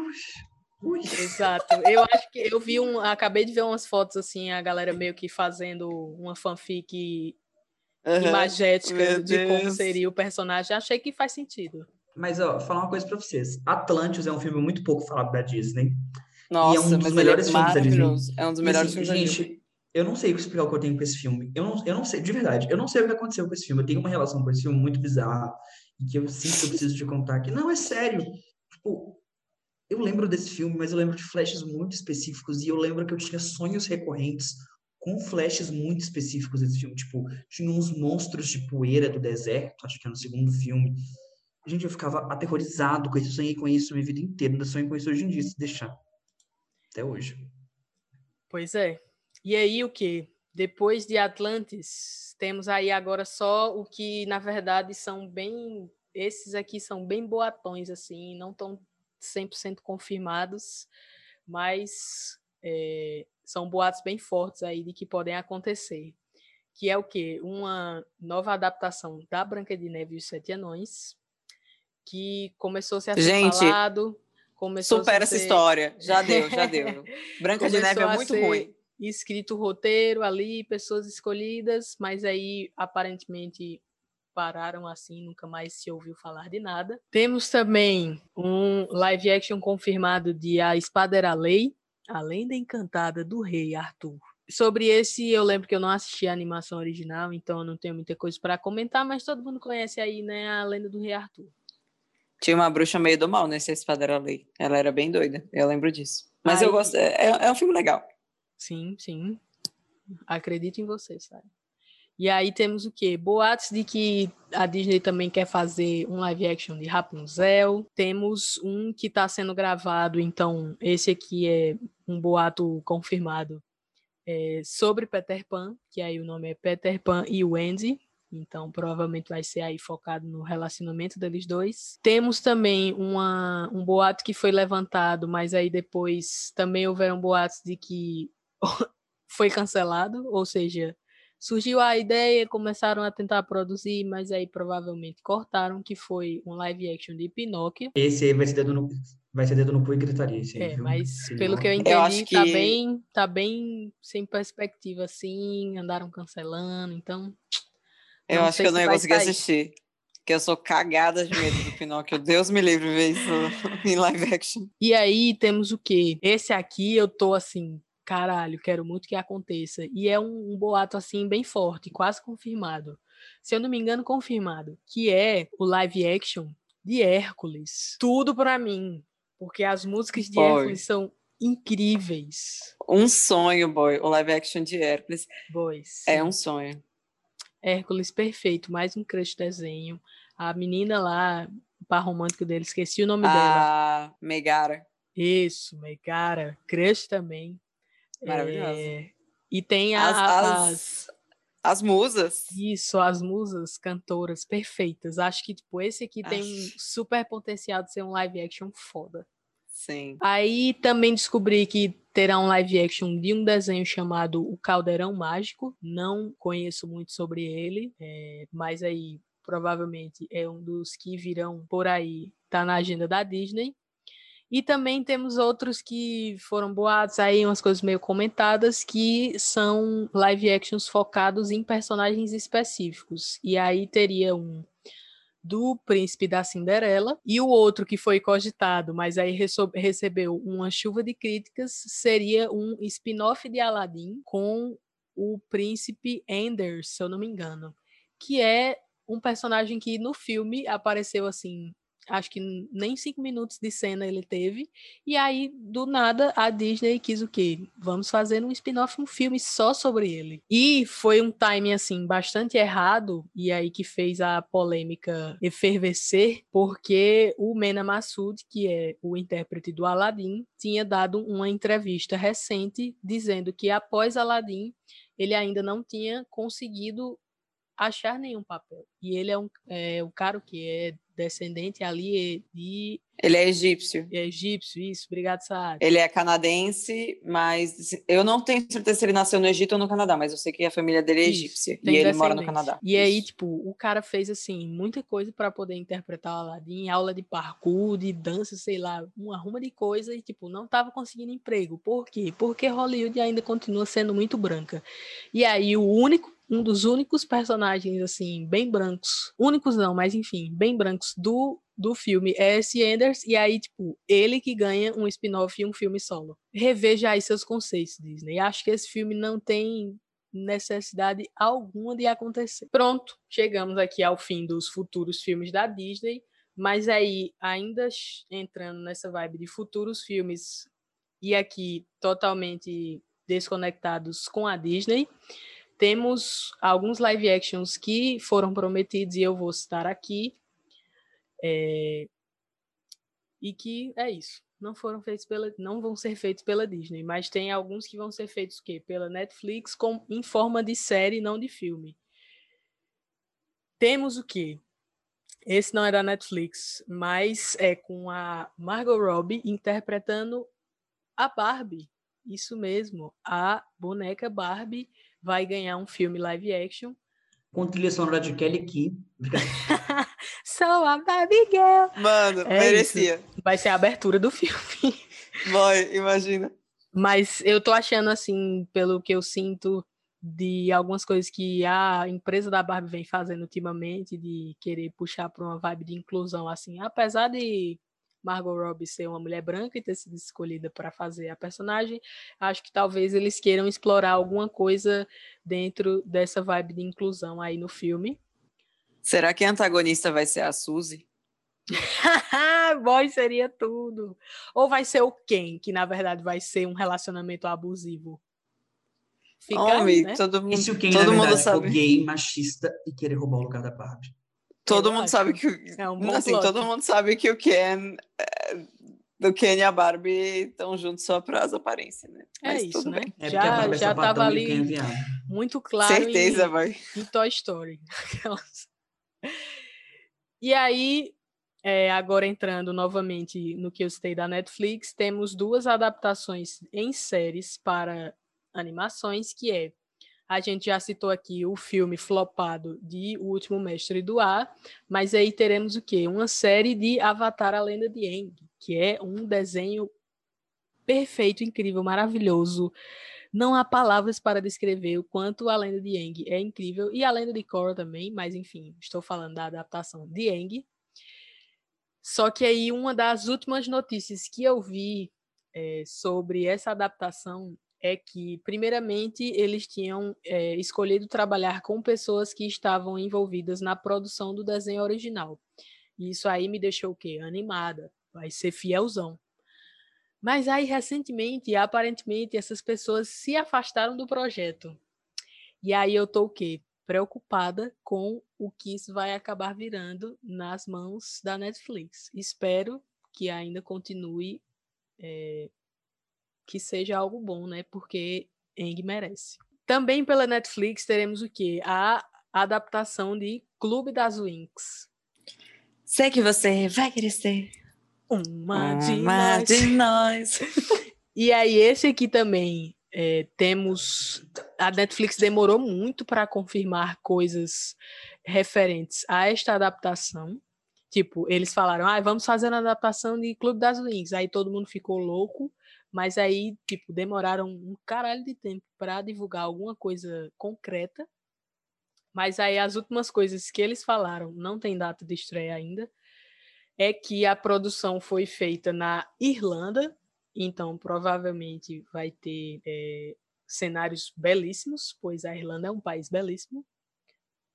Exato. Eu acho que eu vi um, acabei de ver umas fotos assim, a galera meio que fazendo uma fanfic Aham. imagética de como seria o personagem. Achei que faz sentido. Mas, ó, falar uma coisa pra vocês. Atlantis é um filme muito pouco falado da Disney. Nossa, um dos melhores é filmes da Disney. É um dos melhores assim, filmes da gente, Disney. Eu não sei explicar o que eu tenho com esse filme. Eu não, eu não sei, de verdade, eu não sei o que aconteceu com esse filme. Eu tenho uma relação com esse filme muito bizarra. E que eu sinto que eu preciso te contar aqui. Não, é sério. Tipo, eu lembro desse filme, mas eu lembro de flashes muito específicos. E eu lembro que eu tinha sonhos recorrentes com flashes muito específicos desse filme. Tipo, tinha uns monstros de poeira do deserto, acho que é no segundo filme. Gente, eu ficava aterrorizado com isso. Eu sonhei com isso a minha vida inteira. Ainda sonho com isso hoje em dia, se deixar. Até hoje. Pois é. E aí o que? Depois de Atlantis, temos aí agora só o que, na verdade, são bem. Esses aqui são bem boatões, assim, não estão 100% confirmados, mas é, são boatos bem fortes aí de que podem acontecer. Que é o quê? Uma nova adaptação da Branca de Neve e os Sete Anões, que começou-se a ser Gente, falado. Começou Supera essa história. Já deu, já deu. Branca de Neve é muito ser ruim. Escrito o roteiro ali, pessoas escolhidas, mas aí aparentemente pararam assim, nunca mais se ouviu falar de nada. Temos também um live action confirmado de A Espada Era a Lei, a lenda encantada do rei Arthur. Sobre esse, eu lembro que eu não assisti a animação original, então eu não tenho muita coisa para comentar, mas todo mundo conhece aí, né, a lenda do rei Arthur. Tinha uma bruxa meio do mal nesse Espada era Lei. Ela era bem doida, eu lembro disso. Mas eu Aí- gosto, é, é um filme legal. Sim, sim. Acredito em você, sabe? E aí temos o quê? Boatos de que a Disney também quer fazer um live action de Rapunzel. Temos um que está sendo gravado, então esse aqui é um boato confirmado é, sobre Peter Pan, que aí o nome é Peter Pan e Wendy. Então, provavelmente vai ser aí focado no relacionamento deles dois. Temos também uma, um boato que foi levantado, mas aí depois também houveram boatos de que foi cancelado, ou seja, surgiu a ideia, começaram a tentar produzir, mas aí provavelmente cortaram, que foi um live action de Pinóquio. Esse aí vai ser dedo no, vai ser dedo no cu e gritaria. Esse aí, É, viu? mas pelo que eu entendi, acho tá que- bem, tá bem sem perspectiva assim, andaram cancelando, então Eu Não acho que eu não ia conseguir sair. assistir. Porque eu sou cagada de medo do Pinóquio. Deus me livre ver isso em live action. E aí temos o quê? Esse aqui eu tô assim, caralho, quero muito que aconteça. E é um, um boato assim bem forte, quase confirmado. Se eu não me engano, confirmado, que é o live action de Hércules. Tudo pra mim, porque as músicas de Boy. Hércules são incríveis. Um sonho, boy. O live action de Hércules Boys. é um sonho. Hércules perfeito, mais um crush desenho. A menina lá, o par romântico dele, esqueci o nome dela. A Megara. Isso, Megara, crush também. Maravilhosa. É, E tem a- As, as, as, as musas. Isso, as musas cantoras perfeitas. Acho que, tipo, esse aqui tem um Acho. super potencial de ser um live action foda. Sim. Aí também descobri que terá um live action de um desenho chamado O Caldeirão Mágico. Não conheço muito sobre ele, é, mas aí provavelmente é um dos que virão por aí, tá na agenda da Disney. E também temos outros que foram boatos aí, umas coisas meio comentadas, que são live actions focados em personagens específicos. E aí teria um do Príncipe da Cinderela e o outro que foi cogitado, mas aí recebeu uma chuva de críticas, seria um spin-off de Aladdin com o Príncipe Anders, se eu não me engano, que é um personagem que no filme apareceu assim, acho que nem cinco minutos de cena ele teve, e aí do nada a Disney quis o quê? Vamos fazer um spin-off, um filme só sobre ele. E foi um timing assim bastante errado, e aí que fez a polêmica efervescer, porque o Mena Massoud, que é o intérprete do Aladdin, tinha dado uma entrevista recente dizendo que após Aladdin ele ainda não tinha conseguido achar nenhum papel. E ele é um é, o cara que é descendente ali de Ele é egípcio. é egípcio, isso, obrigado, Saad. Ele é canadense, mas eu não tenho certeza se ele nasceu no Egito ou no Canadá, mas eu sei que a família dele é Isso, egípcia. E ele mora no. Canadá. E aí, Isso. tipo, o cara fez assim, muita coisa para poder interpretar o Aladdin, aula de parkour, de dança, sei lá, uma ruma de coisa e tipo, não tava conseguindo emprego. Por quê? Porque Hollywood ainda continua sendo muito branca. E aí o único um dos únicos personagens assim, bem brancos, únicos não, mas enfim, bem brancos do do filme é esse Anders, e aí, tipo, ele que ganha um spin-off e um filme solo. Reveja aí seus conceitos, Disney. Acho que esse filme não tem necessidade alguma de acontecer. Pronto, chegamos aqui ao fim dos futuros filmes da Disney, mas aí, ainda entrando nessa vibe de futuros filmes e aqui totalmente desconectados com a Disney, temos alguns live actions que foram prometidos e eu vou citar aqui. É, E que é isso. Não foram feitos pela, não vão ser feitos pela Disney, mas tem alguns que vão ser feitos o quê? Pela Netflix com, em forma de série, não de filme. Temos o quê? Esse não é da Netflix, mas é com a Margot Robbie interpretando a Barbie. Isso mesmo, a boneca Barbie vai ganhar um filme live action. Com trilha sonora de Kelly Key. Sou a Barbie Girl. Mano, É merecia. Vai ser a abertura do filme. Vai, imagina. Mas eu tô achando, assim, pelo que eu sinto de algumas coisas que a empresa da Barbie vem fazendo ultimamente, de querer puxar para uma vibe de inclusão, assim, apesar de Margot Robbie ser uma mulher branca e ter sido escolhida para fazer a personagem, acho que talvez eles queiram explorar alguma coisa dentro dessa vibe de inclusão aí no filme. Será que a antagonista vai ser a Suzy? Boy, seria tudo. Ou vai ser o Ken, que na verdade vai ser um relacionamento abusivo. Fica aí, Homem, né? todo mundo, E se o Ken, todo na mundo verdade, for sabe. gay, machista e querer roubar o lugar da Barbie? Todo Eu mundo acho. sabe que o- É um bom assim, todo mundo sabe que o Ken é, do Ken e a Barbie estão juntos só para as aparências, né? É Mas isso, tudo né? bem. É Já, é já tava é ali viado. muito claro Certeza, em, vai. em Toy Story. E aí, é, agora entrando novamente no que eu citei da Netflix, temos duas adaptações em séries para animações, que é a gente já citou aqui o filme flopado de O Último Mestre do Ar, mas aí teremos o quê? Uma série de Avatar a Lenda de Aang, que é um desenho perfeito, incrível, maravilhoso. Não há palavras para descrever o quanto a lenda de Aang é incrível e a lenda de Korra também, mas enfim, estou falando da adaptação de Aang. Só que aí uma das últimas notícias que eu vi eh, sobre essa adaptação é que, primeiramente, eles tinham eh, escolhido trabalhar com pessoas que estavam envolvidas na produção do desenho original. E isso aí me deixou o quê? Animada. Vai ser fielzão. Mas aí, recentemente, aparentemente, essas pessoas se afastaram do projeto. E aí eu tô o quê? preocupada com o que isso vai acabar virando nas mãos da Netflix. Espero que ainda continue, é, que seja algo bom, né? Porque Eng merece. Também pela Netflix teremos o quê? A adaptação de Clube das Winx. Sei que você vai crescer. Uma, de Uma nós. de nós. E aí, esse aqui também é, temos. A Netflix demorou muito para confirmar coisas referentes a esta adaptação. Tipo, eles falaram, ah, vamos fazer uma adaptação de Clube das Wings. Aí todo mundo ficou louco, mas aí, tipo, demoraram um caralho de tempo para divulgar alguma coisa concreta. Mas aí as últimas coisas que eles falaram, não tem data de estreia ainda, é que a produção foi feita na Irlanda, então provavelmente vai ter é, cenários belíssimos, pois a Irlanda é um país belíssimo.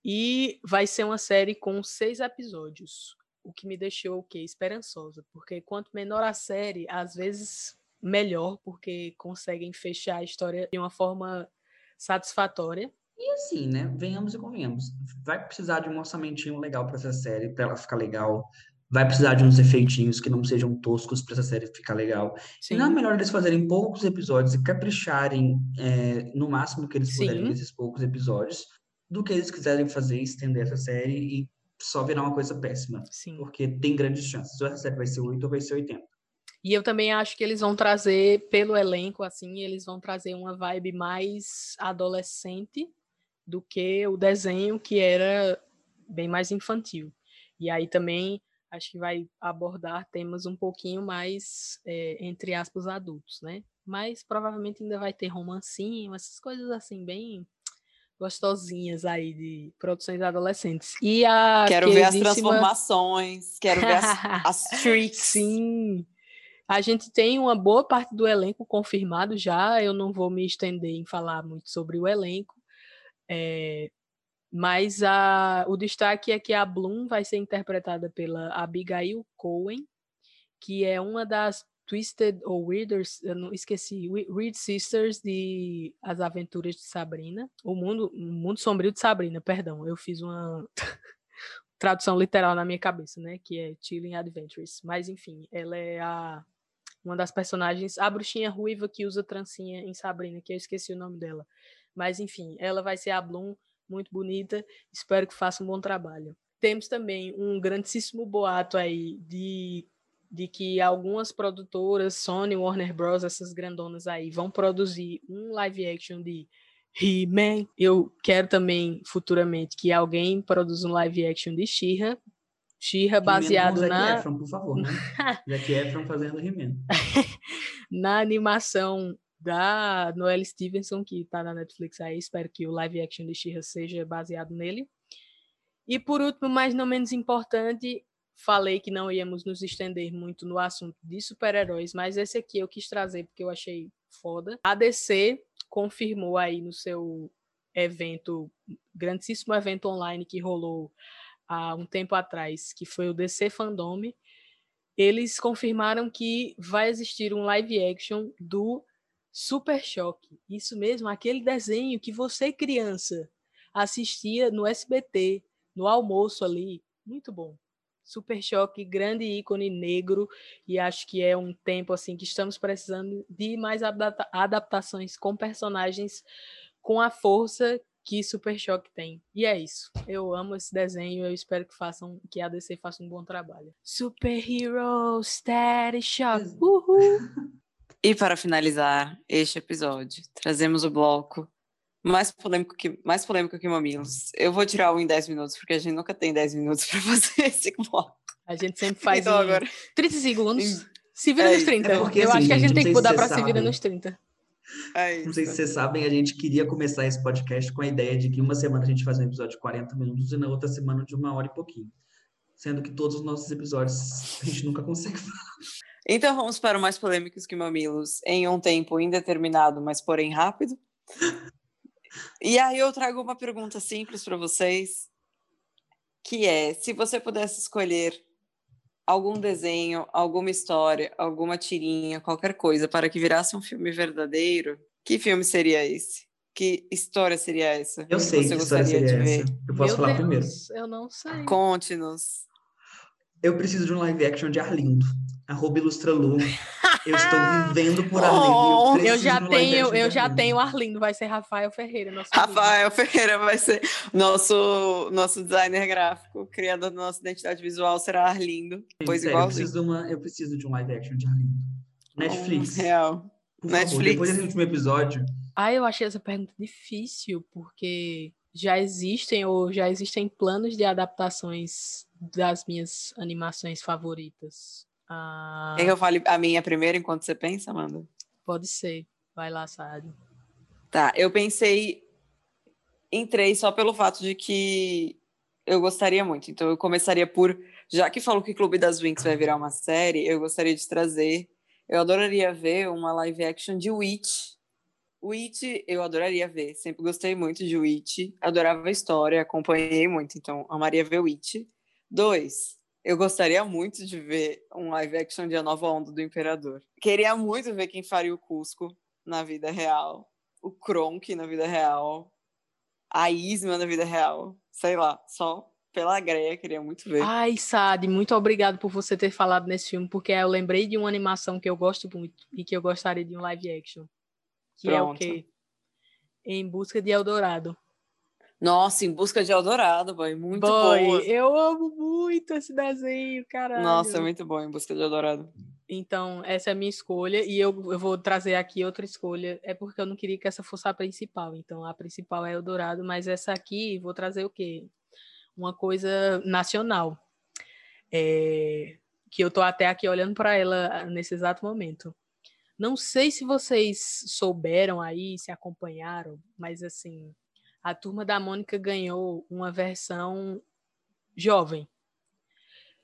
E vai ser uma série com seis episódios, o que me deixou o quê? Esperançosa, porque quanto menor a série, às vezes melhor, porque conseguem fechar a história de uma forma satisfatória. E assim, né? Venhamos e convenhamos. Vai precisar de um orçamentinho legal para essa série, para ela ficar legal. Vai precisar de uns efeitinhos que não sejam toscos para essa série ficar legal. Sim, E não é melhor eles fazerem poucos episódios e capricharem é, no máximo que eles puderem Sim. nesses poucos episódios, do que eles quiserem fazer, estender essa série e só virar uma coisa péssima. sim. Porque tem grandes chances. Ou essa série vai ser 8 ou vai ser 80. E eu também acho que eles vão trazer, pelo elenco, assim, eles vão trazer uma vibe mais adolescente do que o desenho, que era bem mais infantil. E aí também acho que vai abordar temas um pouquinho mais, é, entre aspas, adultos, né? Mas provavelmente ainda vai ter romancinho, essas coisas assim, bem gostosinhas aí de produções adolescentes. E a Quero ver as queridíssima- transformações, quero ver as, as tricks. Sim. A gente tem uma boa parte do elenco confirmado já. Eu não vou me estender em falar muito sobre o elenco. É, mas a, o destaque é que a Bloom vai ser interpretada pela Abigail Cohen, que é uma das Twisted ou Weirder, eu não esqueci, We- Weird Sisters de As Aventuras de Sabrina. O mundo, o mundo sombrio de Sabrina, perdão. Eu fiz uma tradução literal na minha cabeça, né? Que é Chilling Adventures. Mas enfim, ela é a uma das personagens, a bruxinha ruiva que usa trancinha em Sabrina, que eu esqueci o nome dela. Mas enfim, ela vai ser a Bloom, muito bonita. Espero que faça um bom trabalho. Temos também um grandíssimo boato aí de de que algumas produtoras, Sony, Warner Bros, essas grandonas aí, vão produzir um live action de He-Man. Eu quero também futuramente que alguém produza um live action de She-Ra. She-Ra baseado Zac na Efron, por favor, né? Zac Efron fazendo He-Man. na animação da Noelle Stevenson, que está na Netflix aí. Espero que o live action de She-Ra seja baseado nele. E por último, mas não menos importante, falei que não íamos nos estender muito no assunto de super-heróis, mas esse aqui eu quis trazer porque eu achei foda. A DC confirmou aí no seu evento, grandíssimo evento online que rolou há um tempo atrás, que foi o DC Fandome, eles confirmaram que vai existir um live action do Super Choque. Isso mesmo, aquele desenho que você, criança, assistia no SBT, no almoço ali. Muito bom. Super Choque, grande ícone negro, e acho que é um tempo assim que estamos precisando de mais adapta- adaptações com personagens com a força que Super Choque tem. E é isso. Eu amo esse desenho, eu espero que façam que a DC faça um bom trabalho. Super Hero Static Shock. Uhul. E para finalizar este episódio, trazemos o bloco mais polêmico que, mais polêmico que Mamilos. Eu vou tirar o em 10 minutos, porque a gente nunca tem 10 minutos para fazer esse bloco. A gente sempre faz então em agora. 30 segundos. Em- Se vira é nos isso. 30. É porque, eu assim, acho que a gente, tem que mudar para se vira nos 30. É Não sei se vocês sabem, a gente queria começar esse podcast com a ideia de que uma semana a gente faz um episódio de 40 minutos e na outra semana de uma hora e pouquinho. Sendo que todos os nossos episódios a gente nunca consegue falar. Então vamos para o mais polêmicos que Mamilos em um tempo indeterminado, mas porém rápido. E aí eu trago uma pergunta simples para vocês, que é, se você pudesse escolher algum desenho, alguma história, alguma tirinha, qualquer coisa para que virasse um filme verdadeiro, que filme seria esse? Que história seria essa? Eu sei você que história gostaria seria de essa. ver? Eu posso Meu falar Deus, primeiro. Eu não sei. Conte-nos. Eu preciso de um live action de Arlindo. Arroba Ilustra Lu. Eu estou vivendo por Arlindo. Oh, Eu preciso já tenho, eu já Arlindo. tenho Arlindo, vai ser Rafael Ferreira, nosso amigo. Rafael Ferreira vai ser nosso, nosso designer gráfico, criador da nossa identidade visual, será Arlindo. Pois Sério, eu preciso, de uma, eu preciso de um live action de Arlindo. Netflix. Real. Por favor, Netflix. depois desse último episódio, Ah, eu achei essa pergunta difícil, porque já existem ou já existem planos de adaptações das minhas animações favoritas. Ah, Quer que eu fale a minha primeiro enquanto você pensa, Amanda? Pode ser. Vai lá, Sádio. Tá, eu pensei em três só pelo fato de que eu gostaria muito. Então eu começaria por, já que falou que Clube das Winx vai virar uma série, eu gostaria de trazer, eu adoraria ver uma live action de Witch. Witch eu adoraria ver, sempre gostei muito de Witch, adorava a história, acompanhei muito, então amaria ver Witch. Dois, eu gostaria muito de ver um live action de A Nova Onda do Imperador. Queria muito ver quem faria o Cusco na vida real, o Kronk na vida real, a Isma na vida real, sei lá, só pela greia, queria muito ver. Ai, Sadi, muito obrigado por você ter falado nesse filme, porque eu lembrei de uma animação que eu gosto muito e que eu gostaria de um live action. Que é o Pronto. quê? Em Busca de Eldorado. Nossa, Em Busca de Eldorado, boy, muito Boy, boa. eu amo muito esse desenho, caralho. Nossa, é muito bom Em Busca de Eldorado. Então, essa é a minha escolha e eu, eu vou trazer aqui outra escolha. É porque eu não queria que essa fosse a principal. Então, a principal é Eldorado, mas essa aqui vou trazer o quê? Uma coisa nacional. É, que eu tô até aqui olhando para ela nesse exato momento. Não sei se vocês souberam aí, se acompanharam, mas assim, a turma da Mônica ganhou uma versão jovem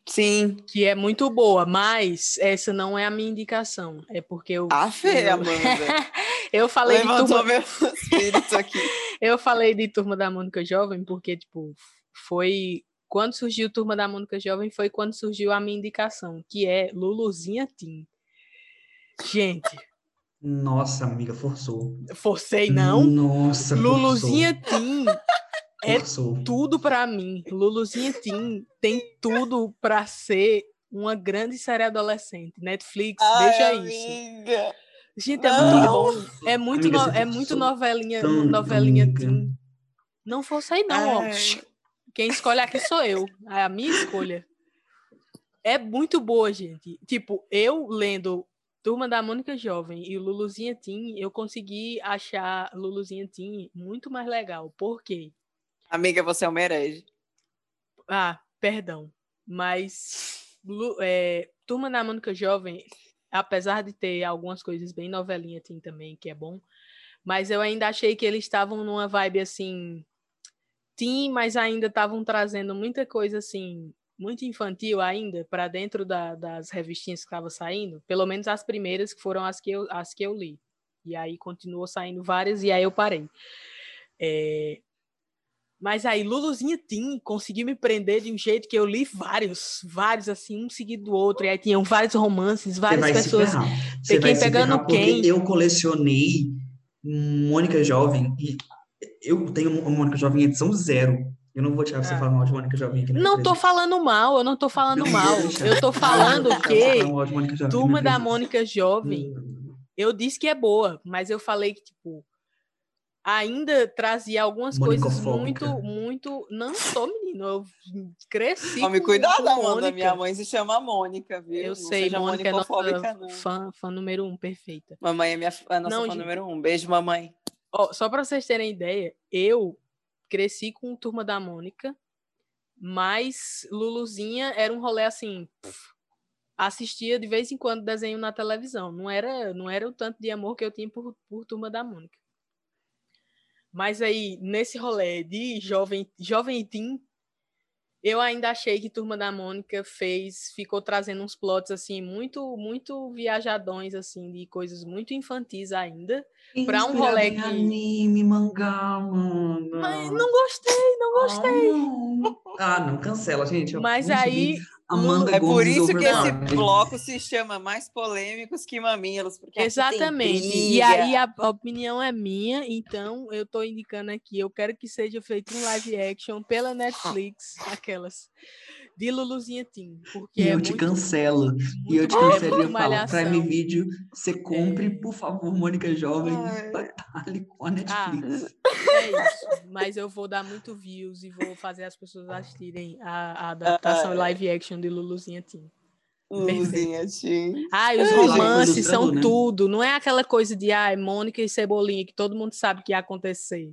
Sim, que é muito boa, mas essa não é a minha indicação. É porque eu. a fé, eu, Amanda. eu falei de Levantou turma, meu espírito aqui. eu falei de turma da Mônica Jovem porque tipo foi quando surgiu Turma da Mônica Jovem foi quando surgiu a minha indicação, que é Luluzinha Team. Gente, nossa, amiga, forçou. forcei não. Nossa, Luluzinha Team é forçou. forçou. tudo pra mim. Luluzinha Team tem tudo pra ser uma grande série adolescente. Netflix, veja Ai, isso. amiga. Gente, é Não. muito bom. É muito, Amiga, no- é muito forçou novelinha, novelinha amiga. teen. Não forcei não, ó. Ai. Quem escolhe aqui sou eu. É a minha escolha. É muito boa, gente. Tipo, eu lendo Turma da Mônica Jovem e Luluzinha Teen, eu consegui achar Luluzinha Teen muito mais legal. Por quê? Amiga, você é uma herege. Ah, perdão. Mas é, Turma da Mônica Jovem, apesar de ter algumas coisas bem novelinha teen também, que é bom, mas eu ainda achei que eles estavam numa vibe assim, teen, mas ainda estavam trazendo muita coisa assim, muito infantil ainda, para dentro da- das revistinhas que estavam saindo, pelo menos as primeiras, que foram as que eu, as que eu li. E aí continuou saindo várias, e aí eu parei. É, mas aí, Luluzinha Teen conseguiu me prender de um jeito que eu li vários, vários, assim, um seguido do outro. E aí tinham vários romances, várias pessoas. Você quem pegando quem. eu colecionei Mônica Jovem e eu tenho Mônica Jovem edição zero. Eu não vou deixar você Ah. falar mal de Mônica Jovem aqui na Não tô falando mal, eu não tô falando Não mal. Eu tô falando que Turma da. Mônica Jovem, Hum, eu disse que é boa, mas eu falei que, tipo, ainda trazia algumas coisas muito, muito. Não sou menino, eu cresci. Tome cuidado, Amanda. Mônica. Minha mãe se chama Mônica, viu? Eu Não sei, Mônica é nossa não. fã, fã número um, perfeita. Mamãe é minha, a nossa Não, fã gente. número um. Beijo, mamãe. Ó, só para vocês terem ideia, eu cresci com Turma da Mônica, mas Luluzinha era um rolê assim, pff, assistia de vez em quando desenho na televisão. Não era, não era o tanto de amor que eu tinha por, por Turma da Mônica. Mas aí, nesse rolê de jovem, jovem teen, eu ainda achei que Turma da Mônica fez, ficou trazendo uns plots assim muito, muito viajadões assim, de coisas muito infantis ainda. pra um rolê que- anime, mangá, mano. Mas não gostei, não gostei. Ah, não. Ah, não, cancela, gente. Eu Mas aí. Amanda É por Gomes isso que esse bloco se chama Mais Polêmicos que Mamilos. Porque Exatamente. E aí a a opinião é minha, então eu tô indicando aqui, eu quero que seja feito um live action pela Netflix, aquelas, de Luluzinha Team, porque E é eu te muito, cancelo. E eu te muito- é cancelo e muito eu falo. Prime Video, você compre, É. por favor, Mônica Jovem, Ai. batalhe com a Netflix. É isso, mas eu vou dar muito views e vou fazer as pessoas assistirem a, a adaptação Ah, é. live action de Luluzinha Team. Luluzinha Team. Ah, e os É, romances são né? tudo. Não é aquela coisa de ai, Mônica e Cebolinha, que todo mundo sabe que ia acontecer.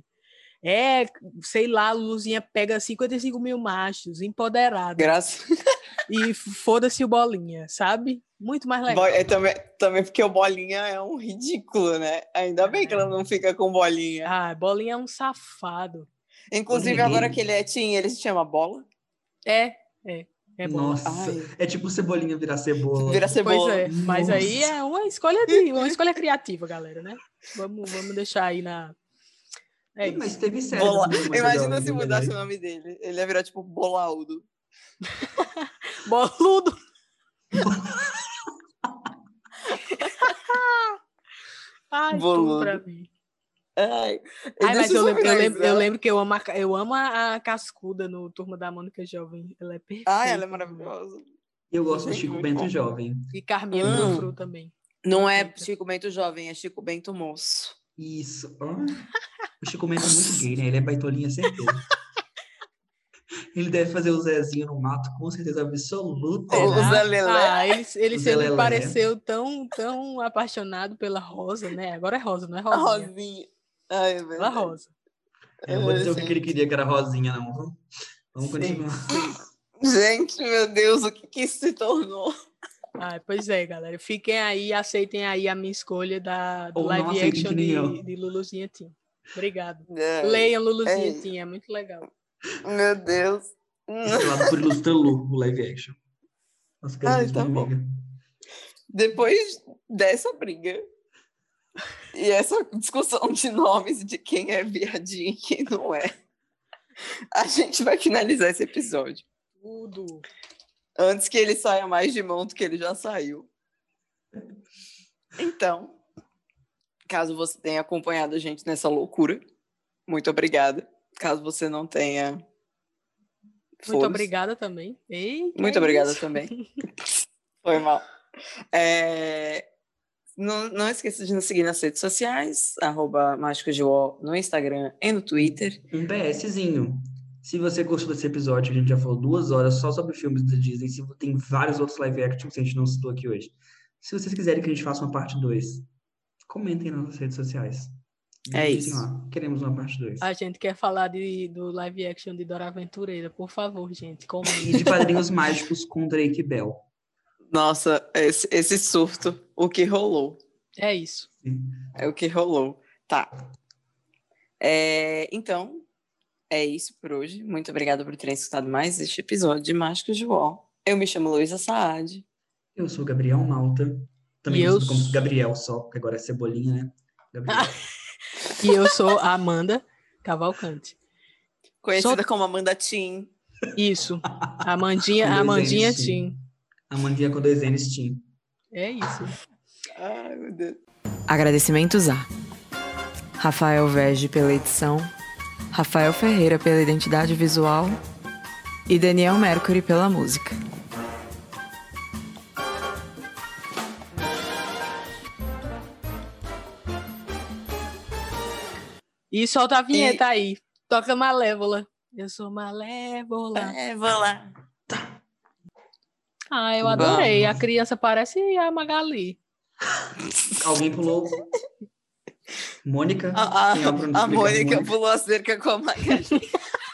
É, sei lá, Luluzinha pega 55 mil machos, empoderada. Graças. E foda-se o bolinha, sabe? Muito mais legal. É também, também porque o Bolinha é um ridículo, né? Ainda bem que ela não fica com Bolinha. Ah, bolinha é um safado. Inclusive, agora que ele é Team, ele se chama Bola. É, é. É. Nossa, Ai. é tipo cebolinha virar cebola. Vira Pois cebola. é, mas aí Nossa. é uma escolha de, uma escolha criativa, galera, né? Vamos, vamos deixar aí na. É Mas isso. teve série Bola. Imagina se de mudasse o nome dele. Ele ia virar tipo Bolaudo. Boludo! Ai, tudo Boludo. pra mim. Ai, Ai, mas eu lembro, eu, lembro, eu lembro que eu amo, a, eu amo a, Cascuda no Turma da Mônica Jovem. Ela é perfeita. Ai, ela é maravilhosa. E eu gosto do Gente, Chico Bento bom. Jovem. E Carminha Hum. Frufru também. Não é. Chico Bento jovem, é Chico Bento moço. Isso. Ah, O Chico Bento é muito gay, né? Ele é baitolinha, certeza. Ele deve fazer o Zezinho no mato, com certeza absoluta. O Será? Zé Lelé. Ah, ele, ele O Zé sempre Lelé. pareceu tão, tão apaixonado pela Rosa, né? Agora é Rosa, não é A Rosinha. Ai, é Pela. Rosa. Eu não vou dizer o que ele queria, que era rosinha, não. Vamos, vamos Sim, continuar. Gente, meu Deus, o que, que isso se tornou? Ah, pois é, galera. Fiquem aí, aceitem aí a minha escolha da, do Ou live action de, de Luluzinha Team. Obrigado. Ai, Leiam Luluzinha é. Team, é muito legal. Meu Deus. Estrelado por Ilustra Lu, o live action. Nossa, Ai, queridos, tá bom. amiga. Depois dessa briga e essa discussão de nomes de quem é viadinho e quem não é, a gente vai finalizar esse episódio. Tudo. Antes que ele saia mais de mão do que ele já saiu. Então, caso você tenha acompanhado a gente nessa loucura, muito obrigada. Caso você não tenha. Muito obrigada também. Ei, Muito é obrigada isso? também. Foi mal. É, Não, não esqueça de nos seguir nas redes sociais, arroba Mágicos de Uó, no Instagram e no Twitter. Um PSzinho. Se você gostou desse episódio, a gente já falou duas horas só sobre filmes da Disney. Se tem vários outros live action que a gente não citou aqui hoje. Se vocês quiserem que a gente faça uma parte 2, comentem nas nossas redes sociais. É Digitem isso. lá, queremos uma parte 2. A gente quer falar de, do live action de Dora Aventureira. Por favor, gente, E comentem. de Padrinhos Mágicos com Drake Bell. Nossa, esse, esse surto, o que rolou. É isso. É o que rolou. Tá. É, então, é isso por hoje. Muito obrigada por terem escutado mais este episódio de Mágicos de Uó. Eu me chamo Luísa Saad. Eu sou Gabriel Malta. Também eu conhecido como sou- Gabriel só, porque agora é Cebolinha, né? Gabriel. E eu sou a Amanda Cavalcante. Conhecida Sou- como Amanda Tim. Isso. Amandinha, Amandinha. Tim. Amandinha com dois N's, Tim. É isso. Ai, meu Deus. Agradecimentos a Rafael Vege pela edição, Rafael Ferreira pela identidade visual e Daniel Mercury pela música. E solta a vinheta aí. Toca Malévola. Eu sou Malévola. Lá. Ah, eu adorei. A Vamos. criança parece a Magali. Alguém pulou. Mônica? A, a, é a? Mônica pulou a cerca com a Magali.